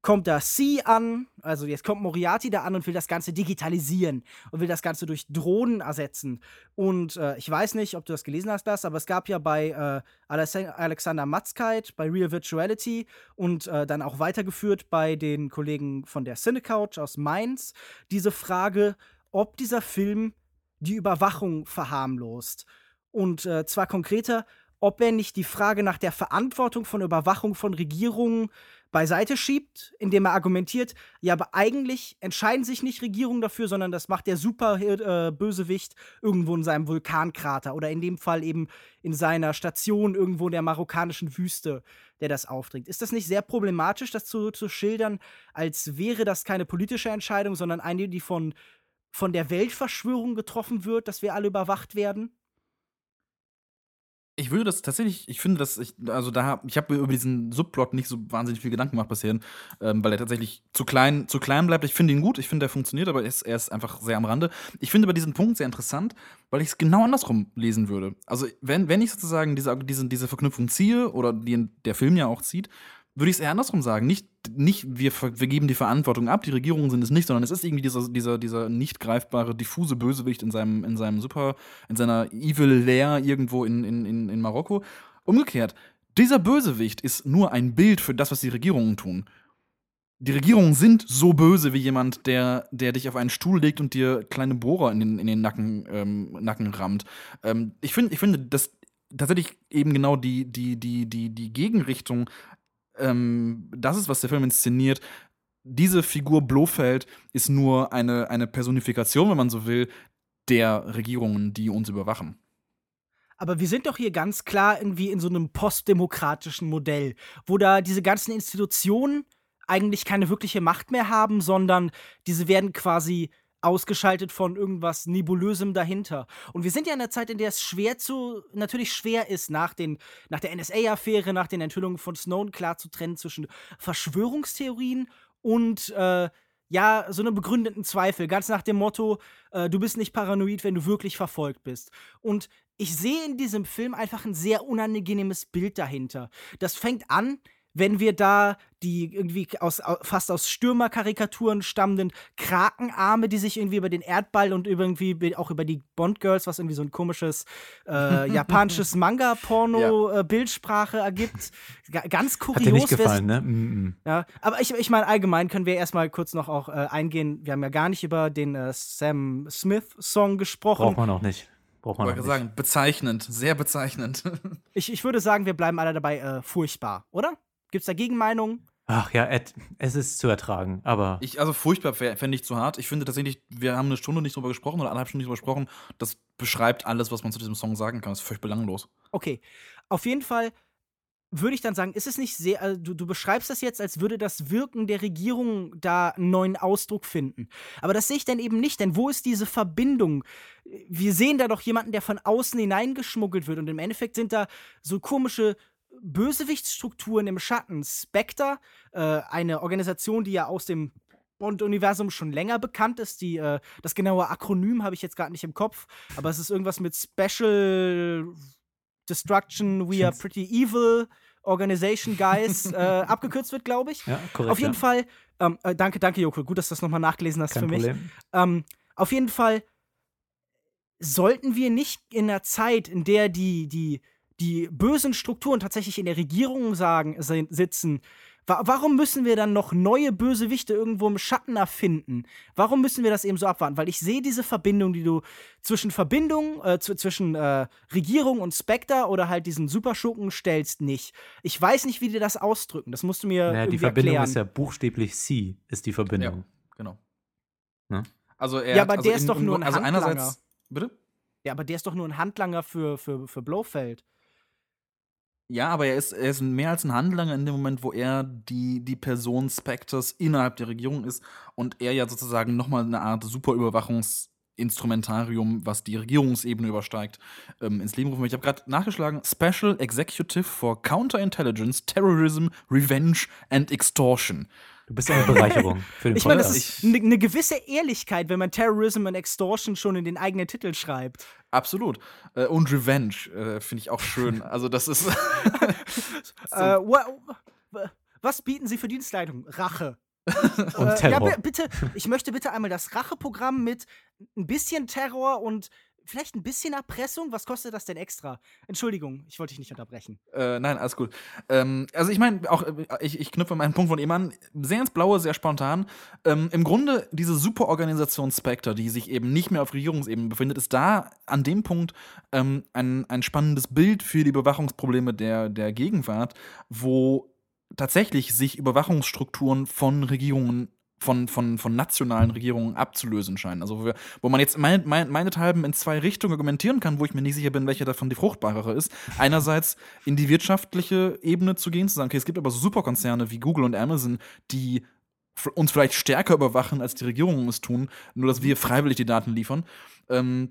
S2: kommt da C an, also jetzt kommt Moriarty da an und will das Ganze digitalisieren und will das Ganze durch Drohnen ersetzen. Und äh, ich weiß nicht, ob du das gelesen hast, das, aber es gab ja bei äh, Alex Alexander Matzkeit, bei Real Virtuality und äh, dann auch weitergeführt bei den Kollegen von der Cinecouch aus Mainz diese Frage, ob dieser Film die Überwachung verharmlost. Und äh, zwar konkreter, ob er nicht die Frage nach der Verantwortung von Überwachung von Regierungen beiseite schiebt, indem er argumentiert, ja, aber eigentlich entscheiden sich nicht Regierungen dafür, sondern das macht der super äh, irgendwo in seinem Vulkankrater oder in dem Fall eben in seiner Station irgendwo in der marokkanischen Wüste, der das aufträgt. Ist das nicht sehr problematisch, das zu, zu schildern, als wäre das keine politische Entscheidung, sondern eine, die von, von der Weltverschwörung getroffen wird, dass wir alle überwacht werden?
S3: Ich würde das tatsächlich, ich finde, dass ich, also da, ich habe mir über diesen Subplot nicht so wahnsinnig viel Gedanken gemacht bisher, ähm, weil er tatsächlich zu klein, zu klein bleibt. Ich finde ihn gut, ich finde, er funktioniert, aber er ist, er ist einfach sehr am Rande. Ich finde aber diesen Punkt sehr interessant, weil ich es genau andersrum lesen würde. Also, wenn, wenn ich sozusagen diese, diese, diese Verknüpfung ziehe, oder die der Film ja auch zieht, würde ich es eher andersrum sagen. Nicht, nicht wir, wir geben die Verantwortung ab, die Regierungen sind es nicht, sondern es ist irgendwie dieser, dieser, dieser nicht greifbare, diffuse Bösewicht in seinem, in seinem super, in seiner Evil Lair irgendwo in, in, in, in Marokko. Umgekehrt, dieser Bösewicht ist nur ein Bild für das, was die Regierungen tun. Die Regierungen sind so böse wie jemand, der, der dich auf einen Stuhl legt und dir kleine Bohrer in den, in den Nacken, ähm, Nacken rammt. Ähm, ich, find, ich finde, dass tatsächlich eben genau die, die, die, die, die Gegenrichtung ähm, das ist, was der Film inszeniert. Diese Figur Blofeld ist nur eine, eine Personifikation, wenn man so will, der Regierungen, die uns überwachen.
S2: Aber wir sind doch hier ganz klar irgendwie in so einem postdemokratischen Modell, wo da diese ganzen Institutionen eigentlich keine wirkliche Macht mehr haben, sondern diese werden quasi ausgeschaltet von irgendwas Nebulösem dahinter. Und wir sind ja in einer Zeit, in der es schwer zu, natürlich schwer ist, nach, den, nach der NSA-Affäre, nach den Enthüllungen von Snowden klar zu trennen zwischen Verschwörungstheorien und äh, ja, so einem begründeten Zweifel, ganz nach dem Motto, äh, du bist nicht paranoid, wenn du wirklich verfolgt bist. Und ich sehe in diesem Film einfach ein sehr unangenehmes Bild dahinter. Das fängt an, wenn wir da die irgendwie aus, au- fast aus Stürmerkarikaturen stammenden Krakenarme, die sich irgendwie über den Erdball und irgendwie auch über die Bond-Girls, was irgendwie so ein komisches äh, japanisches Manga-Porno-Bildsprache ergibt. Ga ganz kurios.
S1: Hat dir nicht gefallen, ne? Mm -mm.
S2: ja, aber ich, ich meine, allgemein können wir erstmal kurz noch auch äh, eingehen. Wir haben ja gar nicht über den äh, Sam Smith-Song gesprochen.
S1: Braucht man auch nicht. Braucht man auch
S3: wollte
S1: nicht.
S3: sagen, bezeichnend, sehr bezeichnend.
S2: Ich, ich würde sagen, wir bleiben alle dabei äh, furchtbar, oder? Gibt's da Gegenmeinungen?
S1: Ach ja, Ed, es ist zu ertragen, aber
S3: Ich, also furchtbar fände ich zu hart. Ich finde tatsächlich, wir haben eine Stunde nicht drüber gesprochen oder anderthalb Stunden nicht drüber gesprochen. Das beschreibt alles, was man zu diesem Song sagen kann. Das ist völlig belanglos.
S2: Okay. Auf jeden Fall, würde ich dann sagen, ist es nicht sehr, also du, du, beschreibst das jetzt, als würde das Wirken der Regierung da einen neuen Ausdruck finden. Aber das sehe ich dann eben nicht, denn wo ist diese Verbindung? Wir sehen da doch jemanden, der von außen hineingeschmuggelt wird und im Endeffekt sind da so komische Bösewichtsstrukturen im Schatten. Spectre, äh, eine Organisation, die ja aus dem Bond-Universum schon länger bekannt ist. Die, äh, das genaue Akronym habe ich jetzt gerade nicht im Kopf, aber es ist irgendwas mit Special Destruction, We Are Pretty Evil, Organization Guys äh, abgekürzt wird, glaube ich.
S1: Ja, korrekt.
S2: Auf jeden
S1: ja.
S2: Fall, ähm, äh, danke, danke, Joko. Gut, dass du das nochmal nachgelesen hast
S1: Kein
S2: für mich.
S1: Problem.
S2: Ähm, auf jeden Fall sollten wir nicht in einer Zeit, in der die, die, die bösen Strukturen tatsächlich in der Regierung sagen, sitzen, Wa warum müssen wir dann noch neue Bösewichte irgendwo im Schatten erfinden? Warum müssen wir das eben so abwarten? Weil ich sehe diese Verbindung, die du zwischen Verbindung, äh, zwischen äh, Regierung und Spectre oder halt diesen Superschurken stellst, nicht. Ich weiß nicht, wie die das ausdrücken. Das musst du mir
S1: Naja, die Verbindung
S2: erklären.
S1: ist ja buchstäblich C, ist die Verbindung.
S3: Ja, genau.
S1: Ne?
S3: Also er
S2: Ja,
S3: hat-
S2: aber
S3: also
S2: der ist doch nur ein
S3: Also
S2: Handlanger.
S3: einerseits, bitte?
S2: ja, aber der ist doch nur ein Handlanger für, für, für Blofeld.
S3: Ja, aber er ist, er ist mehr als ein Handlanger in dem Moment, wo er die, die Person Spectres innerhalb der Regierung ist und er ja sozusagen nochmal eine Art Superüberwachungsinstrumentarium, was die Regierungsebene übersteigt, ähm, ins Leben rufen. möchte. Ich habe gerade nachgeschlagen: Special Executive for Counterintelligence, Terrorism, Revenge and Extortion.
S1: Du bist eine Bereicherung für den
S2: Ich meine, das
S1: Podcast.
S2: ist eine ne gewisse Ehrlichkeit, wenn man Terrorism und Extortion schon in den eigenen Titel schreibt.
S3: Absolut. Äh, und Revenge äh, finde ich auch schön. Also, das ist.
S2: Äh, wa- wa- was bieten Sie für Dienstleistungen? Rache.
S1: Und
S2: Äh, ja,
S1: Terror.
S2: bi- bitte, ich möchte bitte einmal das Racheprogramm mit ein bisschen Terror und vielleicht ein bisschen Erpressung. Was kostet das denn extra? Entschuldigung, ich wollte dich nicht unterbrechen.
S3: Äh, nein, alles gut. Ähm, also ich meine, auch äh, ich, ich knüpfe meinen Punkt von eben an, sehr ins Blaue, sehr spontan. Ähm, Im Grunde diese Superorganisation Spectre, die sich eben nicht mehr auf Regierungsebene befindet, ist da an dem Punkt ähm, ein, ein spannendes Bild für die Überwachungsprobleme der, der Gegenwart, wo tatsächlich sich Überwachungsstrukturen von Regierungen von, von, von nationalen Regierungen abzulösen scheinen. Also wo, wir, wo man jetzt mein, mein, meinethalben in zwei Richtungen argumentieren kann, wo ich mir nicht sicher bin, welche davon die fruchtbarere ist. Einerseits in die wirtschaftliche Ebene zu gehen, zu sagen, okay, es gibt aber so Superkonzerne wie Google und Amazon, die uns vielleicht stärker überwachen, als die Regierungen es tun, nur dass wir freiwillig die Daten liefern. Ähm,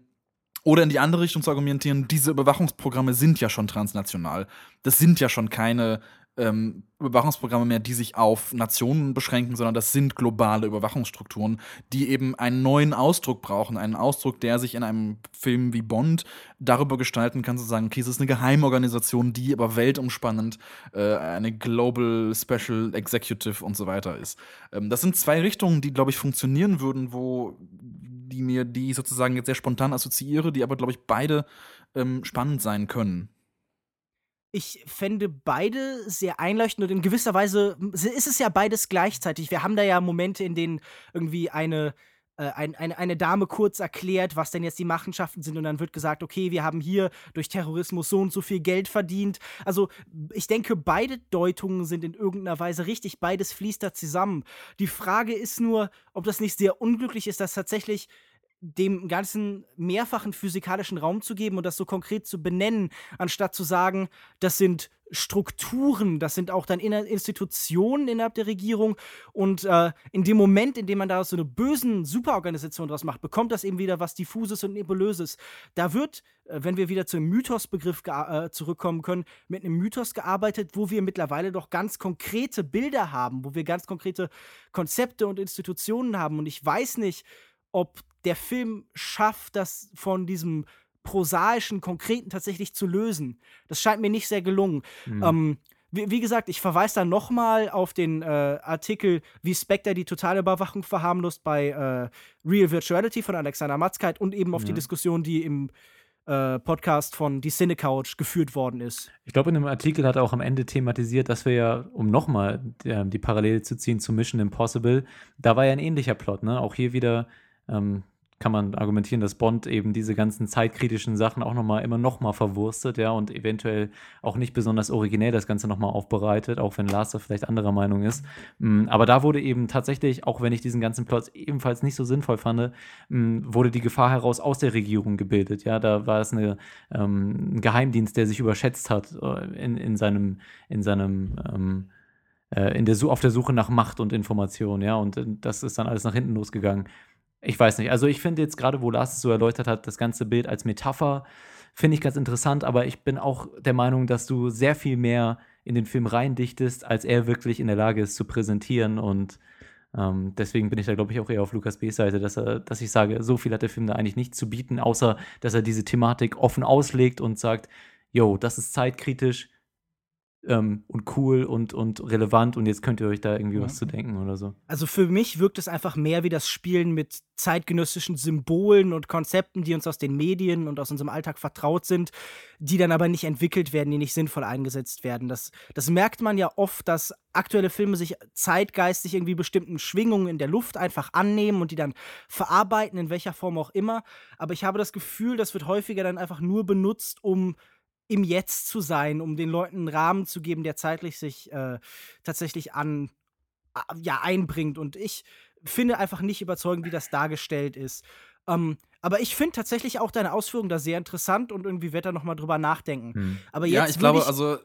S3: oder in die andere Richtung zu argumentieren, diese Überwachungsprogramme sind ja schon transnational. Das sind ja schon keine ähm, Überwachungsprogramme mehr, die sich auf Nationen beschränken, sondern das sind globale Überwachungsstrukturen, die eben einen neuen Ausdruck brauchen. Einen Ausdruck, der sich in einem Film wie Bond darüber gestalten kann, zu sagen, okay, es ist eine Geheimorganisation, die aber weltumspannend äh, eine Global Special Executive und so weiter ist. Ähm, das sind zwei Richtungen, die, glaube ich, funktionieren würden, wo die mir, die ich sozusagen jetzt sehr spontan assoziiere, die aber, glaube ich, beide ähm, spannend sein können.
S2: Ich fände beide sehr einleuchtend und in gewisser Weise ist es ja beides gleichzeitig. Wir haben da ja Momente, in denen irgendwie eine, äh, ein, eine, eine Dame kurz erklärt, was denn jetzt die Machenschaften sind und dann wird gesagt, okay, wir haben hier durch Terrorismus so und so viel Geld verdient. Also ich denke, beide Deutungen sind in irgendeiner Weise richtig, beides fließt da zusammen. Die Frage ist nur, ob das nicht sehr unglücklich ist, dass tatsächlich dem ganzen mehrfachen physikalischen Raum zu geben und das so konkret zu benennen, anstatt zu sagen, das sind Strukturen, das sind auch dann Institutionen innerhalb der Regierung. Und äh, in dem Moment, in dem man da so eine bösen Superorganisation draus macht, bekommt das eben wieder was Diffuses und Nebulöses. Da wird, äh, wenn wir wieder zum Mythos-Begriff äh, zurückkommen können, mit einem Mythos gearbeitet, wo wir mittlerweile doch ganz konkrete Bilder haben, wo wir ganz konkrete Konzepte und Institutionen haben. Und ich weiß nicht, ob der Film schafft, das von diesem prosaischen, konkreten tatsächlich zu lösen. Das scheint mir nicht sehr gelungen.
S1: Mhm.
S2: Ähm, wie, wie, gesagt, ich verweise da nochmal auf den äh, Artikel, wie Spectre die totale Überwachung verharmlost bei äh, Real Virtuality von Alexander Matzkeit und eben auf die
S1: Ja.
S2: Diskussion, die im äh, Podcast von Die Cine Couch geführt worden ist.
S1: Ich glaube, in dem Artikel hat er auch am Ende thematisiert, dass wir ja, um nochmal die, die Parallele zu ziehen zu Mission Impossible, da war ja ein ähnlicher Plot, ne? Auch hier wieder ähm, kann man argumentieren, dass Bond eben diese ganzen zeitkritischen Sachen auch nochmal immer nochmal verwurstet, ja, und eventuell auch nicht besonders originell das Ganze nochmal aufbereitet, auch wenn Lars da vielleicht anderer Meinung ist. Mm, aber da wurde eben tatsächlich, auch wenn ich diesen ganzen Plot ebenfalls nicht so sinnvoll fand, mm, wurde die Gefahr heraus aus der Regierung gebildet, ja. Da war es eine, ähm, ein Geheimdienst, der sich überschätzt hat äh, in, in seinem, in seinem ähm, äh, in der, auf der Suche nach Macht und Information, ja, und äh, das ist dann alles nach hinten losgegangen. Ich weiß nicht. Also ich finde jetzt gerade, wo Lars es so erläutert hat, das ganze Bild als Metapher, finde ich ganz interessant, aber ich bin auch der Meinung, dass du sehr viel mehr in den Film reindichtest, als er wirklich in der Lage ist zu präsentieren. Und ähm, deswegen bin ich da, glaube ich, auch eher auf Lukas B. Seite, dass, er, dass ich sage, so viel hat der Film da eigentlich nicht zu bieten, außer dass er diese Thematik offen auslegt und sagt, yo, das ist zeitkritisch, ähm, und cool und, und relevant und jetzt könnt ihr euch da irgendwie ja. was zu denken oder so.
S2: Also für mich wirkt es einfach mehr wie das Spielen mit zeitgenössischen Symbolen und Konzepten, die uns aus den Medien und aus unserem Alltag vertraut sind, die dann aber nicht entwickelt werden, die nicht sinnvoll eingesetzt werden. Das, das merkt man ja oft, dass aktuelle Filme sich zeitgeistig irgendwie bestimmten Schwingungen in der Luft einfach annehmen und die dann verarbeiten, in welcher Form auch immer. Aber ich habe das Gefühl, das wird häufiger dann einfach nur benutzt, um im Jetzt zu sein, um den Leuten einen Rahmen zu geben, der zeitlich sich äh, tatsächlich an ja einbringt. Und ich finde einfach nicht überzeugend, wie das dargestellt ist. Ähm, aber ich finde tatsächlich auch deine Ausführungen da sehr interessant und irgendwie werde da noch mal drüber nachdenken. Hm. Aber jetzt
S3: ja, ich glaube, ich also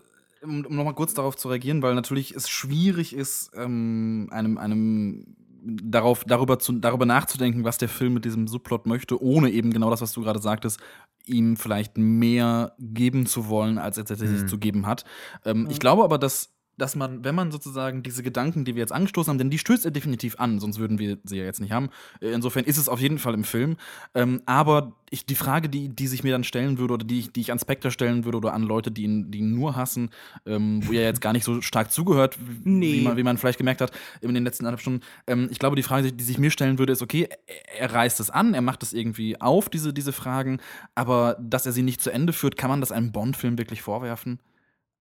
S3: um, um noch mal kurz darauf zu reagieren, weil natürlich es schwierig ist, ähm, einem, einem darauf, darüber, zu, darüber nachzudenken, was der Film mit diesem Subplot möchte, ohne eben genau das, was du gerade sagtest, ihm vielleicht mehr geben zu wollen, als er tatsächlich mhm. zu geben hat. Ähm, mhm. Ich glaube aber, dass dass man, wenn man sozusagen diese Gedanken, die wir jetzt angestoßen haben, denn die stößt er definitiv an, sonst würden wir sie ja jetzt nicht haben. Äh, insofern ist es auf jeden Fall im Film. Ähm, aber ich, die Frage, die, die sich mir dann stellen würde oder die ich, die ich an Spectre stellen würde oder an Leute, die ihn, die ihn nur hassen, ähm, wo er jetzt gar nicht so stark zugehört, nee. wie, man, wie man vielleicht gemerkt hat in den letzten anderthalb Stunden. Ähm, ich glaube, die Frage, die sich mir stellen würde, ist, okay, er, er reißt es an, er macht es irgendwie auf, diese, diese Fragen, aber dass er sie nicht zu Ende führt, kann man das einem Bond-Film wirklich vorwerfen?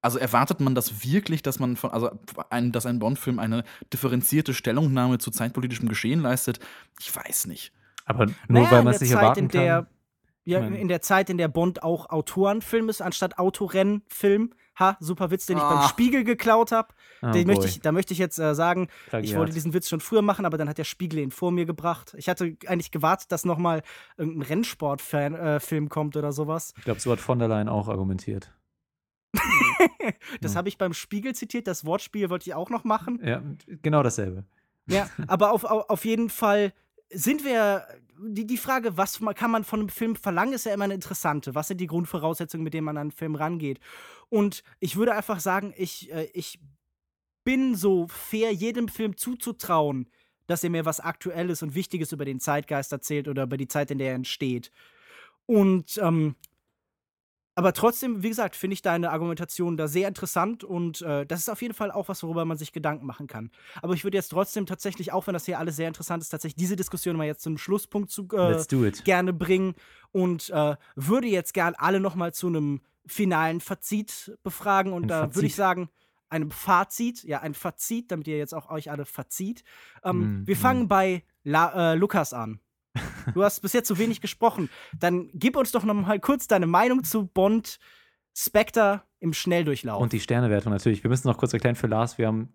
S3: Also erwartet man das wirklich, dass man von, also ein, dass ein Bond-Film eine differenzierte Stellungnahme zu zeitpolitischem Geschehen leistet? Ich weiß nicht.
S1: Aber nur naja, weil man es nicht Zeit, erwarten
S2: der, kann. Ja, in der Zeit, in der Bond auch Autorenfilm ist, anstatt Autorennfilm. Ha, super Witz, den ich beim ah. Spiegel geklaut habe. Oh möchte ich, da möchte ich jetzt äh, sagen, Plagiat. ich wollte diesen Witz schon früher machen, aber dann hat der Spiegel ihn vor mir gebracht. Ich hatte eigentlich gewartet, dass noch mal irgendein Rennsportfilm äh, kommt oder sowas.
S1: Ich glaube, so hat von der Leyen auch argumentiert.
S2: Das ja. habe ich beim Spiegel zitiert. Das Wortspiel wollte ich auch noch machen.
S1: Ja, genau dasselbe.
S2: Ja, aber auf, auf jeden Fall sind wir. Die, die Frage, was kann man von einem Film verlangen, ist ja immer eine interessante. Was sind die Grundvoraussetzungen, mit denen man an einen Film rangeht? Und ich würde einfach sagen, ich, äh, ich bin so fair, jedem Film zuzutrauen, dass er mir was Aktuelles und Wichtiges über den Zeitgeist erzählt oder über die Zeit, in der er entsteht. Und ähm, aber trotzdem, wie gesagt, finde ich deine Argumentation da sehr interessant und äh, das ist auf jeden Fall auch was, worüber man sich Gedanken machen kann. Aber ich würde jetzt trotzdem tatsächlich, auch wenn das hier alles sehr interessant ist, tatsächlich diese Diskussion mal jetzt zum Schlusspunkt zu äh, gerne bringen und äh, würde jetzt gern alle noch mal zu einem finalen Fazit befragen und da würde ich sagen, einem Fazit, ja, ein Fazit, damit ihr jetzt auch euch alle verzieht. Ähm, mm, wir fangen mm. bei La äh, Lukas an. Du hast bis jetzt so wenig gesprochen. Dann gib uns doch noch mal kurz deine Meinung zu Bond Spectre im Schnelldurchlauf.
S1: Und die Sternewertung natürlich. Wir müssen noch kurz erklären für Lars. Wir haben,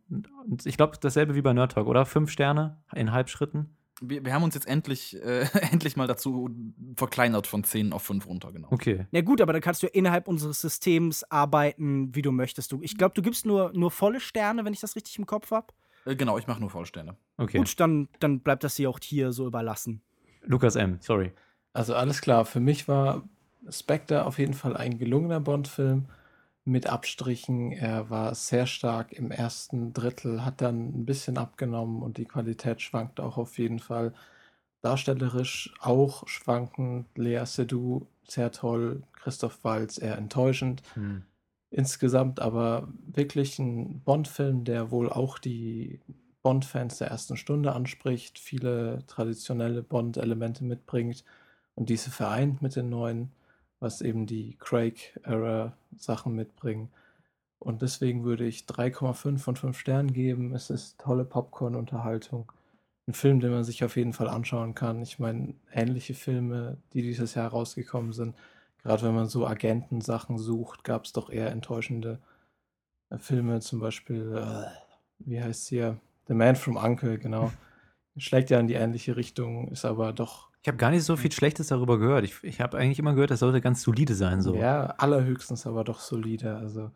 S1: ich glaube, dasselbe wie bei Nerd Talk, oder? Fünf Sterne in Halbschritten.
S3: Wir, wir haben uns jetzt endlich, äh, endlich mal dazu verkleinert von 10 auf 5 runter, genau.
S1: Okay.
S2: Ja, gut, aber dann kannst du innerhalb unseres Systems arbeiten, wie du möchtest. Du, ich glaube, du gibst nur, nur volle Sterne, wenn ich das richtig im Kopf habe.
S3: Äh, genau, ich mache nur Vollsterne.
S2: Okay. Gut, dann, dann bleibt das hier auch hier so überlassen.
S1: Lukas M., sorry.
S6: Also alles klar, für mich war Spectre auf jeden Fall ein gelungener Bond-Film mit Abstrichen. Er war sehr stark im ersten Drittel, hat dann ein bisschen abgenommen und die Qualität schwankt auch auf jeden Fall. Darstellerisch auch schwankend. Lea Seydoux sehr toll, Christoph Waltz eher enttäuschend. Hm. Insgesamt aber wirklich ein Bond-Film, der wohl auch die Bond-Fans der ersten Stunde anspricht, viele traditionelle Bond-Elemente mitbringt und diese vereint mit den neuen, was eben die Craig-Era-Sachen mitbringen. Und deswegen würde ich 3,5 von 5 Sternen geben. Es ist tolle Popcorn-Unterhaltung. 'n Film, den man sich auf jeden Fall anschauen kann. Ich meine, ähnliche Filme, die dieses Jahr rausgekommen sind, grad wenn man so Agentensachen sucht, gab's doch eher enttäuschende, äh, Filme, zum Beispiel, äh, wie heißt's hier? „The Man from U.N.C.L.“, genau. Schlägt ja in die ähnliche Richtung, ist aber doch
S1: Ich habe gar nicht so viel Schlechtes darüber gehört. Ich ich habe eigentlich immer gehört, das sollte ganz solide sein so.
S6: Ja, allerhöchstens aber doch solide, also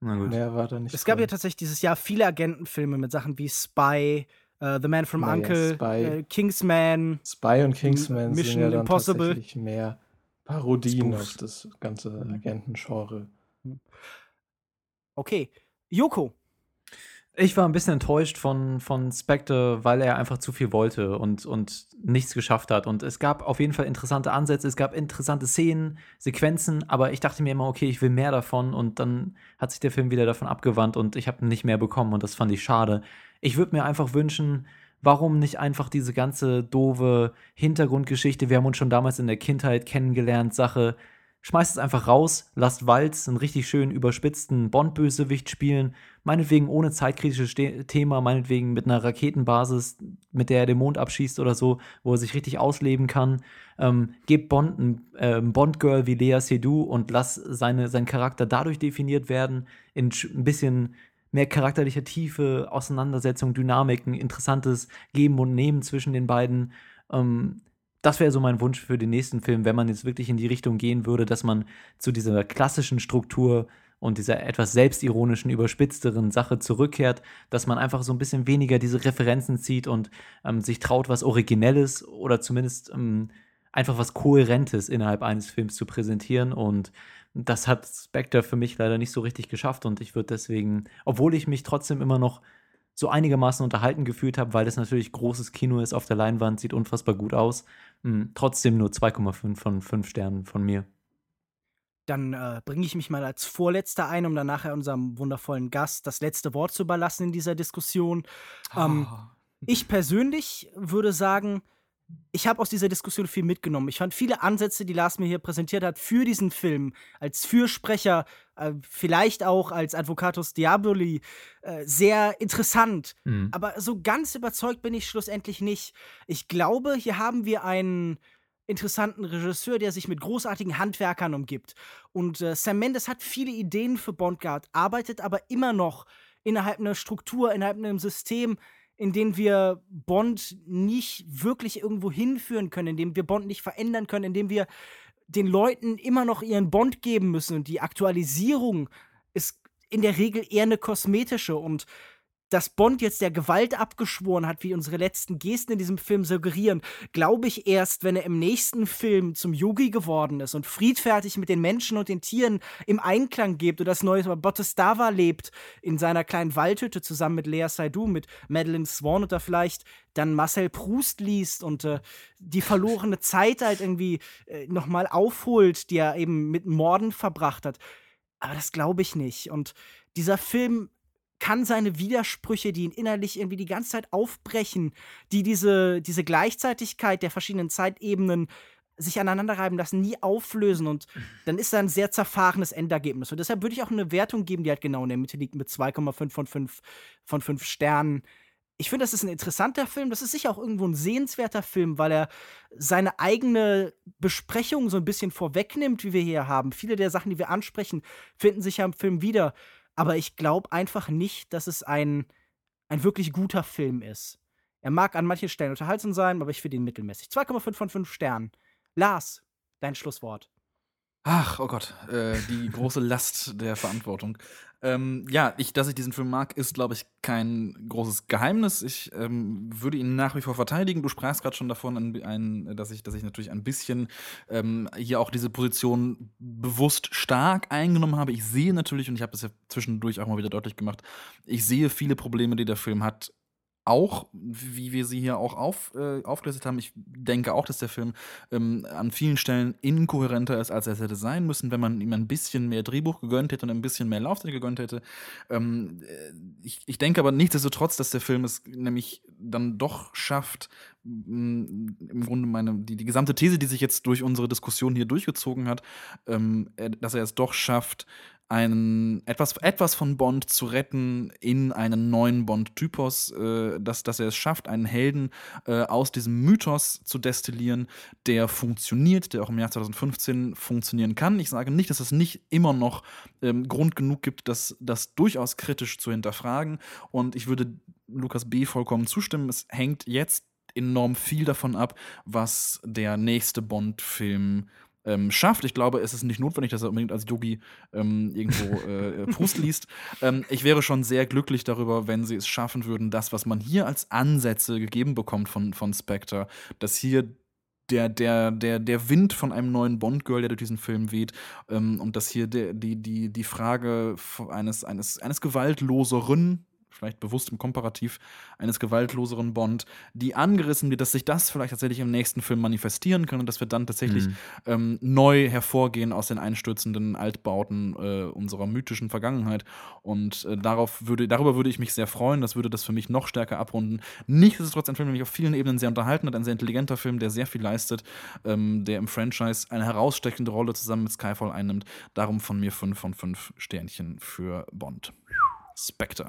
S1: Na gut.
S6: mehr war da nicht
S2: Es gab ja
S6: drin.
S2: tatsächlich dieses Jahr viele Agentenfilme mit Sachen wie Spy, äh, The Man from
S6: ja,
S2: U.N.C.L.,
S6: Spy.
S2: äh, Kingsman.
S6: Spy und Kingsman sind
S2: Mission
S6: ja dann
S2: Impossible.
S6: tatsächlich mehr Parodien
S2: Spoofs.
S6: auf das ganze
S2: Mhm.
S6: Agentengenre.
S2: Okay. Joko.
S1: Ich war ein bisschen enttäuscht von, von Spectre, weil er einfach zu viel wollte und, und nichts geschafft hat. Und es gab auf jeden Fall interessante Ansätze, es gab interessante Szenen, Sequenzen, aber ich dachte mir immer, okay, ich will mehr davon. Und dann hat sich der Film wieder davon abgewandt und ich habe nicht mehr bekommen und das fand ich schade. Ich würde mir einfach wünschen, warum nicht einfach diese ganze doofe Hintergrundgeschichte, wir haben uns schon damals in der Kindheit kennengelernt, Sache, schmeißt es einfach raus, lasst Walz einen richtig schön überspitzten Bond-Bösewicht spielen, meinetwegen ohne zeitkritisches Thema, meinetwegen mit einer Raketenbasis, mit der er den Mond abschießt oder so, wo er sich richtig ausleben kann. Ähm, gebt Bond ein ähm, Bond-Girl wie Lea Seydoux und lass seine, sein Charakter dadurch definiert werden, in ein bisschen mehr charakterliche Tiefe, Auseinandersetzung, Dynamiken, interessantes Geben und Nehmen zwischen den beiden. Ähm, das wäre so mein Wunsch für den nächsten Film, wenn man jetzt wirklich in die Richtung gehen würde, dass man zu dieser klassischen Struktur und dieser etwas selbstironischen, überspitzteren Sache zurückkehrt, dass man einfach so ein bisschen weniger diese Referenzen zieht und ähm, sich traut, was Originelles oder zumindest ähm, einfach was Kohärentes innerhalb eines Films zu präsentieren. Und das hat Spectre für mich leider nicht so richtig geschafft. Und ich würde deswegen, obwohl ich mich trotzdem immer noch so einigermaßen unterhalten gefühlt habe, weil das natürlich großes Kino ist auf der Leinwand, sieht unfassbar gut aus. mh, trotzdem nur 2,5 von 5 Sternen von mir.
S2: Dann äh, bringe ich mich mal als Vorletzter ein, um dann nachher unserem wundervollen Gast das letzte Wort zu überlassen in dieser Diskussion. Ähm,
S3: Ah.
S2: Ich persönlich würde sagen, ich habe aus dieser Diskussion viel mitgenommen. Ich fand viele Ansätze, die Lars mir hier präsentiert hat, für diesen Film, als Fürsprecher, äh, vielleicht auch als Advocatus Diaboli, äh, sehr interessant.
S1: Mhm.
S2: Aber so ganz überzeugt bin ich schlussendlich nicht. Ich glaube, hier haben wir einen interessanten Regisseur, der sich mit großartigen Handwerkern umgibt. Und äh, Sam Mendes hat viele Ideen für Bond gehabt, arbeitet aber immer noch innerhalb einer Struktur, innerhalb einem System, in dem wir Bond nicht wirklich irgendwo hinführen können, in dem wir Bond nicht verändern können, in dem wir den Leuten immer noch ihren Bond geben müssen. Und die Aktualisierung ist in der Regel eher eine kosmetische. Und dass Bond jetzt der Gewalt abgeschworen hat, wie unsere letzten Gesten in diesem Film suggerieren, glaube ich erst, wenn er im nächsten Film zum Yogi geworden ist und friedfertig mit den Menschen und den Tieren im Einklang lebt und das neue Bottestava lebt in seiner kleinen Waldhütte zusammen mit Lea Seydoux, mit Madeleine Swan oder vielleicht dann Marcel Proust liest und äh, die verlorene Zeit halt irgendwie äh, nochmal aufholt, die er eben mit Morden verbracht hat. Aber das glaube ich nicht. Und dieser Film kann seine Widersprüche, die ihn innerlich irgendwie die ganze Zeit aufbrechen, die diese, diese Gleichzeitigkeit der verschiedenen Zeitebenen sich aneinanderreiben lassen, nie auflösen und dann ist da ein sehr zerfahrenes Endergebnis. Und deshalb würde ich auch eine Wertung geben, die halt genau in der Mitte liegt mit 2,5 von 5 von 5 Sternen. Ich finde, das ist ein interessanter Film. Das ist sicher auch irgendwo ein sehenswerter Film, weil er seine eigene Besprechung so ein bisschen vorwegnimmt, wie wir hier haben. Viele der Sachen, die wir ansprechen, finden sich ja im Film wieder. Aber ich glaube einfach nicht, dass es ein, ein wirklich guter Film ist. Er mag an manchen Stellen unterhaltsam sein, aber ich finde ihn mittelmäßig. 2,5 von 5 Sternen. Lars, dein Schlusswort.
S3: Ach, oh Gott, äh, die große Last der Verantwortung. Ähm, ja, ich, dass ich diesen Film mag, ist, glaube ich, kein großes Geheimnis. Ich ähm, würde ihn nach wie vor verteidigen. Du sprachst gerade schon davon, ein, ein, dass, ich, dass ich natürlich ein bisschen ähm, hier auch diese Position bewusst stark eingenommen habe. Ich sehe natürlich, und ich habe das ja zwischendurch auch mal wieder deutlich gemacht, ich sehe viele Probleme, die der Film hat, auch, wie wir sie hier auch auf, äh, aufgelistet haben, ich denke auch, dass der Film ähm, an vielen Stellen inkohärenter ist, als er es hätte sein müssen, wenn man ihm ein bisschen mehr Drehbuch gegönnt hätte und ein bisschen mehr Laufzeit gegönnt hätte. Ähm, äh, ich, ich denke aber nichtsdestotrotz, dass der Film es nämlich dann doch schafft, mh, im Grunde meine, die, die gesamte These, die sich jetzt durch unsere Diskussion hier durchgezogen hat, ähm, er- dass er es doch schafft, einen, etwas, etwas von Bond zu retten in einen neuen Bond-Typos, äh, dass, dass er es schafft, einen Helden äh, aus diesem Mythos zu destillieren, der funktioniert, der auch im Jahr 2015 funktionieren kann. Ich sage nicht, dass es nicht immer noch ähm, Grund genug gibt, das, das durchaus kritisch zu hinterfragen. Und ich würde Lukas B. vollkommen zustimmen. Es hängt jetzt enorm viel davon ab, was der nächste Bond-Film ähm, schafft. Ich glaube, es ist nicht notwendig, dass er unbedingt als Yogi ähm, irgendwo äh, Proust liest. Ähm, ich wäre schon sehr glücklich darüber, wenn sie es schaffen würden, das, was man hier als Ansätze gegeben bekommt von, von Spectre, dass hier der, der, der, der Wind von einem neuen Bond-Girl, der durch diesen Film weht, ähm, und dass hier der, die, die, die Frage eines, eines, eines gewaltloseren vielleicht bewusst im Komparativ eines gewaltloseren Bond, die angerissen wird, dass sich das vielleicht tatsächlich im nächsten Film manifestieren kann und dass wir dann tatsächlich mhm. ähm, neu hervorgehen aus den einstürzenden Altbauten äh, unserer mythischen Vergangenheit. Und äh, darauf würde, darüber würde ich mich sehr freuen. Das würde das für mich noch stärker abrunden. Nichtsdestotrotz ein Film, der mich auf vielen Ebenen sehr unterhalten hat, ein sehr intelligenter Film, der sehr viel leistet, ähm, der im Franchise eine herausstechende Rolle zusammen mit Skyfall einnimmt. Darum von mir 5 von 5 Sternchen für Bond. Spectre.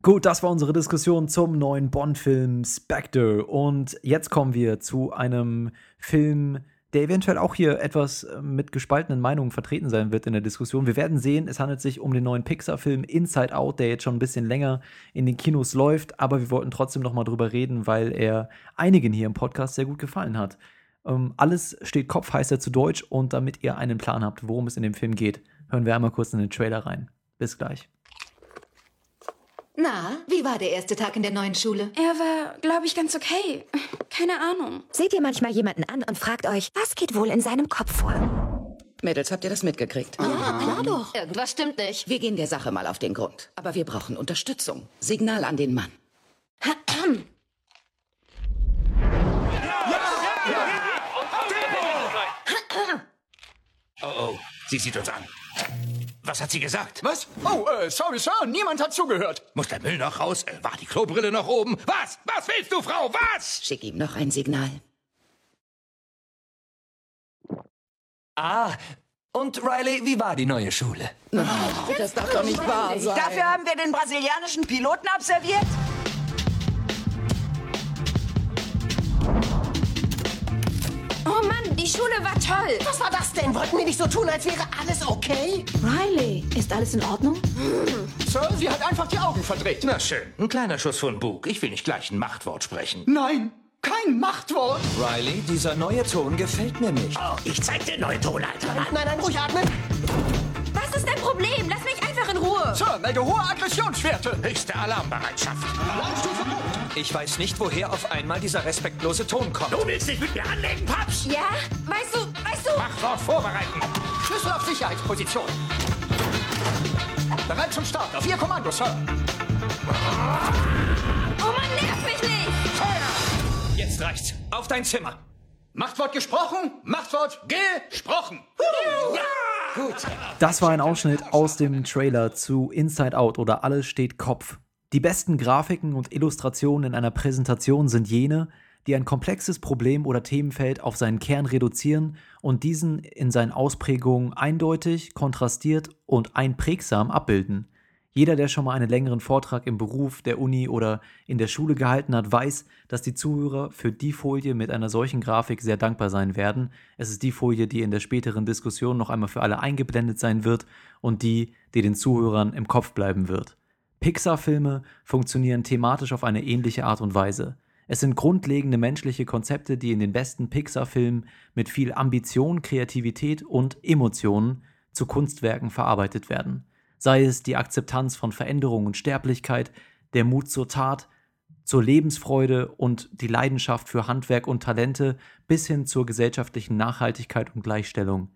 S1: Gut, das war unsere Diskussion zum neuen Bond-Film Spectre. Und jetzt kommen wir zu einem Film, der eventuell auch hier etwas äh, mit gespaltenen Meinungen vertreten sein wird in der Diskussion. Wir werden sehen, es handelt sich um den neuen Pixar-Film Inside Out, der jetzt schon ein bisschen länger in den Kinos läuft, aber wir wollten trotzdem noch mal drüber reden, weil er einigen hier im Podcast sehr gut gefallen hat. Ähm, alles steht Kopf, heißt er zu Deutsch, und damit ihr einen Plan habt, worum es in dem Film geht, hören wir einmal kurz in den Trailer rein. Bis gleich.
S7: Na, wie war der erste Tag in der neuen Schule?
S8: Er war, glaube ich, ganz okay. Keine Ahnung.
S9: Seht ihr manchmal jemanden an und fragt euch, was geht wohl in seinem Kopf vor?
S10: Mädels, habt ihr das mitgekriegt?
S7: Ja, klar doch.
S4: Irgendwas stimmt nicht.
S10: Wir gehen der Sache mal auf den Grund. Aber wir brauchen Unterstützung. Signal an den Mann.
S11: Oh, oh, sie sieht uns an. Was hat sie gesagt?
S12: Was? Oh, äh, sorry, Sir, niemand hat zugehört.
S11: Muss der Müll noch raus? Äh, war die Klobrille noch oben? Was? Was willst du, Frau? Was?
S10: Schick ihm noch ein Signal.
S13: Ah, und Riley, wie war die neue Schule?
S10: Oh, das darf doch nicht wahr sein.
S14: Dafür haben wir den brasilianischen Piloten observiert?
S8: Oh Mann, die Schule war toll.
S14: Was war das denn? Wollten wir nicht so tun, als wäre alles okay?
S7: Riley, ist alles in Ordnung?
S12: Sir, sie hat einfach die Augen verdreht.
S11: Na schön, ein kleiner Schuss von Bug. Ich will nicht gleich ein Machtwort sprechen.
S12: Nein, kein Machtwort.
S13: Riley, dieser neue Ton gefällt mir nicht.
S11: Oh, ich zeig dir neue Tonleiter.
S14: Nein, nein, nein, ruhig atmen.
S8: Was ist dein Problem? Lass mich einfach in Ruhe.
S12: Sir, melde hohe Aggressionswerte.
S11: Höchste Alarmbereitschaft.
S12: Alarmstufe gut.
S13: Ich weiß nicht, woher auf einmal dieser respektlose Ton kommt.
S11: Du willst dich mit mir anlegen, Paps?
S8: Ja? Weißt du, weißt du?
S11: Machtwort vorbereiten.
S12: Schlüssel auf Sicherheitsposition. Bereit zum Start. Auf Ihr Kommando, Sir.
S8: Oh Mann, nerv mich nicht!
S13: Jetzt reicht's. Auf dein Zimmer.
S12: Machtwort gesprochen, Machtwort gesprochen.
S13: Ja! Gut.
S1: Das war ein Ausschnitt aus dem Trailer zu Inside Out oder Alles steht Kopf. Die besten Grafiken und Illustrationen in einer Präsentation sind jene, die ein komplexes Problem oder Themenfeld auf seinen Kern reduzieren und diesen in seinen Ausprägungen eindeutig, kontrastiert und einprägsam abbilden. Jeder, der schon mal einen längeren Vortrag im Beruf, der Uni oder in der Schule gehalten hat, weiß, dass die Zuhörer für die Folie mit einer solchen Grafik sehr dankbar sein werden. Es ist die Folie, die in der späteren Diskussion noch einmal für alle eingeblendet sein wird und die, die den Zuhörern im Kopf bleiben wird. Pixar-Filme funktionieren thematisch auf eine ähnliche Art und Weise. Es sind grundlegende menschliche Konzepte, die in den besten Pixar-Filmen mit viel Ambition, Kreativität und Emotionen zu Kunstwerken verarbeitet werden. Sei es die Akzeptanz von Veränderung und Sterblichkeit, der Mut zur Tat, zur Lebensfreude und die Leidenschaft für Handwerk und Talente bis hin zur gesellschaftlichen Nachhaltigkeit und Gleichstellung.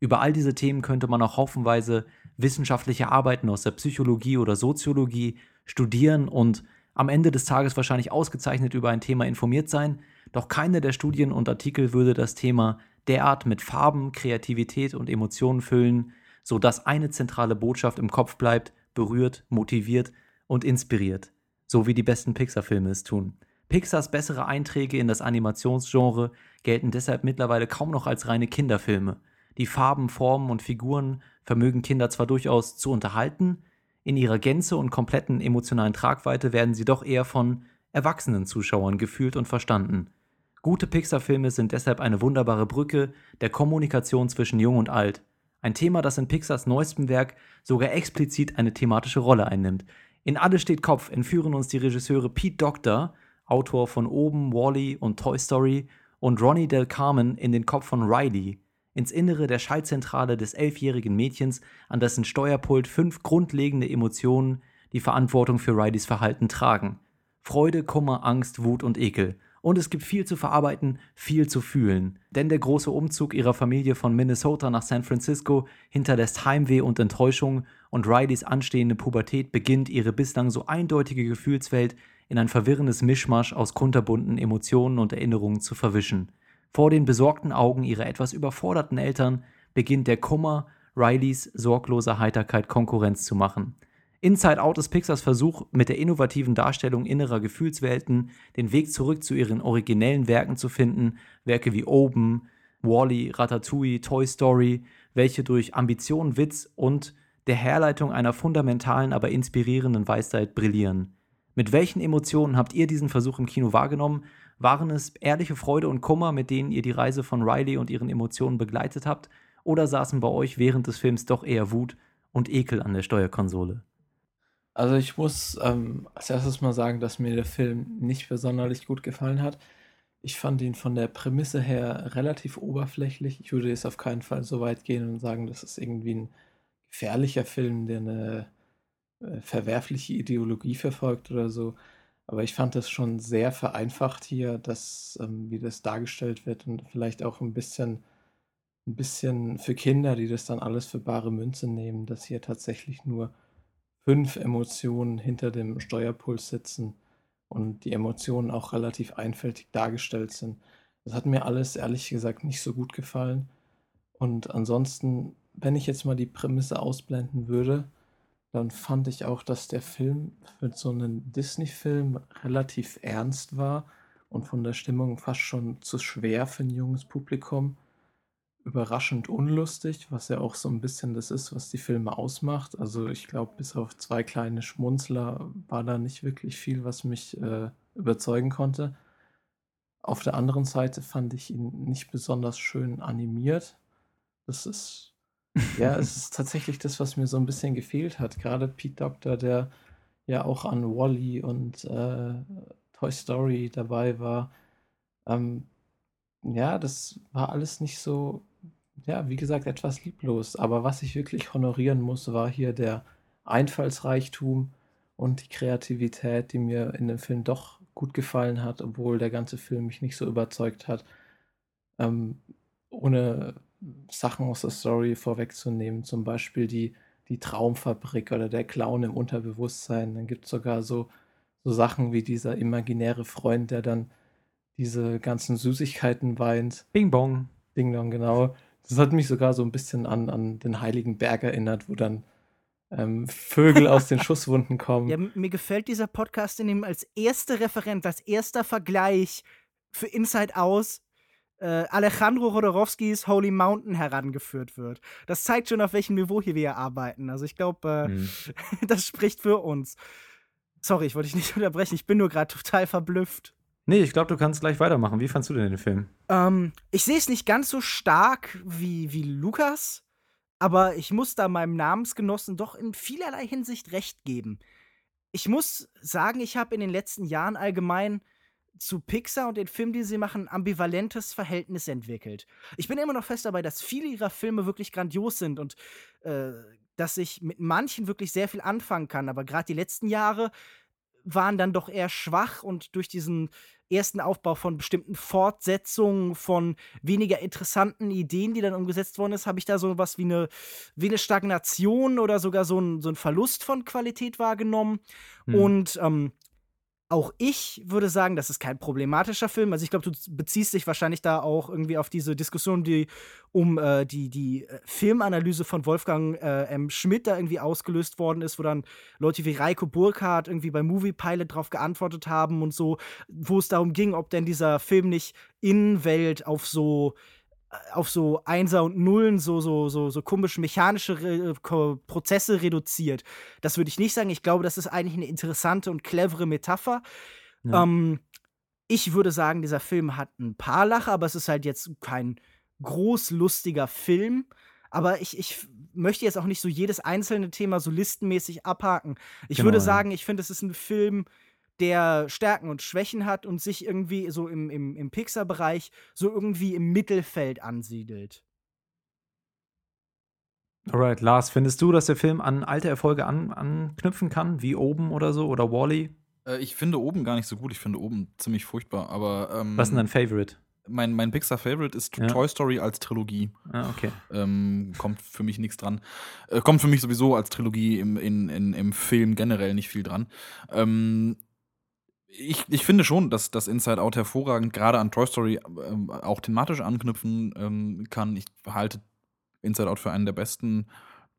S1: Über all diese Themen könnte man auch haufenweise wissenschaftliche Arbeiten aus der Psychologie oder Soziologie studieren und am Ende des Tages wahrscheinlich ausgezeichnet über ein Thema informiert sein, doch keine der Studien und Artikel würde das Thema derart mit Farben, Kreativität und Emotionen füllen, sodass eine zentrale Botschaft im Kopf bleibt, berührt, motiviert und inspiriert, so wie die besten Pixar-Filme es tun. Pixars bessere Einträge in das Animationsgenre gelten deshalb mittlerweile kaum noch als reine Kinderfilme. Die Farben, Formen und Figuren vermögen Kinder zwar durchaus zu unterhalten, in ihrer Gänze und kompletten emotionalen Tragweite werden sie doch eher von erwachsenen Zuschauern gefühlt und verstanden. Gute Pixar-Filme sind deshalb eine wunderbare Brücke der Kommunikation zwischen Jung und Alt. Ein Thema, das in Pixars neuestem Werk sogar explizit eine thematische Rolle einnimmt. In Alles steht Kopf entführen uns die Regisseure Pete Doctor, Autor von Oben, Wally und Toy Story, und Ronnie Del Carmen in den Kopf von Riley, ins Innere der Schaltzentrale des elfjährigen Mädchens, an dessen Steuerpult fünf grundlegende Emotionen die Verantwortung für Rileys Verhalten tragen. Freude, Kummer, Angst, Wut und Ekel. Und es gibt viel zu verarbeiten, viel zu fühlen. Denn der große Umzug ihrer Familie von Minnesota nach San Francisco hinterlässt Heimweh und Enttäuschung und Rileys anstehende Pubertät beginnt, ihre bislang so eindeutige Gefühlswelt in ein verwirrendes Mischmasch aus kunterbunten Emotionen und Erinnerungen zu verwischen. Vor den besorgten Augen ihrer etwas überforderten Eltern beginnt der Kummer, Rileys sorgloser Heiterkeit Konkurrenz zu machen. Inside Out ist Pixars Versuch, mit der innovativen Darstellung innerer Gefühlswelten den Weg zurück zu ihren originellen Werken zu finden, Werke wie Oben, Wally, Ratatouille, Toy Story, welche durch Ambition, Witz und der Herleitung einer fundamentalen, aber inspirierenden Weisheit brillieren. Mit welchen Emotionen habt ihr diesen Versuch im Kino wahrgenommen? Waren es ehrliche Freude und Kummer, mit denen ihr die Reise von Riley und ihren Emotionen begleitet habt? Oder saßen bei euch während des Films doch eher Wut und Ekel an der Steuerkonsole?
S6: Also ich muss ähm, als erstes mal sagen, dass mir der Film nicht besonders gut gefallen hat. Ich fand ihn von der Prämisse her relativ oberflächlich. Ich würde jetzt auf keinen Fall so weit gehen und sagen, das ist irgendwie ein gefährlicher Film, der eine äh, verwerfliche Ideologie verfolgt oder so. Aber ich fand das schon sehr vereinfacht hier, dass, ähm, wie das dargestellt wird und vielleicht auch ein bisschen, ein bisschen für Kinder, die das dann alles für bare Münze nehmen, dass hier tatsächlich nur fünf Emotionen hinter dem Steuerpuls sitzen und die Emotionen auch relativ einfältig dargestellt sind. Das hat mir alles ehrlich gesagt nicht so gut gefallen. Und ansonsten, wenn ich jetzt mal die Prämisse ausblenden würde, dann fand ich auch, dass der Film mit so einem Disney-Film relativ ernst war und von der Stimmung fast schon zu schwer für ein junges Publikum. Überraschend unlustig, was ja auch so ein bisschen das ist, was die Filme ausmacht. Also ich glaube, bis auf zwei kleine Schmunzler war da nicht wirklich viel, was mich äh, überzeugen konnte. Auf der anderen Seite fand ich ihn nicht besonders schön animiert. Das ist ja, es ist tatsächlich das, was mir so ein bisschen gefehlt hat. Gerade Pete Doctor, der ja auch an Wally und äh, Toy Story dabei war. Ähm, ja, das war alles nicht so, ja, wie gesagt, etwas lieblos. Aber was ich wirklich honorieren muss, war hier der Einfallsreichtum und die Kreativität, die mir in dem Film doch gut gefallen hat, obwohl der ganze Film mich nicht so überzeugt hat. Ähm, ohne Sachen aus der Story vorwegzunehmen, zum Beispiel die, die Traumfabrik oder der Clown im Unterbewusstsein. Dann gibt es sogar so, so Sachen wie dieser imaginäre Freund, der dann diese ganzen Süßigkeiten weint.
S1: Bing Bong.
S6: Ding Dong, genau. Das hat mich sogar so ein bisschen an, an den Heiligen Berg erinnert, wo dann ähm, Vögel aus den Schusswunden kommen.
S2: Ja, mir gefällt dieser Podcast, in dem als erster Referent, als erster Vergleich für Inside Out äh, Alejandro Rodorowskis Holy Mountain herangeführt wird. Das zeigt schon, auf welchem Niveau hier wir arbeiten. Also ich glaube, äh, mhm. das spricht für uns. Sorry, ich wollte dich nicht unterbrechen. Ich bin nur gerade total verblüfft.
S1: Nee, ich glaube, du kannst gleich weitermachen. Wie fandst du denn den Film?
S2: Ähm, ich sehe es nicht ganz so stark wie, wie Lukas, aber ich muss da meinem Namensgenossen doch in vielerlei Hinsicht recht geben. Ich muss sagen, ich habe in den letzten Jahren allgemein zu Pixar und den Filmen, die sie machen, ambivalentes Verhältnis entwickelt. Ich bin immer noch fest dabei, dass viele ihrer Filme wirklich grandios sind und äh, dass ich mit manchen wirklich sehr viel anfangen kann. Aber gerade die letzten Jahre waren dann doch eher schwach und durch diesen ersten Aufbau von bestimmten Fortsetzungen, von weniger interessanten Ideen, die dann umgesetzt worden ist, habe ich da so was wie eine, wie eine Stagnation oder sogar so ein, so ein Verlust von Qualität wahrgenommen. Hm. Und ähm, auch ich würde sagen, das ist kein problematischer Film. Also ich glaube, du beziehst dich wahrscheinlich da auch irgendwie auf diese Diskussion, die um äh, die, die äh, Filmanalyse von Wolfgang äh, M. Schmidt da irgendwie ausgelöst worden ist, wo dann Leute wie Reiko Burkhardt irgendwie bei Movie Pilot drauf geantwortet haben und so, wo es darum ging, ob denn dieser Film nicht Innenwelt auf so auf so Einser und Nullen, so, so, so, so komisch mechanische Re Prozesse reduziert. Das würde ich nicht sagen. Ich glaube, das ist eigentlich eine interessante und clevere Metapher. Ja. Ähm, ich würde sagen, dieser Film hat ein paar Lacher, aber es ist halt jetzt kein großlustiger Film. Aber ich, ich möchte jetzt auch nicht so jedes einzelne Thema so listenmäßig abhaken. Ich genau, würde sagen, ich finde, es ist ein Film, der Stärken und Schwächen hat und sich irgendwie so im, im, im Pixar-Bereich so irgendwie im Mittelfeld ansiedelt.
S1: Alright, Lars, findest du, dass der Film an alte Erfolge an, anknüpfen kann, wie oben oder so oder Wally?
S3: -E? Äh, ich finde oben gar nicht so gut. Ich finde oben ziemlich furchtbar. Aber ähm,
S1: was ist denn dein Favorite?
S3: Mein, mein Pixar-Favorite ist ja. Toy Story als Trilogie.
S1: Ah, okay.
S3: Ähm, kommt für mich nichts dran. Äh, kommt für mich sowieso als Trilogie im, in, in, im Film generell nicht viel dran. Ähm, ich, ich finde schon, dass das Inside Out hervorragend gerade an Toy Story ähm, auch thematisch anknüpfen ähm, kann. Ich halte Inside Out für einen der besten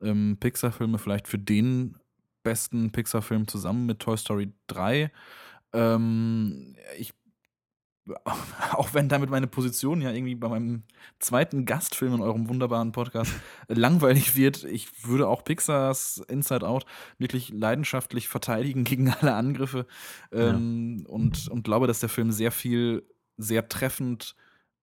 S3: ähm, Pixar-Filme, vielleicht für den besten Pixar-Film zusammen mit Toy Story 3. Ähm, ich auch wenn damit meine Position ja irgendwie bei meinem zweiten Gastfilm in eurem wunderbaren Podcast langweilig wird, ich würde auch Pixars Inside Out wirklich leidenschaftlich verteidigen gegen alle Angriffe ähm, ja. und, und glaube, dass der Film sehr viel, sehr treffend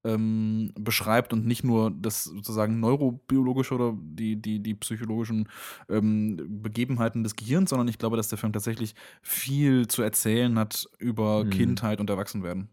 S3: ähm, beschreibt und nicht nur das sozusagen neurobiologische oder die, die, die psychologischen ähm, Begebenheiten des Gehirns, sondern ich glaube, dass der Film tatsächlich viel zu erzählen hat über mhm. Kindheit und Erwachsenwerden.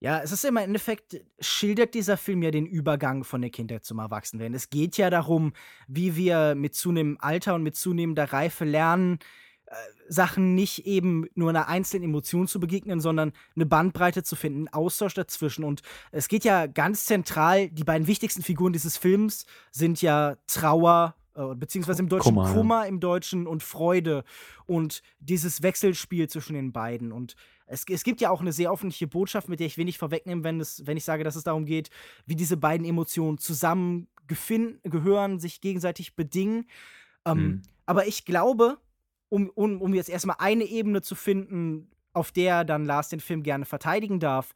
S2: Ja, es ist im Endeffekt, schildert dieser Film ja den Übergang von der Kindheit zum Erwachsenwerden. Es geht ja darum, wie wir mit zunehmendem Alter und mit zunehmender Reife lernen, äh, Sachen nicht eben nur einer einzelnen Emotion zu begegnen, sondern eine Bandbreite zu finden, einen Austausch dazwischen. Und es geht ja ganz zentral, die beiden wichtigsten Figuren dieses Films sind ja Trauer äh, beziehungsweise im Deutschen Kummer, Kummer, im Deutschen und Freude und dieses Wechselspiel zwischen den beiden. Und es, es, gibt ja auch eine sehr öffentliche Botschaft, mit der ich wenig vorwegnehme, wenn, es, wenn ich sage, dass es darum geht, wie diese beiden Emotionen zusammengehören, sich gegenseitig bedingen. Ähm, mhm. Aber ich glaube, um, um, um jetzt erstmal eine Ebene zu finden, auf der dann Lars den Film gerne verteidigen darf,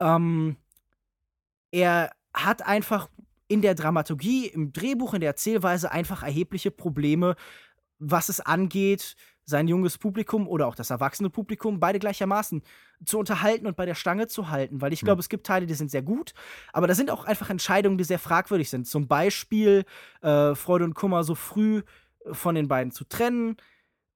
S2: ähm, er hat einfach in der Dramaturgie, im Drehbuch, in der Erzählweise einfach erhebliche Probleme, was es angeht, sein junges Publikum oder auch das erwachsene Publikum beide gleichermaßen zu unterhalten und bei der Stange zu halten. Weil ich glaube, hm. es gibt Teile, die sind sehr gut, aber da sind auch einfach Entscheidungen, die sehr fragwürdig sind. Zum Beispiel äh, Freude und Kummer so früh von den beiden zu trennen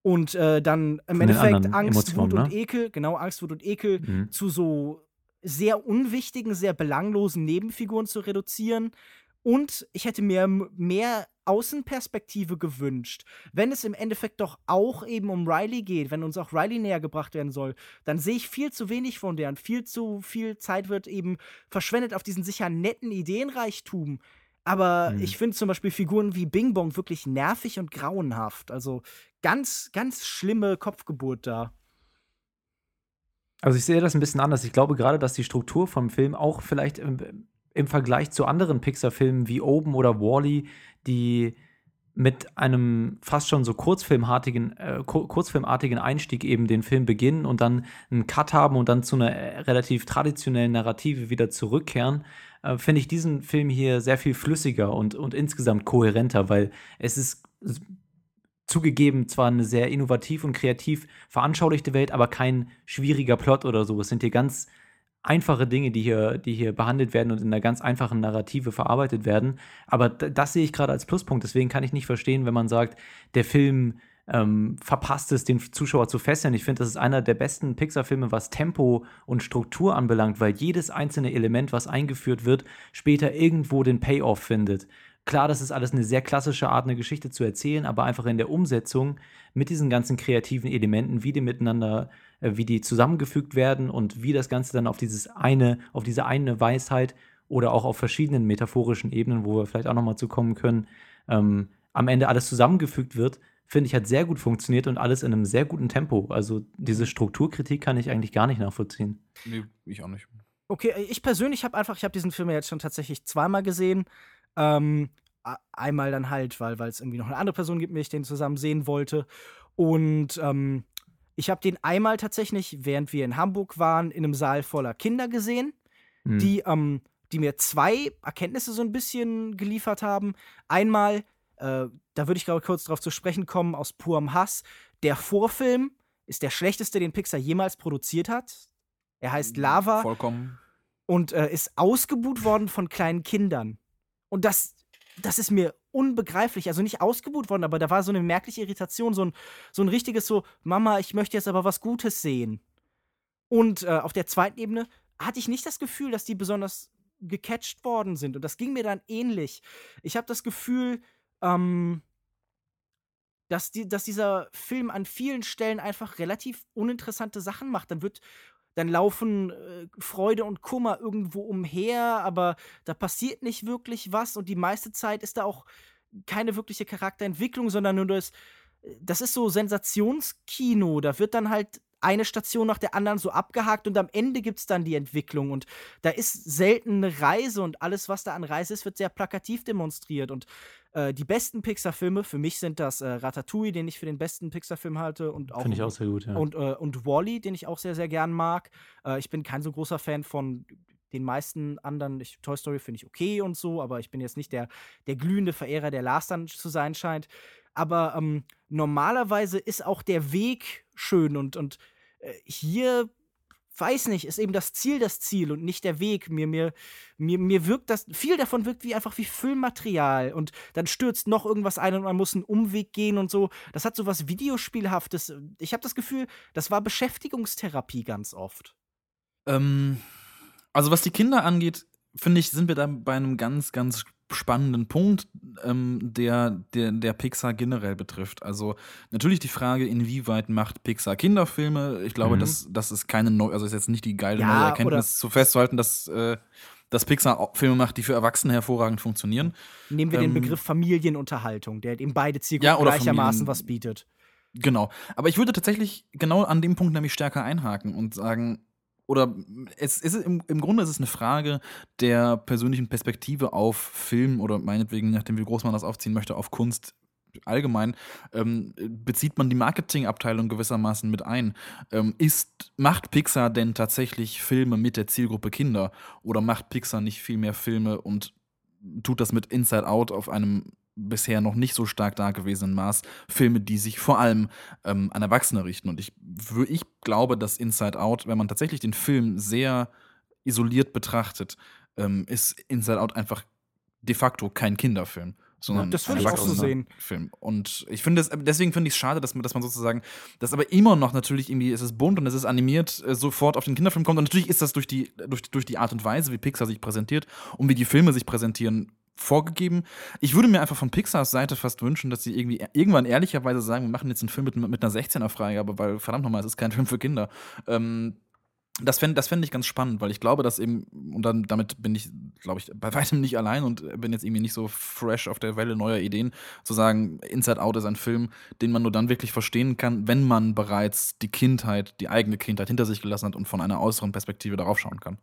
S2: und äh, dann im Endeffekt Angst, Wut und ne? Ekel, genau, Angst, Wut und Ekel mhm. zu so sehr unwichtigen, sehr belanglosen Nebenfiguren zu reduzieren. Und ich hätte mir mehr Außenperspektive gewünscht. Wenn es im Endeffekt doch auch eben um Riley geht, wenn uns auch Riley näher gebracht werden soll, dann sehe ich viel zu wenig von der und viel zu viel Zeit wird eben verschwendet auf diesen sicher netten Ideenreichtum. Aber mhm. ich finde zum Beispiel Figuren wie Bing Bong wirklich nervig und grauenhaft. Also ganz, ganz schlimme Kopfgeburt da.
S1: Also ich sehe das ein bisschen anders. Ich glaube gerade, dass die Struktur vom Film auch vielleicht im, Vergleich zu anderen Pixar-Filmen wie Oben oder Wally, -E, die mit einem fast schon so kurzfilmartigen, äh, kurzfilmartigen Einstieg eben den Film beginnen und dann einen Cut haben und dann zu einer äh, relativ traditionellen Narrative wieder zurückkehren, äh, finde ich diesen Film hier sehr viel flüssiger und, und insgesamt kohärenter, weil es ist zugegeben zwar eine sehr innovativ und kreativ veranschaulichte Welt, aber kein schwieriger Plot oder so. Es sind hier ganz einfache Dinge, die hier, die hier behandelt werden und in einer ganz einfachen Narrative verarbeitet werden. Aber das sehe ich gerade als Pluspunkt. Deswegen kann ich nicht verstehen, wenn man sagt, der Film ähm, verpasst es, den Zuschauer zu fesseln. Ich finde, das ist einer der besten Pixar-Filme, was Tempo und Struktur anbelangt, weil jedes einzelne Element, was eingeführt wird, später irgendwo den Payoff findet. Klar, das ist alles eine sehr klassische Art, eine Geschichte zu erzählen, aber einfach in der Umsetzung mit diesen ganzen kreativen Elementen, wie die miteinander äh, wie die zusammengefügt werden und wie das Ganze dann auf dieses eine, auf diese eine Weisheit oder auch auf verschiedenen metaphorischen Ebenen, wo wir vielleicht auch nochmal zu kommen können, ähm, am Ende alles zusammengefügt wird, finde ich, hat sehr gut funktioniert und alles in einem sehr guten Tempo. Also diese Strukturkritik kann ich eigentlich gar nicht nachvollziehen.
S3: Nee, ich auch nicht.
S2: Okay, ich persönlich habe einfach, ich habe diesen Film ja jetzt schon tatsächlich zweimal gesehen. Ähm, einmal dann halt, weil es irgendwie noch eine andere Person gibt, mit der ich den zusammen sehen wollte. Und ähm, ich habe den einmal tatsächlich, während wir in Hamburg waren, in einem Saal voller Kinder gesehen, mhm. die ähm, die mir zwei Erkenntnisse so ein bisschen geliefert haben. Einmal, äh, da würde ich glaube kurz darauf zu sprechen kommen, aus purem Hass. Der Vorfilm ist der schlechteste, den Pixar jemals produziert hat. Er heißt Lava.
S3: Vollkommen.
S2: Und äh, ist ausgebuht worden von kleinen Kindern. Und das, das ist mir unbegreiflich. Also nicht ausgebuht worden, aber da war so eine merkliche Irritation, so ein, so ein richtiges so, Mama, ich möchte jetzt aber was Gutes sehen. Und äh, auf der zweiten Ebene hatte ich nicht das Gefühl, dass die besonders gecatcht worden sind. Und das ging mir dann ähnlich. Ich habe das Gefühl, ähm, dass, die, dass dieser Film an vielen Stellen einfach relativ uninteressante Sachen macht. Dann wird dann laufen äh, Freude und Kummer irgendwo umher, aber da passiert nicht wirklich was und die meiste Zeit ist da auch keine wirkliche Charakterentwicklung, sondern nur das, das ist so Sensationskino. Da wird dann halt eine Station nach der anderen so abgehakt und am Ende gibt es dann die Entwicklung und da ist selten eine Reise und alles, was da an Reise ist, wird sehr plakativ demonstriert und äh, die besten Pixar-Filme, für mich sind das äh, Ratatouille, den ich für den besten Pixar-Film halte und auch,
S1: Finde ich auch sehr gut, ja.
S2: und, äh, und Wally, den ich auch sehr, sehr gern mag. Äh, ich bin kein so großer Fan von den meisten anderen, ich, Toy Story finde ich okay und so, aber ich bin jetzt nicht der, der glühende Verehrer, der Lars dann zu sein scheint. Aber ähm, normalerweise ist auch der Weg schön und, und äh, hier weiß nicht, ist eben das Ziel das Ziel und nicht der Weg. Mir, mir, mir, mir wirkt das, viel davon wirkt wie einfach wie Filmmaterial und dann stürzt noch irgendwas ein und man muss einen Umweg gehen und so. Das hat so was Videospielhaftes. Ich habe das Gefühl, das war Beschäftigungstherapie ganz oft.
S3: Ähm, also was die Kinder angeht, finde ich, sind wir da bei einem ganz, ganz spannenden Punkt, ähm, der, der, der Pixar generell betrifft. Also natürlich die Frage, inwieweit macht Pixar Kinderfilme? Ich glaube,
S1: Mhm.
S3: das, das ist keine neue, also ist jetzt nicht die geile
S2: Ja,
S3: neue Erkenntnis, zu festzuhalten, dass, äh, dass Pixar Filme macht, die für Erwachsene hervorragend funktionieren.
S2: Nehmen wir den
S3: Ähm,
S2: Begriff Familienunterhaltung, der eben beide Zielgruppen
S3: Ja,
S2: gleichermaßen
S3: Familien-
S2: was bietet.
S3: Genau. Aber ich würde tatsächlich genau an dem Punkt nämlich stärker einhaken und sagen, oder es ist im, im Grunde ist es eine Frage der persönlichen Perspektive auf Film oder meinetwegen, nachdem wie groß man das aufziehen möchte, auf Kunst allgemein, ähm, bezieht man die Marketingabteilung gewissermaßen mit ein. Ähm, ist, macht Pixar denn tatsächlich Filme mit der Zielgruppe Kinder? Oder macht Pixar nicht viel mehr Filme und tut das mit Inside Out auf einem bisher noch nicht so stark dagewesenen Maß Filme, die sich vor allem ähm, an Erwachsene richten. Und ich, ich glaube, dass Inside Out, wenn man tatsächlich den Film sehr isoliert betrachtet, ähm, ist Inside Out einfach de facto kein Kinderfilm. Sondern
S2: das
S3: ein
S2: würde ich auch so sehen.
S3: Film. Und ich finde es, deswegen finde ich es schade, dass man, dass man sozusagen, dass aber immer noch natürlich irgendwie, es ist bunt und es ist animiert, äh, sofort auf den Kinderfilm kommt. Und natürlich ist das durch die, durch, durch die Art und Weise, wie Pixar sich präsentiert und wie die Filme sich präsentieren, vorgegeben. Ich würde mir einfach von Pixars Seite fast wünschen, dass sie irgendwie irgendwann ehrlicherweise sagen, wir machen jetzt einen Film mit, mit einer 16er-Freigabe, weil verdammt nochmal, es ist kein Film für Kinder. Ähm, das fände das fänd ich ganz spannend, weil ich glaube, dass eben, und dann damit bin ich, glaube ich, bei weitem nicht allein und bin jetzt irgendwie nicht so fresh auf der Welle neuer Ideen, zu sagen, Inside Out ist ein Film, den man nur dann wirklich verstehen kann, wenn man bereits die Kindheit, die eigene Kindheit hinter sich gelassen hat und von einer äußeren Perspektive darauf schauen kann.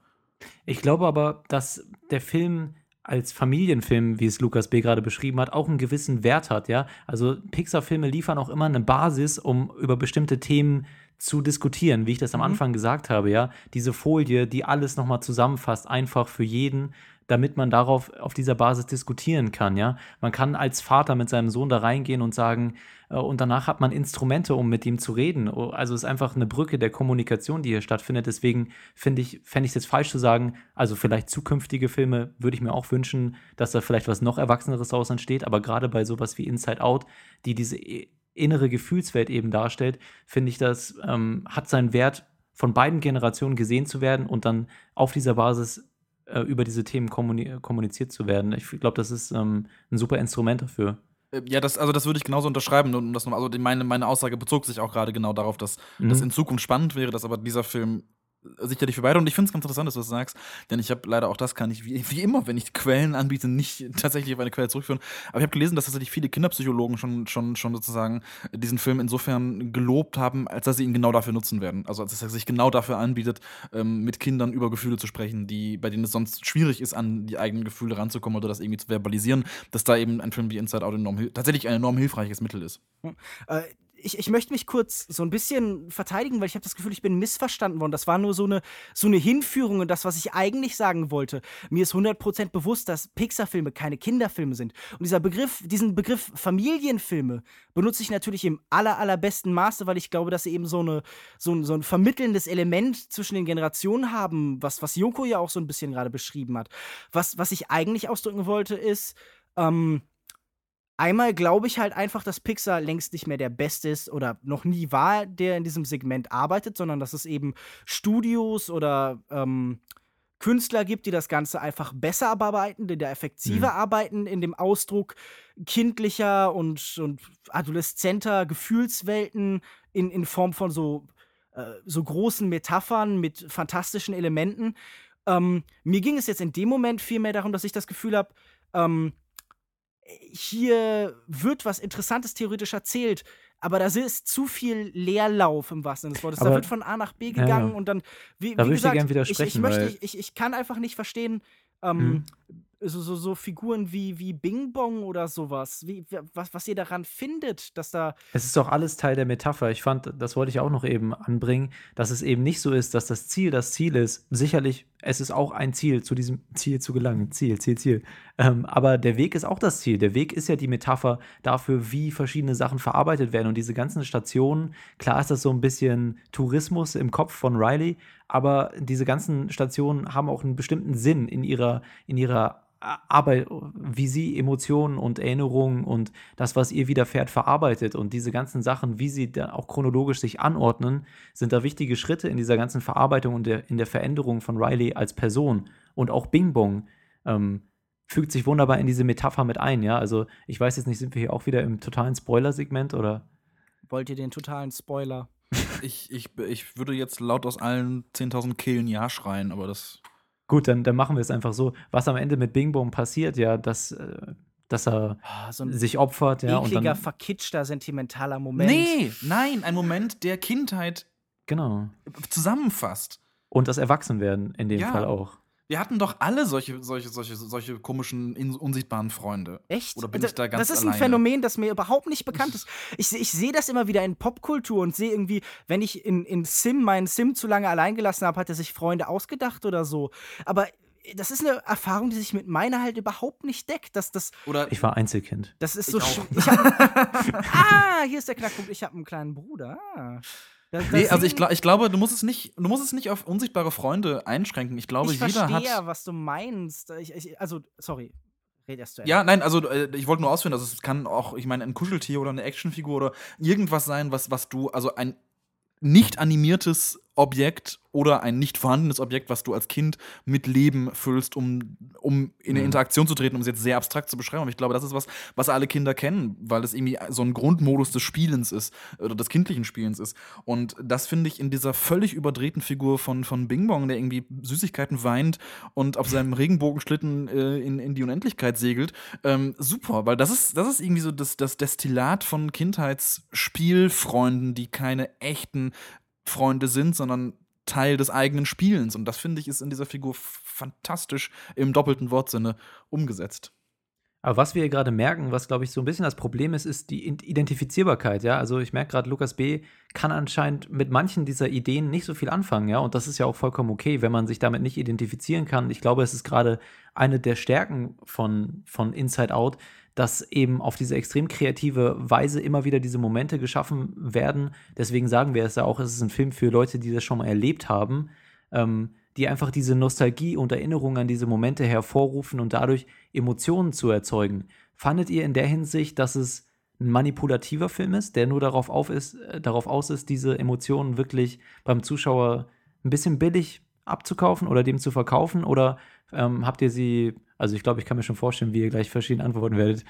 S1: Ich glaube aber, dass der Film als Familienfilm, wie es Lukas B. gerade beschrieben hat, auch einen gewissen Wert hat, ja. Also Pixar-Filme liefern auch immer eine Basis, um über bestimmte Themen zu diskutieren, wie ich das am
S2: Mhm.
S1: Anfang gesagt habe, ja. Diese Folie, die alles nochmal zusammenfasst, einfach für jeden, damit man darauf auf dieser Basis diskutieren kann, ja. Man kann als Vater mit seinem Sohn da reingehen und sagen, und danach hat man Instrumente, um mit ihm zu reden. Oh, Also es ist einfach eine Brücke der Kommunikation, die hier stattfindet. Deswegen finde ich, fände ich es jetzt falsch zu sagen, also vielleicht zukünftige Filme würde ich mir auch wünschen, dass da vielleicht was noch Erwachseneres daraus entsteht, aber gerade bei sowas wie Inside Out, die diese innere Gefühlswelt eben darstellt, finde ich, das ähm, hat seinen Wert, von beiden Generationen gesehen zu werden und dann auf dieser Basis äh, über diese Themen kommuni kommuniziert zu werden. Ich glaube, das ist ähm, ein super Instrument dafür.
S3: Äh, Ja, das, also das würde ich genauso unterschreiben. Und das, noch- also meine, meine Aussage bezog sich auch gerade genau darauf, dass
S1: Mhm.
S3: das in Zukunft spannend wäre, dass aber dieser Film sicherlich für beide. Und ich finde es ganz interessant, dass du das sagst, denn ich habe leider auch das kann ich wie, wie immer, wenn ich Quellen anbiete, nicht tatsächlich auf eine Quelle zurückführen. Aber ich habe gelesen, dass tatsächlich viele Kinderpsychologen schon, schon, schon sozusagen diesen Film insofern gelobt haben, als dass sie ihn genau dafür nutzen werden. Also als er sich genau dafür anbietet, ähm, mit Kindern über Gefühle zu sprechen, die, bei denen es sonst schwierig ist, an die eigenen Gefühle ranzukommen oder das irgendwie zu verbalisieren, dass da eben ein Film wie Inside Out enorm, tatsächlich ein enorm hilfreiches Mittel ist.
S2: Äh, ich, ich möchte mich kurz so ein bisschen verteidigen, weil ich habe das Gefühl, ich bin missverstanden worden. Das war nur so eine, so eine Hinführung und das, was ich eigentlich sagen wollte. Mir ist 100% bewusst, dass Pixar-Filme keine Kinderfilme sind. Und dieser Begriff, diesen Begriff Familienfilme benutze ich natürlich im aller, allerbesten Maße, weil ich glaube, dass sie eben so, eine, so, ein, so ein vermittelndes Element zwischen den Generationen haben, was, was Yoko ja auch so ein bisschen gerade beschrieben hat. Was, was ich eigentlich ausdrücken wollte, ist, ähm, Einmal glaube ich halt einfach, dass Pixar längst nicht mehr der Beste ist oder noch nie war, der in diesem Segment arbeitet, sondern dass es eben Studios oder ähm, Künstler gibt, die das Ganze einfach besser abarbeiten, die da effektiver mhm. arbeiten in dem Ausdruck kindlicher und, und adoleszenter Gefühlswelten in, in Form von so, äh, so großen Metaphern mit fantastischen Elementen. Ähm, mir ging es jetzt in dem Moment vielmehr darum, dass ich das Gefühl habe, ähm, hier wird was Interessantes theoretisch erzählt, aber da ist zu viel Leerlauf im wahrsten Sinne des Wortes.
S1: Aber,
S2: da wird von A nach B gegangen
S1: ja, ja.
S2: und dann, wie,
S1: da
S2: wie gesagt,
S1: ich, widersprechen,
S2: ich, ich, möchte, ich, ich kann einfach nicht verstehen, ähm,
S1: Mhm.
S2: so, so, so Figuren wie, wie Bing Bong oder sowas, wie, was, was ihr daran findet, dass da.
S1: Es ist doch alles Teil der Metapher. Ich fand, das wollte ich auch noch eben anbringen, dass es eben nicht so ist, dass das Ziel das Ziel ist. Sicherlich, es ist auch ein Ziel, zu diesem Ziel zu gelangen. Ziel, Ziel, Ziel. Ähm, aber der Weg ist auch das Ziel. Der Weg ist ja die Metapher dafür, wie verschiedene Sachen verarbeitet werden. Und diese ganzen Stationen, klar ist das so ein bisschen Tourismus im Kopf von Riley, aber diese ganzen Stationen haben auch einen bestimmten Sinn in ihrer, in ihrer Arbeit, wie sie Emotionen und Erinnerungen und das, was ihr widerfährt, verarbeitet und diese ganzen Sachen, wie sie dann auch chronologisch sich anordnen, sind da wichtige Schritte in dieser ganzen Verarbeitung und der, in der Veränderung von Riley als Person. Und auch Bing Bong ähm, fügt sich wunderbar in diese Metapher mit ein, ja. Also ich weiß jetzt nicht, sind wir hier auch wieder im totalen Spoiler-Segment oder?
S2: Wollt ihr den totalen Spoiler?
S3: ich, ich, ich würde jetzt laut aus allen 10.000 Kehlen Ja schreien, aber das.
S1: Gut, dann, dann machen wir es einfach so. Was am Ende mit Bing Bong passiert, ja, dass, äh, dass er
S2: Ah, so
S1: sich opfert, ja. Und
S2: ekliger,
S1: dann,
S2: verkitschter, sentimentaler Moment.
S3: Nee, nein, ein Moment der Kindheit
S1: genau.
S3: zusammenfasst.
S1: Und das Erwachsenwerden in dem
S3: Ja.
S1: Fall auch.
S3: Wir hatten doch alle solche, solche, solche, solche komischen, in, unsichtbaren Freunde.
S2: Echt?
S3: Oder bin
S2: Da-
S3: ich da ganz
S2: das ist
S3: alleine?
S2: ein Phänomen, das mir überhaupt nicht bekannt ist. Ich, ich sehe das immer wieder in Popkultur und sehe irgendwie, wenn ich in, in Sim meinen Sim zu lange allein gelassen habe, hat er sich Freunde ausgedacht oder so. Aber das ist eine Erfahrung, die sich mit meiner halt überhaupt nicht deckt. Das, das,
S3: Oder
S1: Ich war Einzelkind.
S2: das ist
S3: Ich
S2: so
S3: auch.
S2: sch- ich hab, Ah, hier ist der Knackpunkt. Ich habe einen kleinen Bruder. Ah. Das, das
S3: Nee, also ich, glaub, ich glaube, du musst es nicht, du musst es nicht auf unsichtbare Freunde einschränken. Ich glaube,
S2: ich
S3: jeder
S2: verstehe,
S3: hat.
S2: was du meinst. Ich, ich, also, sorry. Red erst zu Ende.
S3: Ja, nein, also äh, ich wollte nur ausführen, dass es kann auch, ich meine, ein Kuscheltier oder eine Actionfigur oder irgendwas sein, was, was du, also ein nicht animiertes Objekt oder ein nicht vorhandenes Objekt, was du als Kind mit Leben füllst, um, um in eine
S1: Mhm.
S3: Interaktion zu treten, um es jetzt sehr abstrakt zu beschreiben. Aber ich glaube, das ist was, was alle Kinder kennen, weil es irgendwie so ein Grundmodus des Spielens ist oder des kindlichen Spielens ist. Und das finde ich in dieser völlig überdrehten Figur von, von Bing Bong, der irgendwie Süßigkeiten weint und auf seinem Regenbogenschlitten äh, in, in die Unendlichkeit segelt, ähm, super, weil das ist, das ist irgendwie so das, das Destillat von Kindheitsspielfreunden, die keine echten Freunde sind, sondern Teil des eigenen Spielens. Und das finde ich ist in dieser Figur fantastisch im doppelten Wortsinne umgesetzt.
S1: Aber was wir hier gerade merken, was glaube ich so ein bisschen das Problem ist, ist die Identifizierbarkeit, ja. Also ich merke gerade, Lukas B. kann anscheinend mit manchen dieser Ideen nicht so viel anfangen, ja. Und das ist ja auch vollkommen okay, wenn man sich damit nicht identifizieren kann. Ich glaube, es ist gerade eine der Stärken von, von Inside Out, dass eben auf diese extrem kreative Weise immer wieder diese Momente geschaffen werden. Deswegen sagen wir es ja auch, es ist ein Film für Leute, die das schon mal erlebt haben. Ähm, die einfach diese Nostalgie und Erinnerung an diese Momente hervorrufen und dadurch Emotionen zu erzeugen. Fandet ihr in der Hinsicht, dass es ein manipulativer Film ist, der nur darauf, auf ist, äh, darauf aus ist, diese Emotionen wirklich beim Zuschauer ein bisschen billig abzukaufen oder dem zu verkaufen? Oder ähm, habt ihr sie, also ich glaube, ich kann mir schon vorstellen, wie ihr gleich verschieden antworten werdet.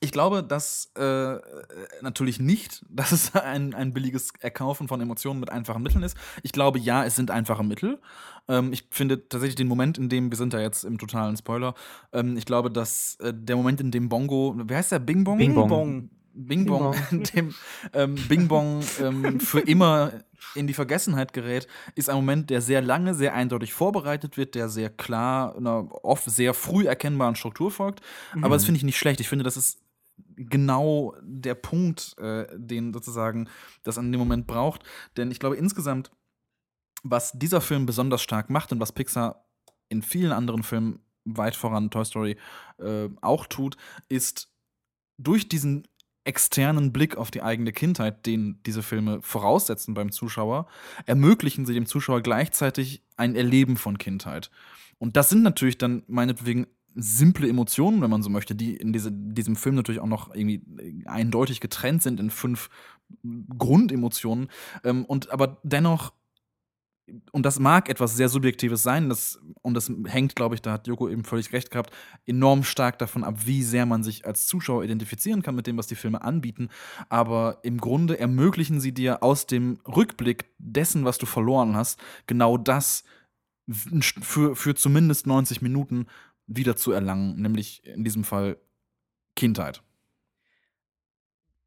S3: Ich glaube, dass äh, natürlich nicht, dass es ein, ein billiges Erkaufen von Emotionen mit einfachen Mitteln ist. Ich glaube, ja, es sind einfache Mittel. Ähm, ich finde tatsächlich den Moment, in dem, wir sind da jetzt im totalen Spoiler, ähm, ich glaube, dass äh, der Moment, in dem Bongo, wie heißt der, Bing Bong?
S1: Bing Bong.
S2: Bong.
S3: Bing Bong, dem ähm, Bing Bong ähm, für immer in die Vergessenheit gerät, ist ein Moment, der sehr lange, sehr eindeutig vorbereitet wird, der sehr klar, einer oft sehr früh erkennbaren Struktur folgt. Aber das finde ich nicht schlecht. Ich finde, das ist genau der Punkt, äh, den sozusagen das an dem Moment braucht. Denn ich glaube insgesamt, was dieser Film besonders stark macht und was Pixar in vielen anderen Filmen weit voran Toy Story äh, auch tut, ist durch diesen externen Blick auf die eigene Kindheit, den diese Filme voraussetzen beim Zuschauer, ermöglichen sie dem Zuschauer gleichzeitig ein Erleben von Kindheit. Und das sind natürlich dann meinetwegen simple Emotionen, wenn man so möchte, die in diese, diesem Film natürlich auch noch irgendwie eindeutig getrennt sind in fünf Grundemotionen. Ähm, und aber dennoch und das mag etwas sehr Subjektives sein, das, und das hängt, glaube ich, da hat Joko eben völlig recht gehabt, enorm stark davon ab, wie sehr man sich als Zuschauer identifizieren kann mit dem, was die Filme anbieten. Aber im Grunde ermöglichen sie dir aus dem Rückblick dessen, was du verloren hast, genau das für, für zumindest 90 Minuten wieder zu erlangen, nämlich in diesem Fall Kindheit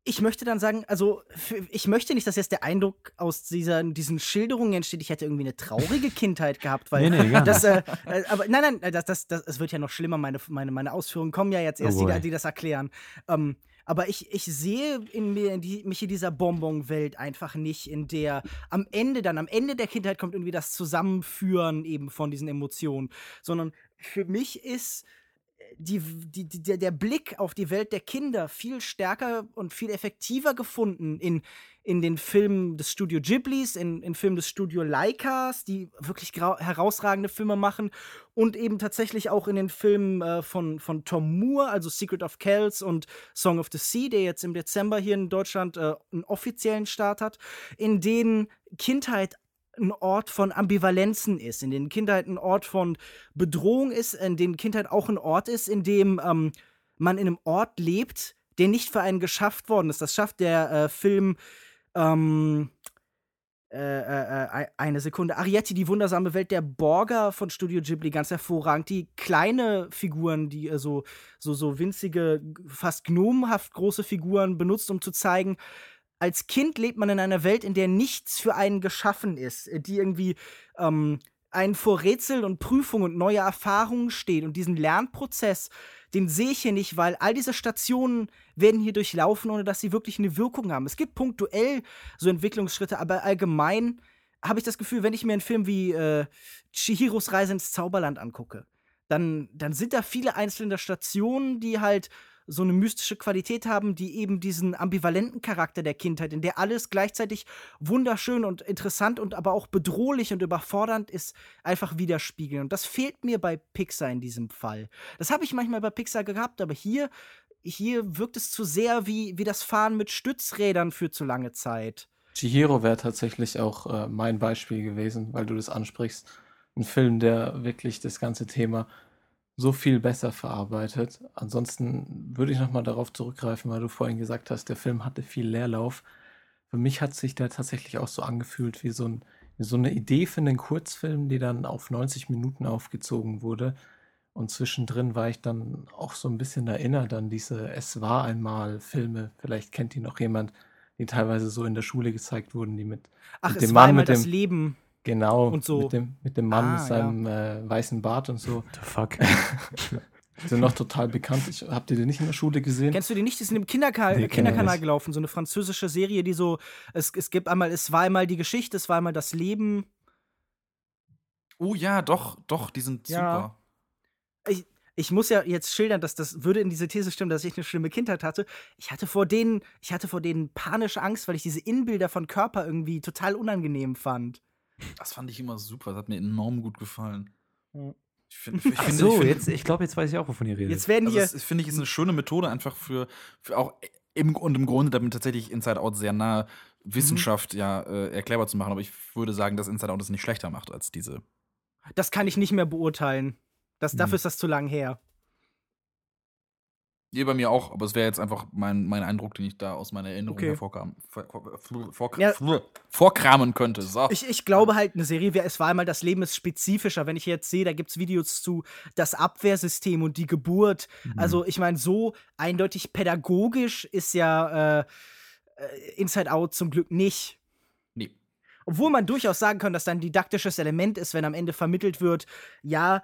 S2: ich möchte dann sagen, also ich möchte nicht, dass jetzt der Eindruck aus dieser, diesen Schilderungen entsteht, ich hätte irgendwie eine traurige Kindheit gehabt, weil
S1: nee, nee,
S2: das, äh, äh, aber nein, nein, das, das, das, es wird ja noch schlimmer, meine, meine, meine Ausführungen kommen ja jetzt erst, oh die, die, das erklären. Ähm, aber ich, ich sehe in mir in die, mich in dieser Bonbon-Welt einfach nicht, in der am Ende dann, am Ende der Kindheit kommt irgendwie das Zusammenführen eben von diesen Emotionen, sondern für mich ist die, die, die, der Blick auf die Welt der Kinder viel stärker und viel effektiver gefunden in, in den Filmen des Studio Ghiblis, in, in Filmen des Studio Leicas, die wirklich herausragende Filme machen und eben tatsächlich auch in den Filmen äh, von, von Tom Moore, also Secret of Kells und Song of the Sea, der jetzt im Dezember hier in Deutschland äh, einen offiziellen Start hat, in denen Kindheit ein Ort von Ambivalenzen ist, in dem Kindheit ein Ort von Bedrohung ist, in dem Kindheit auch ein Ort ist, in dem ähm, man in einem Ort lebt, der nicht für einen geschafft worden ist. Das schafft der äh, Film ähm, äh, äh, äh eine Sekunde. Arietti, die wundersame Welt der Borger von Studio Ghibli, ganz hervorragend. Die kleine Figuren, die äh, so, so, so winzige, fast gnomenhaft große Figuren benutzt, um zu zeigen, als Kind lebt man in einer Welt, in der nichts für einen geschaffen ist, äh, die irgendwie ähm, einen vor Rätsel und Prüfung und neue Erfahrungen steht. Und diesen Lernprozess, den sehe ich hier nicht, weil all diese Stationen werden hier durchlaufen, ohne dass sie wirklich eine Wirkung haben. Es gibt punktuell so Entwicklungsschritte, aber allgemein habe ich das Gefühl, wenn ich mir einen Film wie äh, Chihiros Reise ins Zauberland angucke, dann, dann sind da viele einzelne Stationen, die halt so eine mystische Qualität haben, die eben diesen ambivalenten Charakter der Kindheit, in der alles gleichzeitig wunderschön und interessant und aber auch bedrohlich und überfordernd ist, einfach widerspiegeln. Und das fehlt mir bei Pixar in diesem Fall. Das habe ich manchmal bei Pixar gehabt, aber hier, hier wirkt es zu sehr wie, wie das Fahren mit Stützrädern für zu lange Zeit.
S6: Chihiro wäre tatsächlich auch äh, mein Beispiel gewesen, weil du das ansprichst. Ein Film, der wirklich das ganze Thema so viel besser verarbeitet. Ansonsten würde ich nochmal darauf zurückgreifen, weil du vorhin gesagt hast, der Film hatte viel Leerlauf. Für mich hat sich der tatsächlich auch so angefühlt wie so, ein, wie so eine Idee für einen Kurzfilm, die dann auf 90 Minuten aufgezogen wurde. Und zwischendrin war ich dann auch so ein bisschen erinnert an diese Es war einmal Filme. Vielleicht kennt die noch jemand, die teilweise so in der Schule gezeigt wurden, die mit,
S2: Ach,
S6: mit
S2: es
S6: dem
S2: war
S6: Mann mit dem
S2: das Leben.
S6: Genau,
S2: und so.
S6: mit dem, mit dem Mann
S2: Ah,
S6: mit
S2: ja.
S6: seinem äh, weißen Bart und so.
S1: The fuck?
S6: Sind noch total bekannt. Ich, habt ihr den nicht in der Schule gesehen?
S2: Kennst du die nicht? Die sind im Kinderka
S6: Nee,
S2: Kinderkanal gelaufen. So eine französische Serie, die so. Es, es gibt einmal, es war einmal die Geschichte, es war einmal das Leben.
S3: Oh ja, doch, doch, die sind
S2: Ja.
S3: super.
S2: Ich, ich muss ja jetzt schildern, dass das würde in diese These stimmen, dass ich eine schlimme Kindheit hatte. Ich hatte vor denen, ich hatte vor denen panische Angst, weil ich diese Innenbilder von Körper irgendwie total unangenehm fand.
S3: Das fand ich immer super, das hat mir enorm gut gefallen. Ich finde, ich
S1: Ach
S3: finde,
S1: so,
S3: ich finde,
S1: jetzt, ich glaube, jetzt weiß ich auch, wovon ihr redet.
S2: Jetzt werden
S3: also
S2: hier.
S3: das finde ich ist eine schöne Methode einfach für, für auch im und im Grunde damit tatsächlich Inside Out sehr nahe Wissenschaft ja äh, erklärbar zu machen. Aber ich würde sagen, dass Inside Out es nicht schlechter macht als diese.
S2: Das kann ich nicht mehr beurteilen. Das. Dafür ist das zu lang her.
S3: Hier bei mir auch, aber es wäre jetzt einfach mein, mein Eindruck, den ich da aus meiner Erinnerung
S2: Okay.
S3: hervorkam, vor, vor, vor,
S2: Ja.
S3: vorkramen könnte. So.
S2: Ich, ich glaube halt, eine Serie, wie es war einmal, das Leben ist spezifischer. Wenn ich jetzt sehe, da gibt es Videos zu das Abwehrsystem und die Geburt. Also, ich meine, so eindeutig pädagogisch ist ja äh, äh, Inside Out zum Glück nicht.
S3: Nee.
S2: Obwohl man durchaus sagen kann, dass da ein didaktisches Element ist, wenn am Ende vermittelt wird, ja,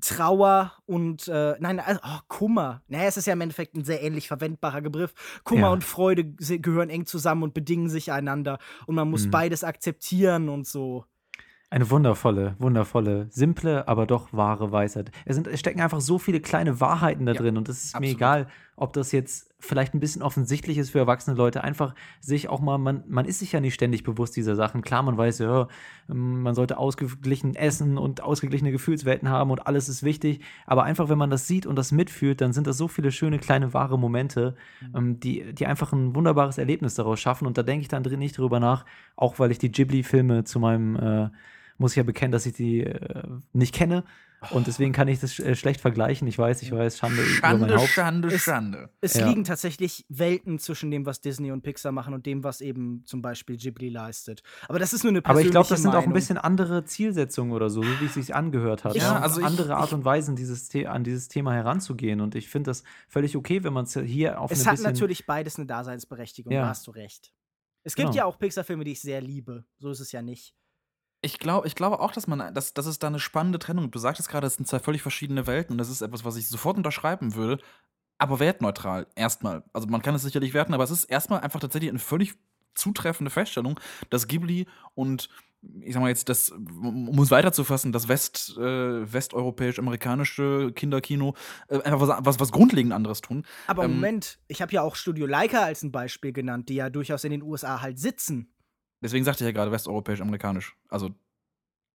S2: Trauer und äh, nein, also, oh, Kummer. Naja, es ist ja im Endeffekt ein sehr ähnlich verwendbarer Begriff. Kummer
S1: Ja.
S2: und Freude gehören eng zusammen und bedingen sich einander. Und man muss
S1: Mhm.
S2: beides akzeptieren und so.
S1: Eine wundervolle, wundervolle, simple, aber doch wahre Weisheit. Es, sind, es stecken einfach so viele kleine Wahrheiten da
S3: Ja,
S1: drin und es ist mir
S3: absolut.
S1: egal, ob das jetzt vielleicht ein bisschen offensichtlich ist für erwachsene Leute. Einfach sich auch mal, man, man ist sich ja nicht ständig bewusst dieser Sachen. Klar, man weiß ja, ähm, man sollte ausgeglichen essen und ausgeglichene Gefühlswelten haben und alles ist wichtig. Aber einfach, wenn man das sieht und das mitfühlt, dann sind das so viele schöne kleine wahre Momente, ähm, die, die einfach ein wunderbares Erlebnis daraus schaffen. Und da denke ich dann drin nicht drüber nach, auch weil ich die Ghibli-Filme zu meinem äh, muss ich ja bekennen, dass ich die äh, nicht kenne. Und deswegen kann ich das äh, schlecht vergleichen. Ich weiß, ich weiß, Schande, über mein
S3: Schande,
S1: Haupt.
S3: Schande,
S2: Es-
S3: Schande.
S2: Es
S1: Ja.
S2: liegen tatsächlich Welten zwischen dem, was Disney und Pixar machen und dem, was eben zum Beispiel Ghibli leistet. Aber das ist nur eine
S1: Aber
S2: persönliche
S1: ich glaube, das sind auch ein
S2: Meinung.
S1: bisschen andere Zielsetzungen oder so, so wie es sich angehört hat.
S3: Ja,
S1: Und
S3: also ich-
S1: andere Art und Weisen, dieses The an dieses Thema heranzugehen. Und ich finde das völlig okay, wenn man es hier auf
S2: Es
S1: eine
S2: hat
S1: bisschen
S2: natürlich beides eine Daseinsberechtigung,
S1: Ja.
S2: da hast du recht. Es gibt
S1: Genau.
S2: ja auch Pixar-Filme, die ich sehr liebe. So ist es ja nicht.
S3: Ich glaube, ich glaube auch, dass man, dass, dass es da eine spannende Trennung gibt. Du sagtest gerade, es sind zwei völlig verschiedene Welten und das ist etwas, was ich sofort unterschreiben würde. Aber wertneutral, erstmal. Also man kann es sicherlich werten, aber es ist erstmal einfach tatsächlich eine völlig zutreffende Feststellung, dass Ghibli und ich sag mal jetzt, das, um es weiterzufassen, das West, äh, westeuropäisch-amerikanische Kinderkino äh, einfach was, was, was grundlegend anderes tun.
S2: Aber
S3: Ähm,
S2: Moment, ich habe ja auch Studio Leica als ein Beispiel genannt, die ja durchaus in den USA halt sitzen.
S3: Deswegen sagte ich ja gerade westeuropäisch-amerikanisch. Also.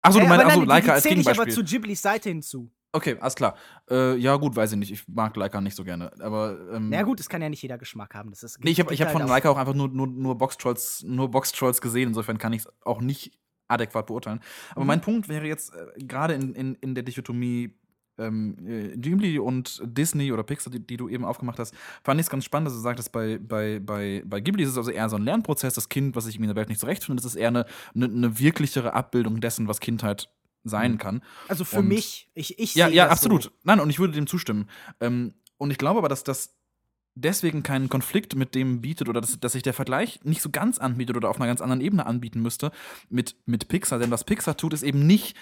S3: Achso,
S2: Äh,
S3: du meinst, achso,
S2: nein, die-
S3: Leica als
S2: zähle ich aber
S3: Gegenbeispiel.
S2: zu Ghiblis Seite hinzu.
S3: Okay, alles klar. Äh, ja, gut, weiß ich nicht. Ich mag Leica nicht so gerne. Aber. Ähm,
S2: Na gut, es kann ja nicht jeder Geschmack haben. Das ist,
S3: Nee, ich habe hab von
S2: halt
S3: Leica auch einfach nur, nur, nur Box-Trolls nur Box-Trolls gesehen. Insofern kann ich es auch nicht adäquat beurteilen. Aber
S2: Mhm.
S3: mein Punkt wäre jetzt äh, gerade in, in, in der Dichotomie ähm, äh, Ghibli und Disney oder Pixar, die, die du eben aufgemacht hast, fand ich es ganz spannend, dass du sagtest, bei, bei, bei, bei Ghibli ist es also eher so ein Lernprozess. Das Kind, was sich in der Welt nicht zurechtfindet, das ist eher eine, eine, eine wirklichere Abbildung dessen, was Kindheit sein kann.
S2: Also für
S3: Und-
S2: mich, ich, ich
S3: ja, ja, absolut.
S2: So.
S3: Nein, und ich würde dem zustimmen. Ähm, und ich glaube aber, dass das deswegen keinen Konflikt mit dem bietet oder dass, dass sich der Vergleich nicht so ganz anbietet oder auf einer ganz anderen Ebene anbieten müsste mit, mit Pixar. Denn was Pixar tut, ist eben nicht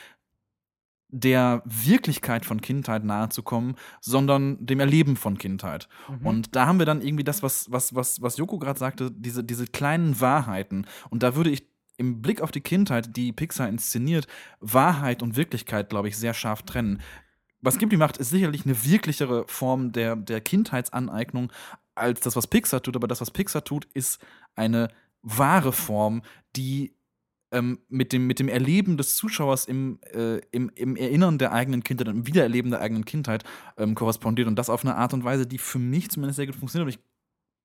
S3: der Wirklichkeit von Kindheit nahezukommen, sondern dem Erleben von Kindheit.
S2: Mhm.
S3: Und da haben wir dann irgendwie das, was, was, was, was Joko gerade sagte, diese, diese kleinen Wahrheiten. Und da würde ich im Blick auf die Kindheit, die Pixar inszeniert, Wahrheit und Wirklichkeit, glaube ich, sehr scharf trennen. Was Ghibli macht, ist sicherlich eine wirklichere Form der, der Kindheitsaneignung als das, was Pixar tut. Aber das, was Pixar tut, ist eine wahre Form, die ähm, mit, dem, mit dem Erleben des Zuschauers im, äh, im, im Erinnern der eigenen Kindheit, im Wiedererleben der eigenen Kindheit ähm, korrespondiert. Und das auf eine Art und Weise, die für mich zumindest sehr gut funktioniert. Und ich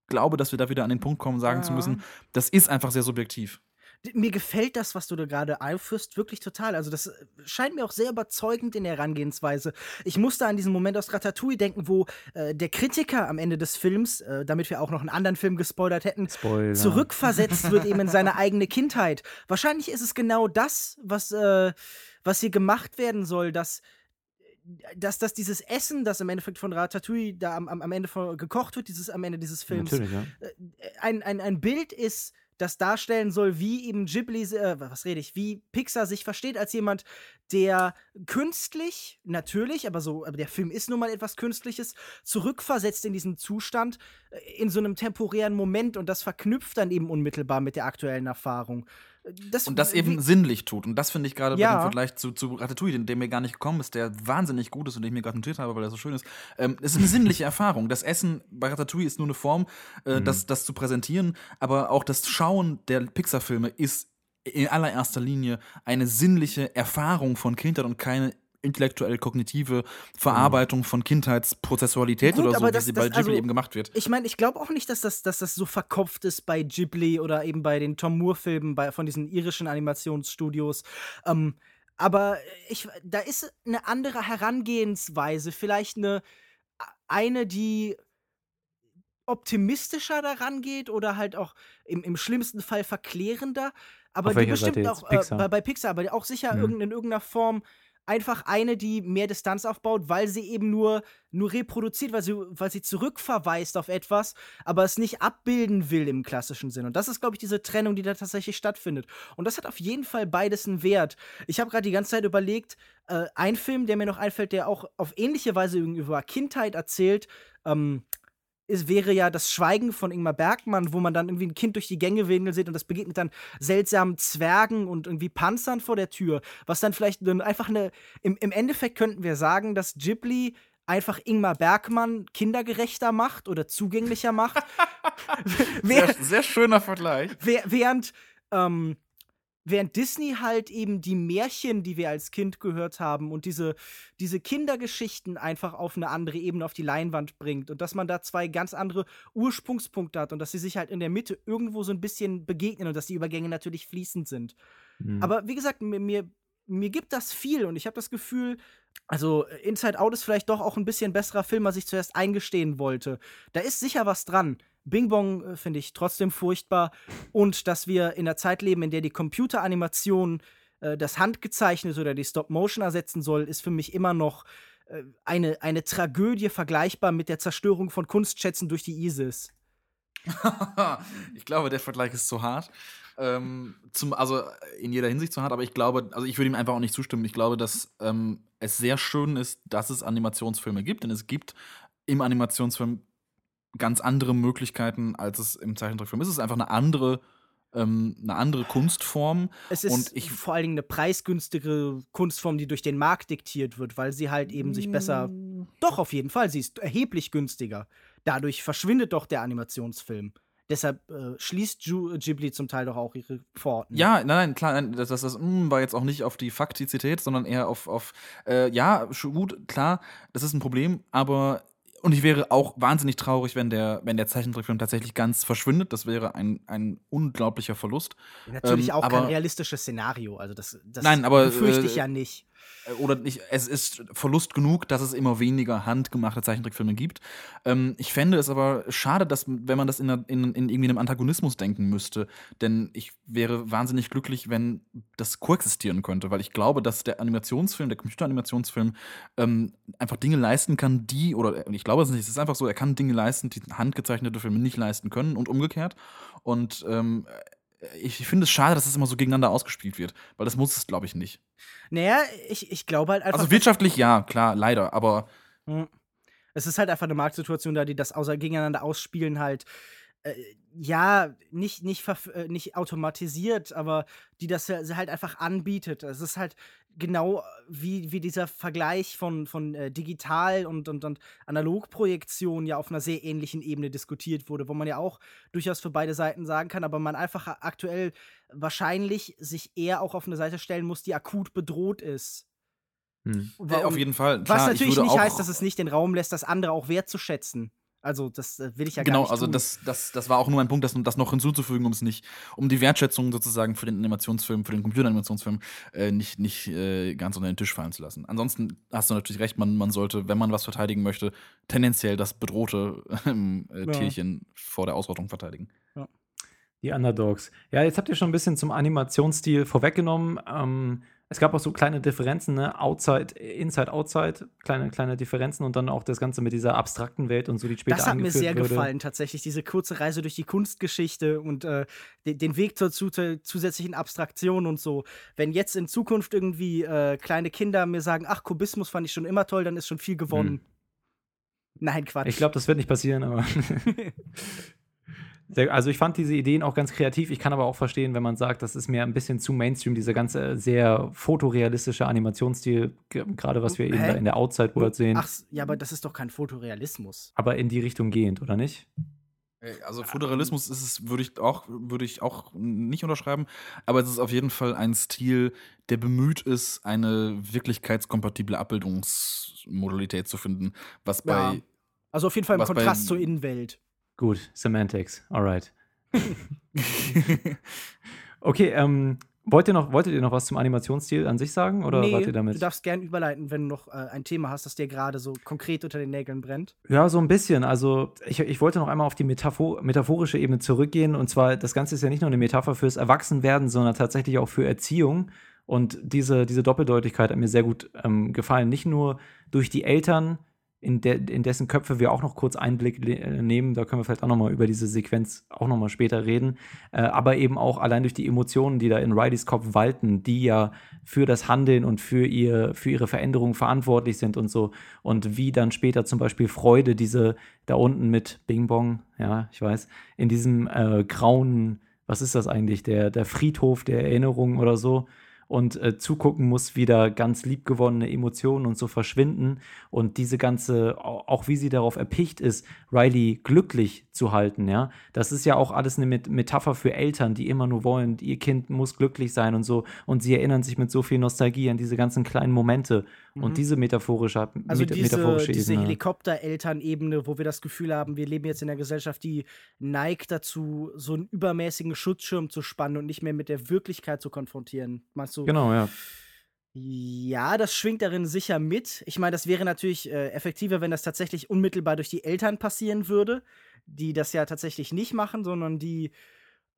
S3: glaube, dass wir da wieder an den Punkt kommen, sagen zu
S2: Ja.
S3: müssen, das ist einfach sehr subjektiv.
S2: Mir gefällt das, was du da gerade einführst, wirklich total. Also, das äh, scheint mir auch sehr überzeugend in der Herangehensweise. Ich musste an diesen Moment aus Ratatouille denken, wo äh, der Kritiker am Ende des Films, äh, damit wir auch noch einen anderen Film gespoilert hätten,
S1: Spoiler.
S2: zurückversetzt wird eben in seine eigene Kindheit. Wahrscheinlich ist es genau das, was, äh, was hier gemacht werden soll, dass dass, dass dieses Essen, das im Endeffekt von Ratatouille da am, am Ende von, gekocht wird, dieses am Ende dieses Films,
S1: ja.
S2: äh, ein, ein, ein Bild ist, das darstellen soll, wie eben Ghibli, äh, was rede ich, wie Pixar sich versteht als jemand, der künstlich, natürlich, aber so, aber der Film ist nun mal etwas Künstliches, zurückversetzt in diesen Zustand, äh, in so einem temporären Moment und das verknüpft dann eben unmittelbar mit der aktuellen Erfahrung. Das,
S3: Und das eben sinnlich tut. Und das finde ich gerade
S2: Ja.
S3: dem Vergleich zu, zu Ratatouille, den, der mir gar nicht gekommen ist, der wahnsinnig gut ist und den ich mir gerade notiert habe, weil er so schön ist. Ähm, es ist eine sinnliche Erfahrung. Das Essen bei Ratatouille ist nur eine Form, äh,
S1: Mhm.
S3: das, das zu präsentieren, aber auch das Schauen der Pixar-Filme ist in allererster Linie eine sinnliche Erfahrung von Kindheit und keine intellektuell-kognitive Verarbeitung von Kindheitsprozessualität
S2: Gut,
S3: oder so, wie
S2: das-
S3: sie bei
S2: das-
S3: Ghibli
S2: also,
S3: eben gemacht wird.
S2: Ich meine, ich glaube auch nicht, dass das, dass das so verkopft ist bei Ghibli oder eben bei den Tom Moore-Filmen von diesen irischen Animationsstudios. Ähm, aber ich, da ist eine andere Herangehensweise, vielleicht eine, eine, die optimistischer daran geht oder halt auch im, im schlimmsten Fall verklärender. Aber
S1: Auf
S2: die bestimmt
S1: Seite
S2: auch
S1: jetzt?
S2: äh, bei, bei Pixar, aber auch sicher
S1: Mhm.
S2: in irgendeiner Form einfach eine, die mehr Distanz aufbaut, weil sie eben nur, nur reproduziert, weil sie, weil sie zurückverweist auf etwas, aber es nicht abbilden will im klassischen Sinn. Und das ist, glaube ich, diese Trennung, die da tatsächlich stattfindet. Und das hat auf jeden Fall beides einen Wert. Ich habe gerade die ganze Zeit überlegt, äh, ein Film, der mir noch einfällt, der auch auf ähnliche Weise über Kindheit erzählt, ähm, es wäre ja das Schweigen von Ingmar Bergmann, wo man dann irgendwie ein Kind durch die Gänge windeln sieht und das begegnet dann seltsamen Zwergen und irgendwie Panzern vor der Tür, was dann vielleicht einfach eine. Im, im Endeffekt könnten wir sagen, dass Ghibli einfach Ingmar Bergmann kindergerechter macht oder zugänglicher macht.
S3: sehr, sehr schöner Vergleich.
S2: Während ähm, Während Disney halt eben die Märchen, die wir als Kind gehört haben und diese, diese Kindergeschichten einfach auf eine andere Ebene auf die Leinwand bringt und dass man da zwei ganz andere Ursprungspunkte hat und dass sie sich halt in der Mitte irgendwo so ein bisschen begegnen und dass die Übergänge natürlich fließend sind. Mhm. Aber wie gesagt, mir, mir, mir gibt das viel und ich habe das Gefühl, also Inside Out ist vielleicht doch auch ein bisschen besserer Film, als ich zuerst eingestehen wollte. Da ist sicher was dran. Bing Bong äh, finde ich trotzdem furchtbar. Und dass wir in einer Zeit leben, in der die Computeranimation äh, das Handgezeichnete oder die Stop-Motion ersetzen soll, ist für mich immer noch äh, eine, eine Tragödie vergleichbar mit der Zerstörung von Kunstschätzen durch die ISIS.
S3: ich glaube, der Vergleich ist zu hart. Ähm, zum, also in jeder Hinsicht zu hart, aber ich glaube, also ich würde ihm einfach auch nicht zustimmen. Ich glaube, dass ähm, es sehr schön ist, dass es Animationsfilme gibt, denn es gibt im Animationsfilm ganz andere Möglichkeiten, als es im Zeichentrickfilm ist. Es ist einfach eine andere, ähm, eine andere Kunstform.
S2: Es ist
S3: und ich,
S2: vor allen Dingen eine preisgünstigere Kunstform, die durch den Markt diktiert wird, weil sie halt eben sich besser. Doch, auf jeden Fall, sie ist erheblich günstiger. Dadurch verschwindet doch der Animationsfilm. Deshalb äh, schließt Ju Ghibli zum Teil doch auch ihre Pforten.
S3: Ja, nein, nein, klar, nein, das, das, das mm, war jetzt auch nicht auf die Faktizität, sondern eher auf, auf äh, ja, gut, klar, das ist ein Problem, aber und ich wäre auch wahnsinnig traurig, wenn der, wenn der Zeichentrickfilm tatsächlich ganz verschwindet. Das wäre ein, ein unglaublicher Verlust.
S2: Natürlich
S3: ähm,
S2: auch kein realistisches Szenario. Also das, das
S3: nein, aber,
S2: befürchte ich
S3: äh,
S2: ja nicht.
S3: Oder nicht, es ist Verlust genug, dass es immer weniger handgemachte Zeichentrickfilme gibt. Ähm, ich fände es aber schade, dass, wenn man das in, in, in irgendwie einem Antagonismus denken müsste. Denn ich wäre wahnsinnig glücklich, wenn das koexistieren könnte, weil ich glaube, dass der Animationsfilm, der Computeranimationsfilm, ähm, einfach Dinge leisten kann, die, oder ich glaube es nicht, es ist einfach so, er kann Dinge leisten, die handgezeichnete Filme nicht leisten können und umgekehrt. Und ähm, ich finde es schade, dass es immer so gegeneinander ausgespielt wird, weil das muss es, glaube ich, nicht.
S2: Naja, ich, ich glaube halt einfach.
S3: Also wirtschaftlich ja, klar, leider, aber.
S2: Hm. Es ist halt einfach eine Marktsituation da, die das außer gegeneinander ausspielen halt äh, ja, nicht, nicht, äh, nicht automatisiert, aber die das halt einfach anbietet. Es ist halt genau wie, wie dieser Vergleich von, von äh, Digital- und, und, und Analogprojektion ja auf einer sehr ähnlichen Ebene diskutiert wurde, wo man ja auch durchaus für beide Seiten sagen kann, aber man einfach aktuell wahrscheinlich sich eher auch auf eine Seite stellen muss, die akut bedroht ist.
S3: Hm. Warum, auf jeden Fall.
S2: Klar, was natürlich nicht heißt, dass es nicht den Raum lässt, das andere auch wertzuschätzen. Also, das äh, will ich ja
S3: genau,
S2: gar nicht
S3: also
S2: tun.
S3: das, das, das war auch nur mein Punkt, das, das noch hinzuzufügen, um es nicht, um die Wertschätzung sozusagen für den Animationsfilm, für den Computeranimationsfilm äh, nicht, nicht äh, ganz unter den Tisch fallen zu lassen. Ansonsten hast du natürlich recht, man, man sollte, wenn man was verteidigen möchte, tendenziell das bedrohte äh, Tierchen ja. vor der Ausrottung verteidigen.
S2: Ja.
S1: Die Underdogs. Ja, jetzt habt ihr schon ein bisschen zum Animationsstil vorweggenommen. Ähm, es gab auch so kleine Differenzen, ne? Outside, Inside, Outside, kleine, kleine Differenzen und dann auch das Ganze mit dieser abstrakten Welt und so, die später
S2: Das hat mir sehr
S1: wurde.
S2: gefallen, tatsächlich, diese kurze Reise durch die Kunstgeschichte und äh, den, den, Weg zur, zu, zur zusätzlichen Abstraktion und so. Wenn jetzt in Zukunft irgendwie äh, kleine Kinder mir sagen, ach, Kubismus fand ich schon immer toll, dann ist schon viel gewonnen. Hm. Nein, Quatsch.
S1: Ich glaube, das wird nicht passieren, aber. Also ich fand diese Ideen auch ganz kreativ. Ich kann aber auch verstehen, wenn man sagt, das ist mir ein bisschen zu Mainstream, dieser ganze sehr fotorealistische Animationsstil, gerade was wir Hä? eben da in der Outside World sehen.
S2: Ach, ja, aber das ist doch kein Fotorealismus.
S1: Aber in die Richtung gehend, oder nicht?
S3: Also Fotorealismus ist es, würde ich auch, würde ich auch nicht unterschreiben, aber es ist auf jeden Fall ein Stil, der bemüht ist, eine wirklichkeitskompatible Abbildungsmodalität zu finden, was bei ja.
S2: also auf jeden Fall im Kontrast zur Innenwelt.
S1: Gut, Semantics, alright. okay, ähm, wollt ihr noch, wolltet ihr noch was zum Animationsstil an sich sagen oder
S2: nee,
S1: wart ihr damit?
S2: Du darfst gern überleiten, wenn du noch äh, ein Thema hast, das dir gerade so konkret unter den Nägeln brennt.
S1: Ja, so ein bisschen. Also ich, ich wollte noch einmal auf die Metaphor metaphorische Ebene zurückgehen. Und zwar, das Ganze ist ja nicht nur eine Metapher fürs Erwachsenwerden, sondern tatsächlich auch für Erziehung. Und diese, diese Doppeldeutigkeit hat mir sehr gut ähm, gefallen. Nicht nur durch die Eltern, in, de, in dessen Köpfe wir auch noch kurz Einblick äh, nehmen. Da können wir vielleicht auch noch mal über diese Sequenz auch noch mal später reden. Äh, aber eben auch allein durch die Emotionen, die da in Rileys Kopf walten, die ja für das Handeln und für, ihr, für ihre Veränderung verantwortlich sind und so. Und wie dann später zum Beispiel Freude, diese da unten mit Bing Bong, ja, ich weiß, in diesem äh, grauen, was ist das eigentlich, der, der Friedhof der Erinnerungen oder so, und äh, zugucken muss, wie da ganz liebgewonnene Emotionen und so verschwinden und diese ganze, auch wie sie darauf erpicht ist, Riley glücklich zu halten, ja. Das ist ja auch alles eine Metapher für Eltern, die immer nur wollen, ihr Kind muss glücklich sein und so und sie erinnern sich mit so viel Nostalgie an diese ganzen kleinen Momente mhm. und diese metaphorische,
S2: also
S1: met
S2: diese,
S1: metaphorische
S2: diese
S1: Ebene.
S2: Helikopterelternebene, wo wir das Gefühl haben, wir leben jetzt in einer Gesellschaft, die neigt dazu, so einen übermäßigen Schutzschirm zu spannen und nicht mehr mit der Wirklichkeit zu konfrontieren. Meinst du?
S1: Genau, ja.
S2: Ja, das schwingt darin sicher mit. Ich meine, das wäre natürlich äh, effektiver, wenn das tatsächlich unmittelbar durch die Eltern passieren würde, die das ja tatsächlich nicht machen, sondern die.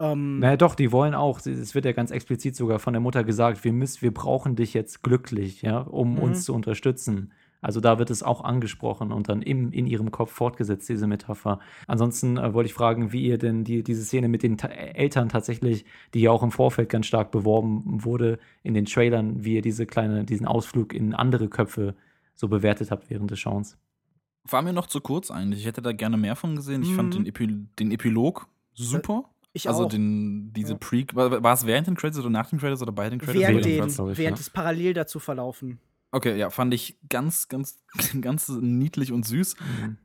S2: Ähm,
S1: Naja, doch, die wollen auch. Es wird ja ganz explizit sogar von der Mutter gesagt, wir müssen, wir brauchen dich jetzt glücklich, ja, um
S2: Mhm.
S1: uns zu unterstützen. Also da wird es auch angesprochen und dann im, in ihrem Kopf fortgesetzt, diese Metapher. Ansonsten äh, wollte ich fragen, wie ihr denn die, diese Szene mit den Ta Eltern tatsächlich, die ja auch im Vorfeld ganz stark beworben wurde, in den Trailern, wie ihr diese kleine, diesen Ausflug in andere Köpfe so bewertet habt während des Schauens.
S3: War mir noch zu kurz eigentlich. Ich hätte da gerne mehr von gesehen. Ich fand
S2: Mhm.
S3: den, Epi den Epilog super.
S2: ich
S3: also
S2: auch.
S3: den, diese
S2: Ja.
S3: Pre war, war es während den Credits oder nach den Credits oder bei den Credits?
S2: während den, während
S3: ja.
S2: es parallel dazu verlaufen.
S3: Okay, ja, fand ich ganz, ganz, ganz niedlich und süß.
S1: Mhm.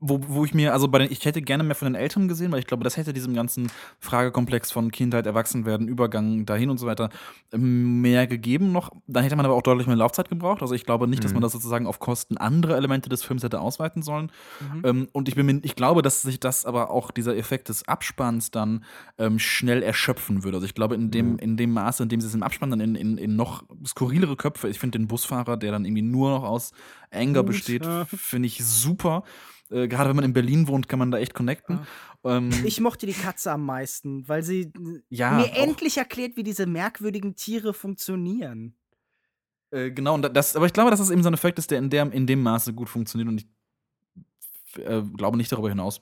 S3: Wo, wo ich mir, also bei den, ich hätte gerne mehr von den Eltern gesehen, weil ich glaube, das hätte diesem ganzen Fragekomplex von Kindheit, Erwachsenwerden, Übergang dahin und so weiter ähm, mehr gegeben noch. Dann hätte man aber auch deutlich mehr Laufzeit gebraucht. Also ich glaube nicht, dass
S1: Mhm.
S3: man das sozusagen auf Kosten anderer Elemente des Films hätte ausweiten sollen.
S2: Mhm.
S3: Ähm, und ich bin mir, ich glaube, dass sich das aber auch dieser Effekt des Abspanns dann ähm, schnell erschöpfen würde. Also ich glaube, in dem, in dem Maße, in dem sie es im Abspann dann in, in, in noch skurrilere Köpfe, ich finde den Busfahrer, der dann irgendwie nur noch aus Anger
S2: Gut,
S3: besteht,
S2: ja.
S3: finde ich super. Äh, Gerade wenn man in Berlin wohnt, kann man da echt connecten. Ähm,
S2: Ich mochte die Katze am meisten, weil sie
S3: Ja,
S2: mir
S3: auch-
S2: endlich erklärt, wie diese merkwürdigen Tiere funktionieren.
S3: Äh, genau, und das, aber ich glaube, dass das eben so ein Effekt ist, der in, der in dem Maße gut funktioniert und ich äh, glaube nicht darüber hinaus.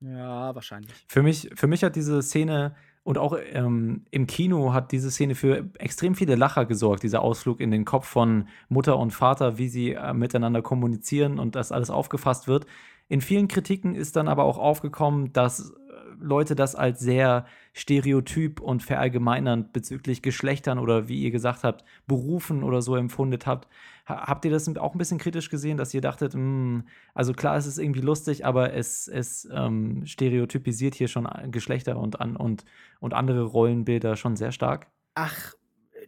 S2: Ja, wahrscheinlich.
S1: Für mich, für mich hat diese Szene und auch ähm, im Kino hat diese Szene für extrem viele Lacher gesorgt, dieser Ausflug in den Kopf von Mutter und Vater, wie sie äh, miteinander kommunizieren und das alles aufgefasst wird. In vielen Kritiken ist dann aber auch aufgekommen, dass äh, Leute das als sehr stereotyp und verallgemeinernd bezüglich Geschlechtern oder wie ihr gesagt habt, Berufen oder so empfundet habt. Ha habt ihr das auch ein bisschen kritisch gesehen, dass ihr dachtet, hm, also klar, es ist irgendwie lustig, aber es, es ähm, stereotypisiert hier schon Geschlechter und, an, und, und andere Rollenbilder schon sehr stark?
S2: Ach,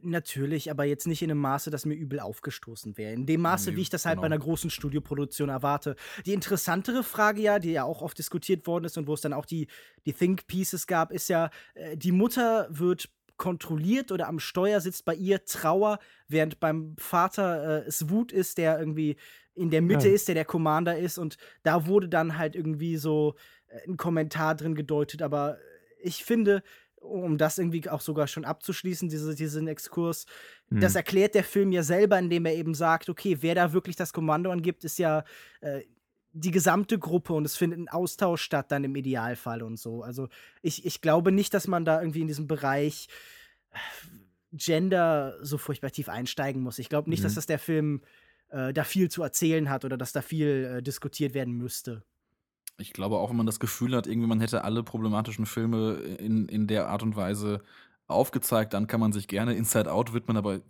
S2: natürlich, aber jetzt nicht in einem Maße, das mir übel aufgestoßen wäre. In dem Maße,
S3: Nee,
S2: wie ich das halt bei
S3: genau.
S2: einer großen Studioproduktion erwarte. Die interessantere Frage ja, die ja auch oft diskutiert worden ist und wo es dann auch die, die Think Pieces gab, ist ja, äh, die Mutter wird kontrolliert oder am Steuer sitzt bei ihr Trauer, während beim Vater äh, es Wut ist, der irgendwie in der Mitte
S1: Ja.
S2: ist, der der Commander ist und da wurde dann halt irgendwie so äh, ein Kommentar drin gedeutet, aber ich finde, um das irgendwie auch sogar schon abzuschließen, diese, diesen Exkurs,
S1: Mhm.
S2: das erklärt der Film ja selber, indem er eben sagt, okay, wer da wirklich das Kommando angibt, ist ja äh, die gesamte Gruppe und es findet ein Austausch statt dann im Idealfall und so. Also ich, ich glaube nicht, dass man da irgendwie in diesem Bereich äh, Gender so furchtbar tief einsteigen muss. Ich glaube nicht, dass
S1: Mhm.
S2: das der Film äh, da viel zu erzählen hat oder dass da viel äh, diskutiert werden müsste.
S3: Ich glaube auch, wenn man das Gefühl hat, irgendwie man hätte alle problematischen Filme in, in der Art und Weise aufgezeigt, dann kann man sich gerne Inside Out widmen, aber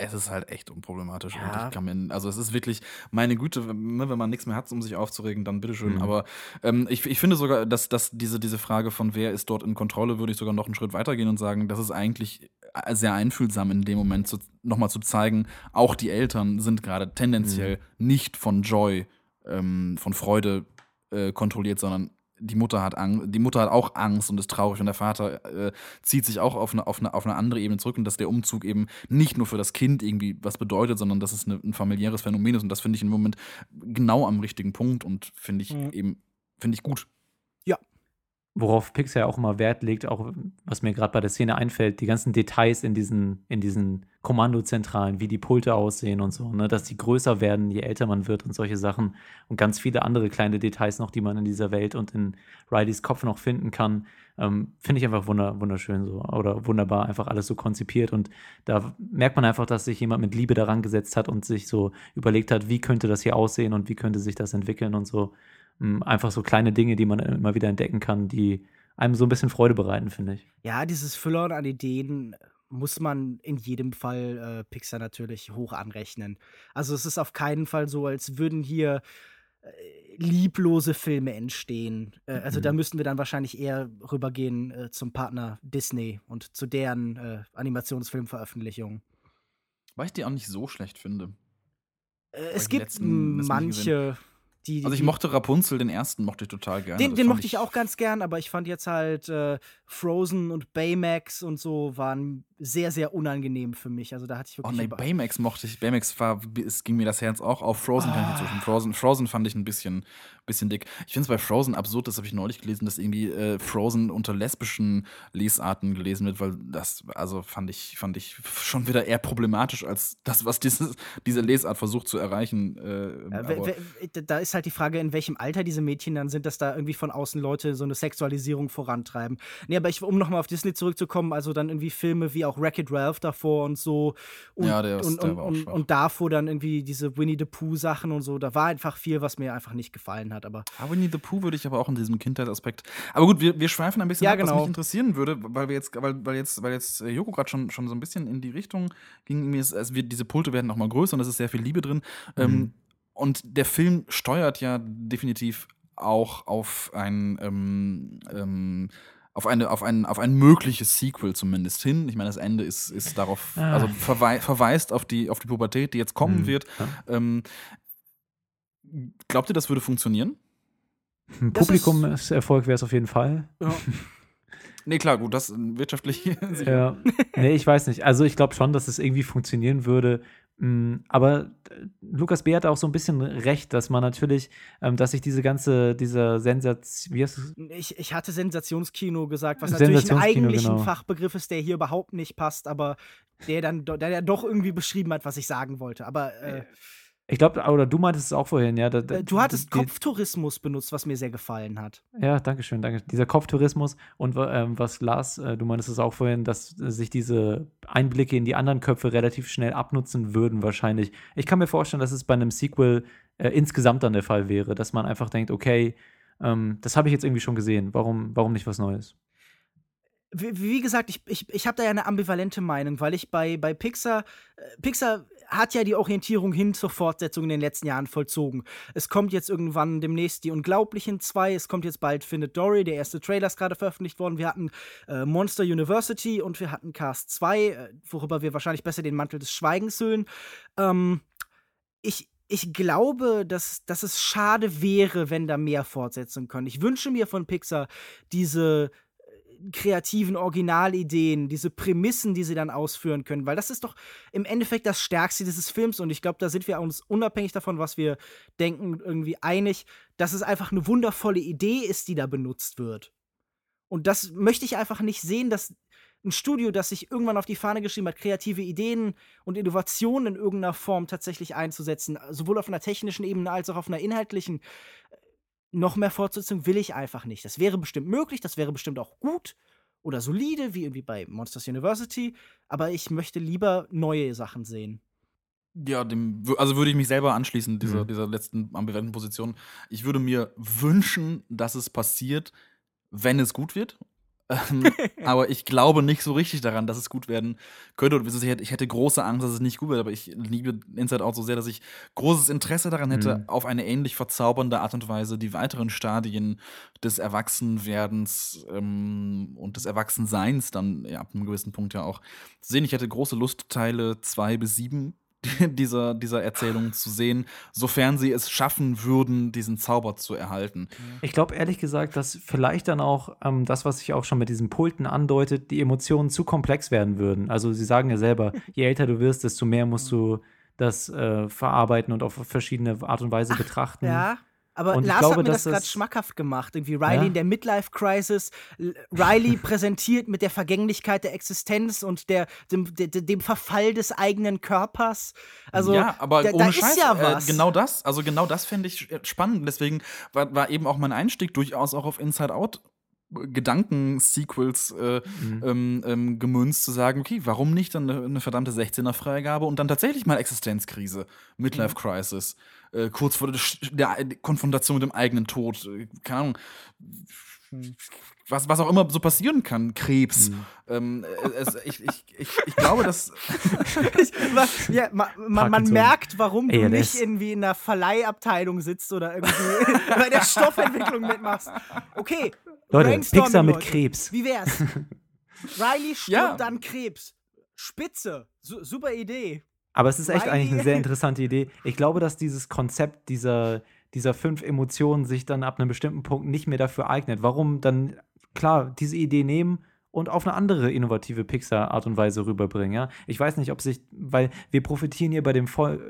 S3: es ist halt echt unproblematisch. Und
S2: Ja.
S3: ich kann mir, also es ist wirklich, meine Güte, wenn ne, wenn man nichts mehr hat, um sich aufzuregen, dann bitteschön.
S1: Mhm.
S3: Aber ähm, ich, ich finde sogar, dass, dass diese, diese Frage von wer ist dort in Kontrolle, würde ich sogar noch einen Schritt weitergehen und sagen, das ist eigentlich äh, sehr einfühlsam in dem Moment zu, nochmal zu zeigen, auch die Eltern sind gerade tendenziell nicht von Joy, ähm, von Freude äh, kontrolliert, sondern die Mutter hat Angst, die Mutter hat auch Angst und ist traurig und der Vater äh, zieht sich auch auf eine, auf, eine, auf eine andere Ebene zurück und dass der Umzug eben nicht nur für das Kind irgendwie was bedeutet, sondern dass es eine, ein familiäres Phänomen ist und das finde ich im Moment genau am richtigen Punkt und finde ich
S2: Mhm.
S3: eben, finde ich gut.
S1: Worauf Pixar auch immer Wert legt, auch was mir gerade bei der Szene einfällt, die ganzen Details in diesen, in diesen Kommandozentralen, wie die Pulte aussehen und so, ne, dass die größer werden, je älter man wird und solche Sachen und ganz viele andere kleine Details noch, die man in dieser Welt und in Rileys Kopf noch finden kann, ähm, finde ich einfach wunder, wunderschön so oder wunderbar, einfach alles so konzipiert und da merkt man einfach, dass sich jemand mit Liebe daran gesetzt hat und sich so überlegt hat, wie könnte das hier aussehen und wie könnte sich das entwickeln und so. Ähm, einfach so kleine Dinge, die man immer wieder entdecken kann, die einem so ein bisschen Freude bereiten, finde ich.
S2: Ja, dieses Füllern an Ideen muss man in jedem Fall äh, Pixar natürlich hoch anrechnen. Also es ist auf keinen Fall so, als würden hier äh, lieblose Filme entstehen. Äh, also da
S3: Mhm.
S2: müssten wir dann wahrscheinlich eher rübergehen äh, zum Partner Disney und zu deren äh, Animationsfilmveröffentlichungen.
S3: Weil ich die auch nicht so schlecht finde.
S2: Äh, es gibt
S3: letzten-
S2: manche, die.
S3: Also ich
S2: die,
S3: mochte Rapunzel, den ersten mochte ich total gerne.
S2: Den, den mochte ich auch ganz gern, aber ich fand jetzt halt äh, Frozen und Baymax und so waren sehr, sehr unangenehm für mich. Also da hatte ich
S3: Oh
S2: wirklich.
S3: nee,
S2: über-
S3: Baymax mochte ich. Baymax war, es ging mir das Herz auch auf. Frozen kann ich
S2: Ah.
S3: zustimmen. Frozen, Frozen fand ich ein bisschen, bisschen dick. Ich finde es bei Frozen absurd, das habe ich neulich gelesen, dass irgendwie äh, Frozen unter lesbischen Lesarten gelesen wird, weil das, also fand ich, fand ich schon wieder eher problematisch als das, was dieses, diese Lesart versucht zu erreichen. Äh,
S2: Äh, we- we- da ist halt die Frage, in welchem Alter diese Mädchen dann sind, dass da irgendwie von außen Leute so eine Sexualisierung vorantreiben. Nee, aber ich, um nochmal auf Disney zurückzukommen, also dann irgendwie Filme wie auch Wreck-It Ralph davor und so. Und,
S3: Ja, der ist-
S2: und,
S3: der
S2: und,
S3: war auch schwach.
S2: und davor dann irgendwie diese Winnie the Pooh-Sachen und so. Da war einfach viel, was mir einfach nicht gefallen hat. Aber
S3: Ah, Winnie the Pooh würde ich aber auch in diesem Kindheitsaspekt. Aber gut, wir, wir schweifen ein bisschen
S2: Ja,
S3: ab, was
S2: genau.
S3: mich interessieren würde, weil wir jetzt, weil, weil jetzt, weil jetzt äh, Joko gerade schon, schon so ein bisschen in die Richtung ging. Mir ist, also wir, diese Pulte werden noch mal größer und es ist sehr viel Liebe drin. Ähm,
S1: Mhm.
S3: und der Film steuert ja definitiv auch auf ein ähm, ähm, auf, eine, auf, ein, auf ein mögliches Sequel zumindest hin. Ich meine, das Ende ist, ist darauf,
S1: Ah.
S3: also verwei verweist auf die, auf die Pubertät, die jetzt kommen
S1: Mhm,
S3: wird. Ähm, glaubt ihr, das würde funktionieren?
S1: Ein
S2: Das
S1: Publikumserfolg wäre es auf jeden Fall.
S3: Nee, klar, gut, das wirtschaftlich.
S1: Ja. Nee, ich weiß nicht. Also ich glaube schon, dass es irgendwie funktionieren würde. Mm, Aber äh, Lukas B. hat auch so ein bisschen recht, dass man natürlich, ähm, dass sich diese ganze, dieser Sensation, wie heißt es?
S2: ich, ich hatte Sensationskino gesagt, was natürlich ein eigentlichen
S1: genau.
S2: Fachbegriff ist, der hier überhaupt nicht passt, aber der dann der, der doch irgendwie beschrieben hat, was ich sagen wollte. Aber äh,
S1: Ich glaube, oder du meintest es auch vorhin, ja. Da, da,
S2: du hattest
S1: die-
S2: Kopftourismus benutzt, was mir sehr gefallen hat.
S1: Ja, danke schön, danke. Dieser Kopftourismus und ähm, was Lars, äh, du meintest es auch vorhin, dass äh, sich diese Einblicke in die anderen Köpfe relativ schnell abnutzen würden, wahrscheinlich. Ich kann mir vorstellen, dass es bei einem Sequel äh, insgesamt dann der Fall wäre, dass man einfach denkt, okay, ähm, das habe ich jetzt irgendwie schon gesehen, warum, warum nicht was Neues?
S2: Wie, wie gesagt, ich, ich, ich habe da ja eine ambivalente Meinung, weil ich bei, bei Pixar, äh, Pixar hat ja die Orientierung hin zur Fortsetzung in den letzten Jahren vollzogen. Es kommt jetzt irgendwann demnächst die Unglaublichen 2, es kommt jetzt bald Findet Dory, der erste Trailer ist gerade veröffentlicht worden. Wir hatten äh, Monster University und wir hatten Cast 2, äh, worüber wir wahrscheinlich besser den Mantel des Schweigens hüllen. Ähm, ich, ich glaube, dass, dass es schade wäre, wenn da mehr Fortsetzungen können. Ich wünsche mir von Pixar diese kreativen Originalideen, diese Prämissen, die sie dann ausführen können, weil das ist doch im Endeffekt das Stärkste dieses Films und ich glaube, da sind wir uns unabhängig davon, was wir denken, irgendwie einig, dass es einfach eine wundervolle Idee ist, die da benutzt wird. Und das möchte ich einfach nicht sehen, dass ein Studio, das sich irgendwann auf die Fahne geschrieben hat, kreative Ideen und Innovationen in irgendeiner Form tatsächlich einzusetzen, sowohl auf einer technischen Ebene als auch auf einer inhaltlichen, noch mehr Fortsetzung will ich einfach nicht. Das wäre bestimmt möglich, das wäre bestimmt auch gut oder solide, wie irgendwie bei Monsters University, aber ich möchte lieber neue Sachen sehen.
S3: Ja, dem, also würde ich mich selber anschließen, dieser,
S1: Mhm.
S3: dieser letzten ambivalenten Position. Ich würde mir wünschen, dass es passiert, wenn es gut wird. Ähm, aber ich glaube nicht so richtig daran, dass es gut werden könnte. Und ich hätte, große Angst, dass es nicht gut wird, aber ich liebe Inside Out so sehr, dass ich großes Interesse daran hätte,
S1: Mhm.
S3: auf eine ähnlich verzaubernde Art und Weise die weiteren Stadien des Erwachsenwerdens ähm, und des Erwachsenseins dann ja, ab einem gewissen Punkt ja auch zu sehen. Ich hätte große Lust, Teile zwei bis sieben dieser, dieser Erzählung zu sehen, sofern sie es schaffen würden, diesen Zauber zu erhalten.
S1: Ich glaube ehrlich gesagt, dass vielleicht dann auch ähm, das, was sich auch schon mit diesen Pulten andeutet, die Emotionen zu komplex werden würden. Also sie sagen ja selber, je älter du wirst, desto mehr musst du das äh, verarbeiten und auf verschiedene Art und Weise betrachten.
S2: Ja, Aber
S1: Und ich
S2: Lars
S1: glaube,
S2: hat mir das gerade schmackhaft gemacht. Irgendwie Riley
S1: Ja.
S2: in der Midlife-Crisis. Riley präsentiert mit der Vergänglichkeit der Existenz und der, dem, de- de- dem Verfall des eigenen Körpers. Also,
S3: ja, aber
S2: da,
S3: ohne
S2: da
S3: Scheiß,
S2: ist ja
S3: äh,
S2: was.
S3: genau das, also genau das fände ich äh, spannend. Deswegen war, war eben auch mein Einstieg durchaus auch auf Inside Out äh, Gedanken-Sequels äh,
S1: Mhm.
S3: ähm, ähm, gemünzt, zu sagen, okay, warum nicht dann eine, eine verdammte 16er-Freigabe und dann tatsächlich mal Existenzkrise, Midlife-Crisis, äh, kurz vor der, der Konfrontation mit dem eigenen Tod, äh, keine Ahnung, was, was auch immer so passieren kann, Krebs. Ähm, äh, es, ich, ich, ich, ich glaube, dass
S2: ja, ma, ma, man
S1: Parkinson.
S2: merkt, warum du
S1: ALS.
S2: nicht irgendwie in einer Verleihabteilung sitzt oder irgendwie bei der Stoffentwicklung mitmachst. Okay.
S1: Leute, Pixar mit
S2: Leute.
S1: Krebs.
S2: Wie wär's? Riley stirbt
S3: Ja.
S2: an Krebs. Spitze. Su super Idee.
S1: Aber es ist echt eigentlich eine sehr interessante Idee. Ich glaube, dass dieses Konzept dieser, dieser fünf Emotionen sich dann ab einem bestimmten Punkt nicht mehr dafür eignet. Warum dann, klar, diese Idee nehmen und auf eine andere innovative Pixar-Art und Weise rüberbringen. Ja? Ich weiß nicht, ob sich, weil wir profitieren hier bei dem,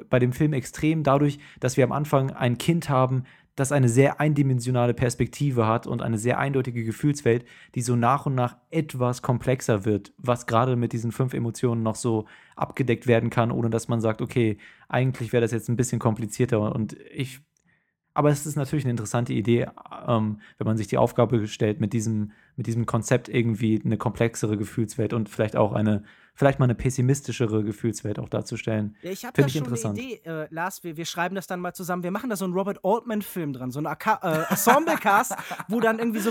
S1: bei dem Film extrem dadurch, dass wir am Anfang ein Kind haben, das eine sehr eindimensionale Perspektive hat und eine sehr eindeutige Gefühlswelt, die so nach und nach etwas komplexer wird, was gerade mit diesen fünf Emotionen noch so abgedeckt werden kann, ohne dass man sagt, okay, eigentlich wäre das jetzt ein bisschen komplizierter und ich aber es ist natürlich eine interessante Idee, ähm, wenn man sich die Aufgabe stellt, mit diesem, mit diesem Konzept irgendwie eine komplexere Gefühlswelt und vielleicht auch eine, vielleicht mal eine pessimistischere Gefühlswelt auch darzustellen.
S2: Ja, ich habe
S1: Finde
S2: da
S1: ich
S2: schon
S1: interessant.
S2: eine Idee, äh, Lars. Wir, wir schreiben das dann mal zusammen. Wir machen da so einen Robert Altman-Film dran, so einen äh, Ensemble-Cast, wo dann irgendwie so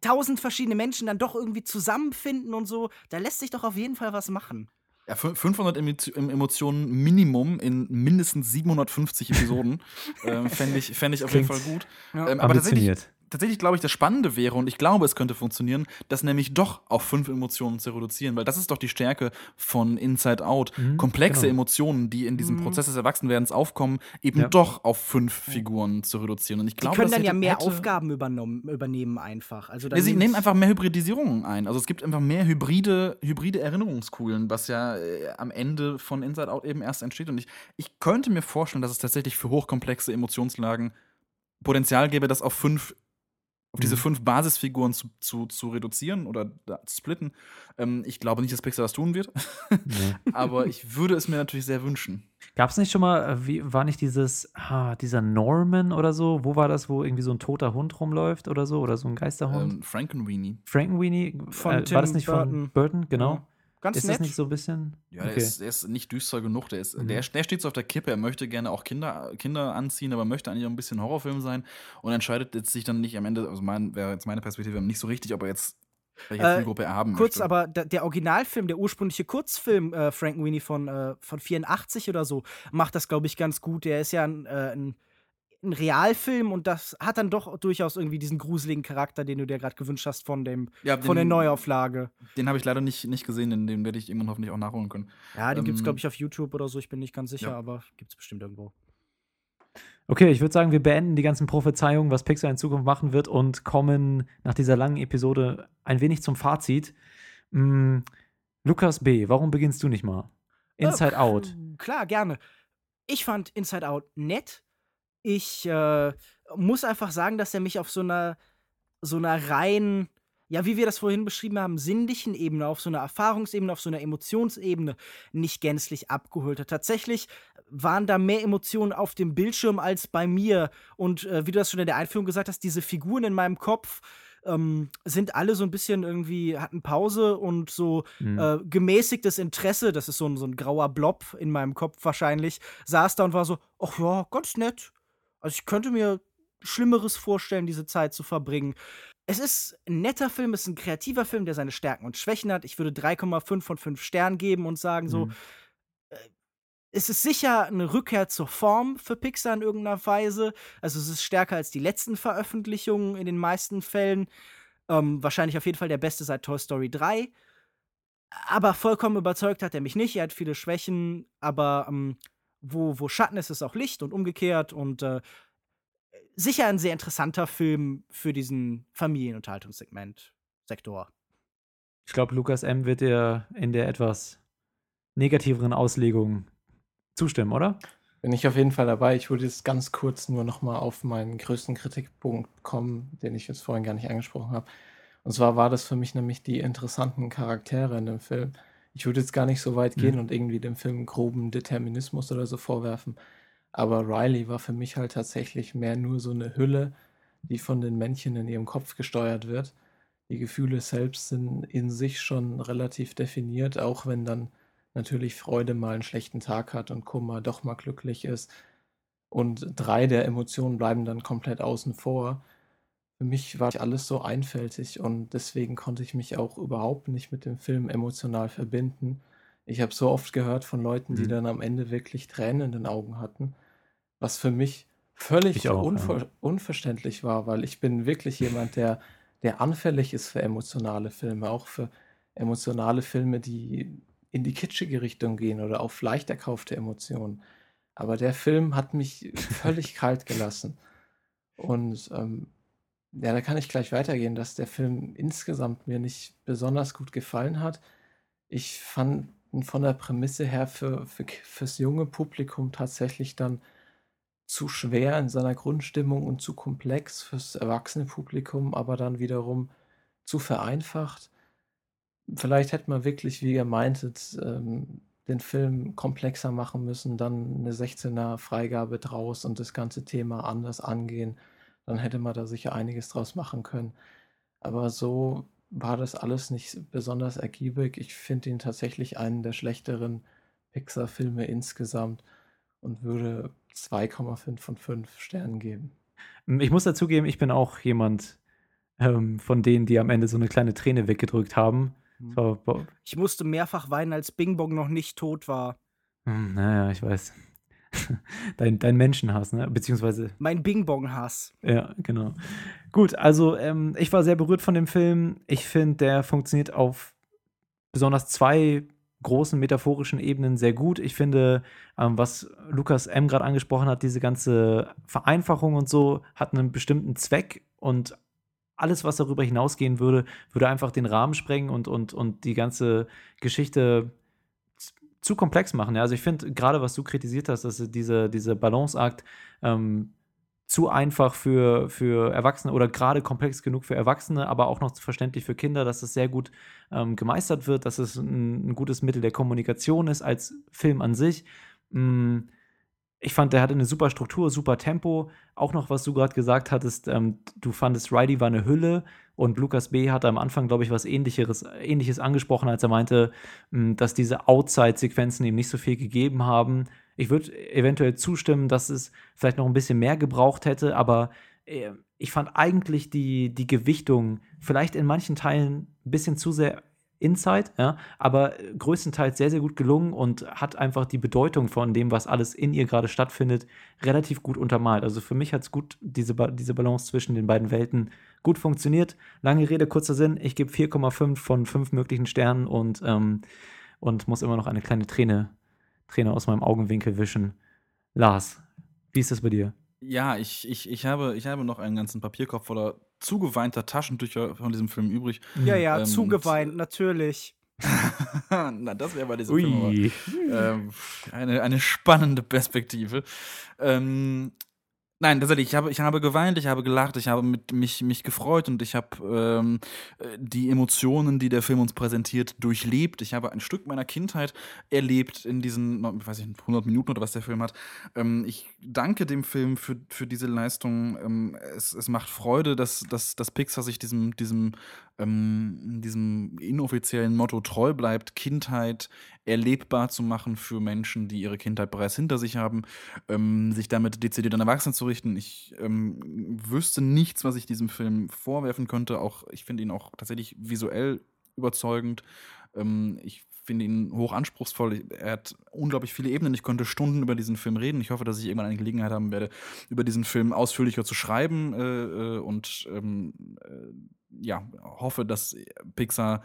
S2: tausend verschiedene Menschen dann doch irgendwie zusammenfinden und so. Da lässt sich doch auf jeden Fall was machen.
S3: Ja, fün- 500 Emo- Emotionen Minimum in mindestens 750 Episoden ähm, fände ich, fänd ich auf jeden Fall
S1: Klingt
S3: gut.
S2: Ja.
S3: Ähm, aber tatsächlich,
S1: Ambitioniert.
S3: Tatsächlich glaube ich, das Spannende wäre, und ich glaube, es könnte funktionieren, das nämlich doch auf fünf Emotionen zu reduzieren, weil das ist doch die Stärke von Inside Out.
S1: Mhm,
S3: Komplexe
S1: genau.
S3: Emotionen, die in diesem
S2: Mhm.
S3: Prozess des Erwachsenwerdens aufkommen, eben
S1: Ja.
S3: doch auf fünf Figuren zu reduzieren. Und ich
S2: Die
S3: glaube,
S2: können
S3: das
S2: dann ja mehr Aufgaben übernehmen einfach. Also
S3: Nee, sie nehmen einfach mehr Hybridisierungen ein. Also es gibt einfach mehr hybride, hybride Erinnerungskugeln, was ja äh, am Ende von Inside Out eben erst entsteht. Und ich, ich könnte mir vorstellen, dass es tatsächlich für hochkomplexe Emotionslagen Potenzial gäbe, das auf fünf, auf diese
S1: Mhm.
S3: fünf Basisfiguren zu, zu, zu reduzieren oder da, zu splitten. Ähm, ich glaube nicht, dass Pixar das tun wird.
S1: Nee.
S3: Aber ich würde es mir natürlich sehr wünschen.
S1: Gab es nicht schon mal, äh, wie, war nicht dieses, ah, dieser Norman oder so? Wo war das, wo irgendwie so ein toter Hund rumläuft oder so? Oder so ein Geisterhund?
S3: Ähm, Frankenweenie.
S1: Frankenweenie?
S2: Von
S1: äh, war
S2: Tim
S1: das nicht
S2: Burton.
S1: von Burton? Genau.
S2: Ja. Ganz
S1: ist
S2: nett.
S1: das nicht so ein bisschen?
S3: Ja, der, ist, der ist nicht düster genug. Der, ist, der, der steht so auf der Kippe. Er möchte gerne auch Kinder, Kinder anziehen, aber möchte eigentlich auch ein bisschen Horrorfilm sein und entscheidet jetzt sich dann nicht am Ende, also mein, wäre jetzt meine Perspektive, nicht so richtig, ob er jetzt welche
S2: Äh,
S3: Zielgruppe er haben
S2: Kurz,
S3: möchte.
S2: aber der, der Originalfilm, der ursprüngliche Kurzfilm äh, Frankenweenie von, äh, von 84 oder so, macht das, glaube ich, ganz gut. Der ist ja ein, äh, ein, ein Realfilm und das hat dann doch durchaus irgendwie diesen gruseligen Charakter, den du dir gerade gewünscht hast von, dem,
S3: Ja,
S2: von der
S3: den-
S2: Neuauflage.
S3: Den habe ich leider nicht, nicht gesehen, den, den werde ich irgendwann hoffentlich auch nachholen können.
S2: Ja, den gibt's,
S3: Ähm,
S2: glaube ich, auf YouTube oder so. Ich bin nicht ganz sicher,
S3: ja.
S2: aber gibt's bestimmt irgendwo.
S1: Okay, ich würde sagen, wir beenden die ganzen Prophezeiungen, was Pixar in Zukunft machen wird und kommen nach dieser langen Episode ein wenig zum Fazit. Mm, Lukas B., warum beginnst du nicht mal? Inside
S2: Äh,
S1: Out.
S2: Klar, gerne. Ich fand Inside Out nett. Ich äh, muss einfach sagen, dass er mich auf so einer, so einer rein, ja, wie wir das vorhin beschrieben haben, sinnlichen Ebene, auf so einer Erfahrungsebene, auf so einer Emotionsebene nicht gänzlich abgeholt hat. Tatsächlich waren da mehr Emotionen auf dem Bildschirm als bei mir. Und äh, wie du das schon in der Einführung gesagt hast, diese Figuren in meinem Kopf ähm, sind alle so ein bisschen irgendwie, hatten Pause und so
S1: Mhm.
S2: äh, gemäßigtes Interesse, das ist so ein, so ein grauer Blob in meinem Kopf wahrscheinlich, saß da und war so, ach ja, ganz nett. Also ich könnte mir Schlimmeres vorstellen, diese Zeit zu verbringen. Es ist ein netter Film, es ist ein kreativer Film, der seine Stärken und Schwächen hat. Ich würde 3,5 von 5 Sternen geben und sagen so,
S1: Mhm.
S2: es ist sicher eine Rückkehr zur Form für Pixar in irgendeiner Weise. Also es ist stärker als die letzten Veröffentlichungen in den meisten Fällen. Ähm, wahrscheinlich auf jeden Fall der beste seit Toy Story 3. Aber vollkommen überzeugt hat er mich nicht. Er hat viele Schwächen, aber ähm, wo, wo Schatten ist, ist auch Licht und umgekehrt. Und äh, sicher ein sehr interessanter Film für diesen Familienunterhaltungssegment-Sektor.
S1: Ich glaube, Lukas M. wird dir in der etwas negativeren Auslegung zustimmen, oder?
S6: Bin ich auf jeden Fall dabei. Ich würde jetzt ganz kurz nur noch mal auf meinen größten Kritikpunkt kommen, den ich jetzt vorhin gar nicht angesprochen habe. Und zwar war das für mich nämlich die interessanten Charaktere in dem Film. Ich würde jetzt gar nicht so weit gehen
S1: Mhm.
S6: und irgendwie dem Film groben Determinismus oder so vorwerfen. Aber Riley war für mich halt tatsächlich mehr nur so eine Hülle, die von den Männchen in ihrem Kopf gesteuert wird. Die Gefühle selbst sind in sich schon relativ definiert, auch wenn dann natürlich Freude mal einen schlechten Tag hat und Kummer doch mal glücklich ist. Und drei der Emotionen bleiben dann komplett außen vor. Für mich war alles so einfältig und deswegen konnte ich mich auch überhaupt nicht mit dem Film emotional verbinden. Ich habe so oft gehört von Leuten, die
S1: Mhm.
S6: dann am Ende wirklich Tränen in den Augen hatten, was für mich völlig
S1: auch,
S6: unver
S1: ja.
S6: unverständlich war, weil ich bin wirklich jemand, der, der anfällig ist für emotionale Filme, auch für emotionale Filme, die in die kitschige Richtung gehen oder auf leicht erkaufte Emotionen. Aber der Film hat mich völlig kalt gelassen. Und ähm, ja, da kann ich gleich weitergehen, dass der Film insgesamt mir nicht besonders gut gefallen hat. Ich fand ihn von der Prämisse her für, für, fürs junge Publikum tatsächlich dann zu schwer in seiner Grundstimmung und zu komplex fürs erwachsene Publikum, aber dann wiederum zu vereinfacht. Vielleicht hätte man wirklich, wie ihr meintet, ähm, den Film komplexer machen müssen, dann eine 16er Freigabe draus und das ganze Thema anders angehen. Dann hätte man da sicher einiges draus machen können. Aber so war das alles nicht besonders ergiebig. Ich finde ihn tatsächlich einen der schlechteren Pixar-Filme insgesamt und würde 2,5 von 5 Sternen geben.
S1: Ich muss dazugeben, ich bin auch jemand ähm, von denen, die am Ende so eine kleine Träne weggedrückt haben.
S2: Mhm.
S1: Bo-
S2: Ich musste mehrfach weinen, als Bing Bong noch nicht tot war.
S1: hm, naja, ich weiß. dein, dein Menschenhass, ne? Beziehungsweise
S2: Mein Bing Bong-Hass.
S1: Ja, genau. Gut, also ähm, ich war sehr berührt von dem Film. Ich finde, der funktioniert auf besonders zwei großen metaphorischen Ebenen sehr gut. Ich finde, ähm, was Lukas M. gerade angesprochen hat, diese ganze Vereinfachung und so, hat einen bestimmten Zweck und alles, was darüber hinausgehen würde, würde einfach den Rahmen sprengen und, und, und die ganze Geschichte zu komplex machen. Ja, also ich finde gerade, was du kritisiert hast, dass diese, diese Balanceakt ähm, zu einfach für, für Erwachsene oder gerade komplex genug für Erwachsene, aber auch noch verständlich für Kinder, dass es sehr gut ähm, gemeistert wird, dass es ein, ein gutes Mittel der Kommunikation ist als Film an sich. Mm, ich fand, der hatte eine super Struktur, super Tempo. Auch noch, was du gerade gesagt hattest, ähm, du fandest, Riley war eine Hülle und Lukas B. hatte am Anfang, glaube ich, was Ähnliches, Ähnliches angesprochen, als er meinte, mh, dass diese Outside-Sequenzen ihm nicht so viel gegeben haben. Ich würde eventuell zustimmen, dass es vielleicht noch ein bisschen mehr gebraucht hätte, aber äh, ich fand eigentlich die, die Gewichtung vielleicht in manchen Teilen ein bisschen zu sehr Inside, ja, aber größtenteils sehr, sehr gut gelungen und hat einfach die Bedeutung von dem, was alles in ihr gerade stattfindet, relativ gut untermalt. Also für mich hat es gut, diese, Ba- diese Balance zwischen den beiden Welten gut funktioniert. Lange Rede, kurzer Sinn, ich gebe 4,5 von 5 möglichen Sternen und, ähm, und muss immer noch eine kleine Träne, Träne aus meinem Augenwinkel wischen. Lars, wie ist das bei dir?
S3: Ja, ich, ich, ich, habe, ich habe noch einen ganzen Papierkorb voller zugeweinter Taschentücher von diesem Film übrig.
S2: Ja, ja,
S3: Ähm,
S2: zugeweint, natürlich.
S3: Na, das wäre bei diesem
S1: Ui.
S3: Film aber, ähm, eine, eine spannende Perspektive. Ähm, nein, tatsächlich, ich habe, ich habe geweint, ich habe gelacht, ich habe mit, mich, mich gefreut und ich habe ähm, äh, die Emotionen, die der Film uns präsentiert, durchlebt. Ich habe ein Stück meiner Kindheit erlebt in diesen, ich weiß nicht, 100 Minuten oder was der Film hat. Ähm, ich danke dem Film für, für diese Leistung. Ähm, es, es macht Freude, dass, dass, dass Pixar sich diesem, diesem, ähm, diesem inoffiziellen Motto treu bleibt, Kindheit erlebbar zu machen für Menschen, die ihre Kindheit bereits hinter sich haben, ähm, sich damit dezidiert an Erwachsene zu richten. Ich ähm, wüsste nichts, was ich diesem Film vorwerfen könnte. Auch ich finde ihn auch tatsächlich visuell überzeugend. Ähm, ich finde ihn hoch anspruchsvoll. Er hat unglaublich viele Ebenen. Ich könnte Stunden über diesen Film reden. Ich hoffe, dass ich irgendwann eine Gelegenheit haben werde, über diesen Film ausführlicher zu schreiben äh, äh, und ähm, äh, ja, hoffe, dass Pixar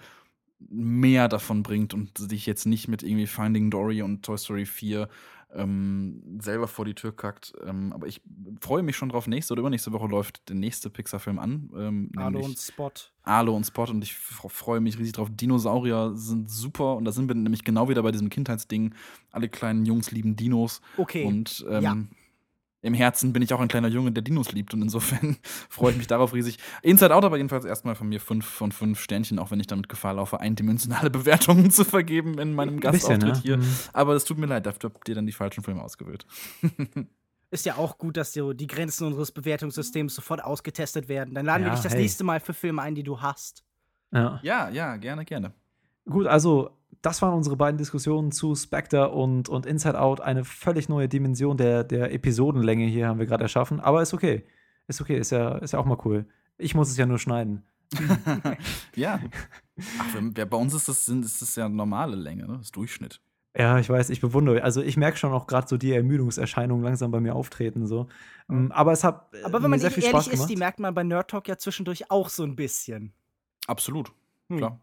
S3: mehr davon bringt und sich jetzt nicht mit irgendwie Finding Dory und Toy Story 4 ähm, selber vor die Tür kackt. Ähm, aber ich freue mich schon drauf. Nächste oder übernächste Woche läuft der nächste Pixar-Film an. Ähm,
S2: Arlo und Spot.
S3: Arlo und Spot und ich freue mich riesig drauf. Dinosaurier sind super und da sind wir nämlich genau wieder bei diesem Kindheitsding. Alle kleinen Jungs lieben Dinos.
S2: Okay.
S3: Und ähm,
S2: Ja.
S3: Im Herzen bin ich auch ein kleiner Junge, der Dinos liebt und insofern freue ich mich darauf riesig. Inside Out aber jedenfalls erstmal von mir fünf von fünf Sternchen, auch wenn ich damit Gefahr laufe, eindimensionale Bewertungen zu vergeben in meinem
S1: Ein bisschen,
S3: Gastauftritt
S1: ne?
S3: hier.
S1: Mhm.
S3: Aber es tut mir leid, dafür habt ihr dann die falschen Filme ausgewählt.
S2: Ist ja auch gut, dass so die Grenzen unseres Bewertungssystems sofort ausgetestet werden. Dann laden wir
S1: Ja,
S2: dich das
S1: hey.
S2: nächste Mal für Filme ein, die du hast.
S1: Ja.
S3: Ja, ja, gerne, gerne.
S1: Gut, also das waren unsere beiden Diskussionen zu Spectre und, und Inside Out. Eine völlig neue Dimension der, der Episodenlänge hier haben wir gerade erschaffen. Aber ist okay. Ist okay, ist ja, ist ja auch mal cool. Ich muss es ja nur schneiden.
S3: Ja. Ach, bei uns ist das, ist das ja normale Länge, ne? Das ist Durchschnitt.
S1: Ja, ich weiß, ich bewundere. Also ich merke schon auch gerade so die Ermüdungserscheinungen langsam bei mir auftreten. So. Ähm, Aber es hat äh,
S2: Aber wenn man
S1: sehr
S2: ehrlich
S1: viel Spaß
S2: ist,
S1: gemacht.
S2: die merkt man bei Nerd Talk ja zwischendurch auch so ein bisschen.
S3: Absolut.
S2: Hm.
S3: Klar.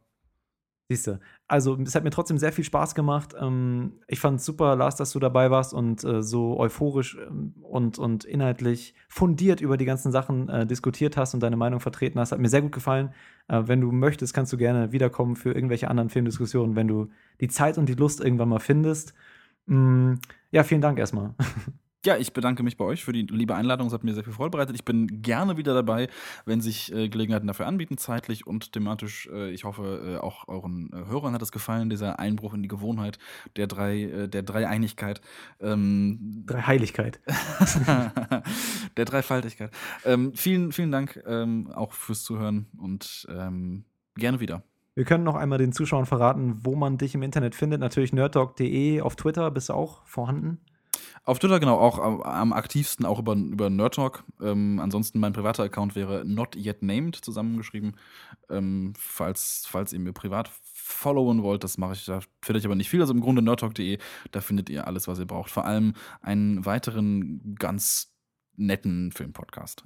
S1: Siehst du. Also, es hat mir trotzdem sehr viel Spaß gemacht. Ähm, ich fand es super, Lars, dass du dabei warst und äh, so euphorisch ähm, und, und inhaltlich fundiert über die ganzen Sachen äh, diskutiert hast und deine Meinung vertreten hast. Hat mir sehr gut gefallen. Äh, wenn du möchtest, kannst du gerne wiederkommen für irgendwelche anderen Filmdiskussionen, wenn du die Zeit und die Lust irgendwann mal findest. Mm, ja, vielen Dank erstmal.
S3: Ja, ich bedanke mich bei euch für die liebe Einladung. Es hat mir sehr viel Freude bereitet. Ich bin gerne wieder dabei, wenn sich äh, Gelegenheiten dafür anbieten, zeitlich und thematisch. Äh, ich hoffe, äh, auch euren äh, Hörern hat es gefallen, dieser Einbruch in die Gewohnheit der drei, äh, der Dreieinigkeit. Ähm,
S1: Drei Heiligkeit.
S3: der Dreifaltigkeit. Ähm, vielen, vielen Dank ähm, auch fürs Zuhören und ähm, gerne wieder.
S1: Wir können noch einmal den Zuschauern verraten, wo man dich im Internet findet. Natürlich nerdtalk.de auf Twitter bist du auch vorhanden.
S3: Auf Twitter genau auch am, am aktivsten auch über, über Nerd. Ähm, ansonsten mein privater Account wäre not yet named zusammengeschrieben. Ähm, falls, falls ihr mir privat followen wollt, das mache ich, da finde ich aber nicht viel. Also im Grunde nerdtalk.de, da findet ihr alles, was ihr braucht. Vor allem einen weiteren ganz netten Filmpodcast.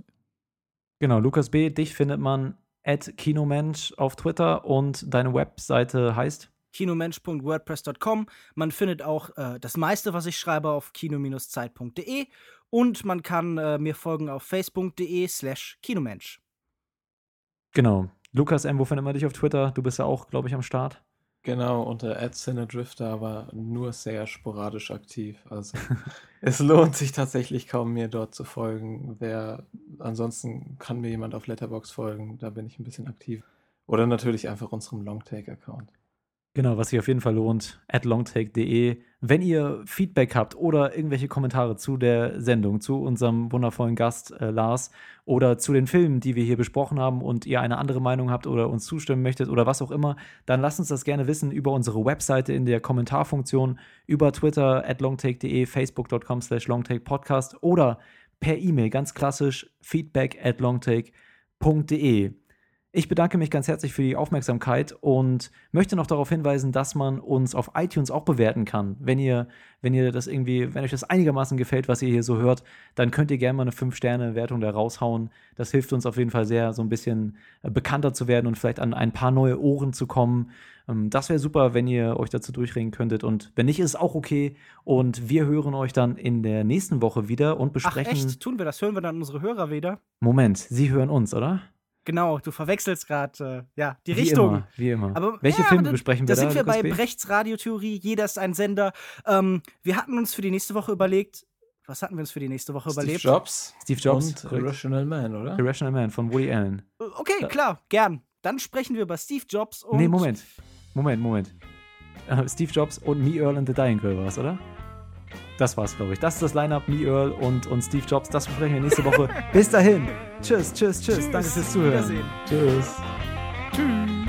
S1: Genau, Lukas B., dich findet man at Kinomensch auf Twitter und deine Webseite heißt
S2: kinomensch.wordpress.com. Man findet auch äh, das meiste, was ich schreibe, auf kino-zeit.de und man kann äh, mir folgen auf facebook.de slash kinomensch.
S1: Genau. Lukas M., wo findet man dich auf Twitter? Du bist ja auch, glaube ich, am Start.
S6: Genau, unter Drifter, aber nur sehr sporadisch aktiv. Also es lohnt sich tatsächlich kaum, mir dort zu folgen. Wer ansonsten kann mir jemand auf Letterbox folgen, da bin ich ein bisschen aktiv. Oder natürlich einfach unserem Longtake-Account.
S1: Genau, was sich auf jeden Fall lohnt, at longtake.de. Wenn ihr Feedback habt oder irgendwelche Kommentare zu der Sendung, zu unserem wundervollen Gast äh, Lars oder zu den Filmen, die wir hier besprochen haben und ihr eine andere Meinung habt oder uns zustimmen möchtet oder was auch immer, dann lasst uns das gerne wissen über unsere Webseite in der Kommentarfunktion, über Twitter at longtake.de, facebook.com slash longtakepodcast oder per E-Mail, ganz klassisch, feedback at longtake.de. Ich bedanke mich ganz herzlich für die Aufmerksamkeit und möchte noch darauf hinweisen, dass man uns auf iTunes auch bewerten kann. Wenn ihr, wenn ihr das irgendwie, wenn euch das einigermaßen gefällt, was ihr hier so hört, dann könnt ihr gerne mal eine 5-Sterne-Wertung da raushauen. Das hilft uns auf jeden Fall sehr, so ein bisschen äh, bekannter zu werden und vielleicht an ein paar neue Ohren zu kommen. Ähm, Das wäre super, wenn ihr euch dazu durchringen könntet. Und wenn nicht, ist es auch okay. Und wir hören euch dann in der nächsten Woche wieder und
S2: Ach
S1: besprechen.
S2: echt? Tun wir das? Hören wir dann unsere Hörer wieder?
S1: Moment, Sie hören uns, oder?
S2: Genau, du verwechselst gerade äh, ja, die
S1: Wie
S2: Richtung.
S1: immer, wie immer.
S2: Aber,
S1: Welche
S2: ja,
S1: Filme
S2: aber da,
S1: besprechen
S2: da
S1: wir da?
S2: sind wir bei
S1: B?
S2: Brechts Radiotheorie, jeder ist ein Sender. Ähm, wir hatten uns für die nächste Woche überlegt, was hatten wir uns für die nächste Woche
S6: Steve
S2: überlegt?
S6: Jobs.
S1: Steve Jobs.
S6: Und Irrational Man, oder?
S1: Irrational Man von Woody Allen.
S2: Okay, klar, gern. Dann sprechen wir über Steve Jobs und.
S1: nee, Moment. Moment, Moment. Äh, Steve Jobs und Me, Earl and the Dying Girl war es, oder? Das war's, glaube ich. Das ist das Line-Up, Me, Earl und, und Steve Jobs. Das besprechen wir nächste Woche. Bis dahin. Tschüss, tschüss, tschüss. Danke fürs Zuhören. Tschüss.
S2: Tschüss.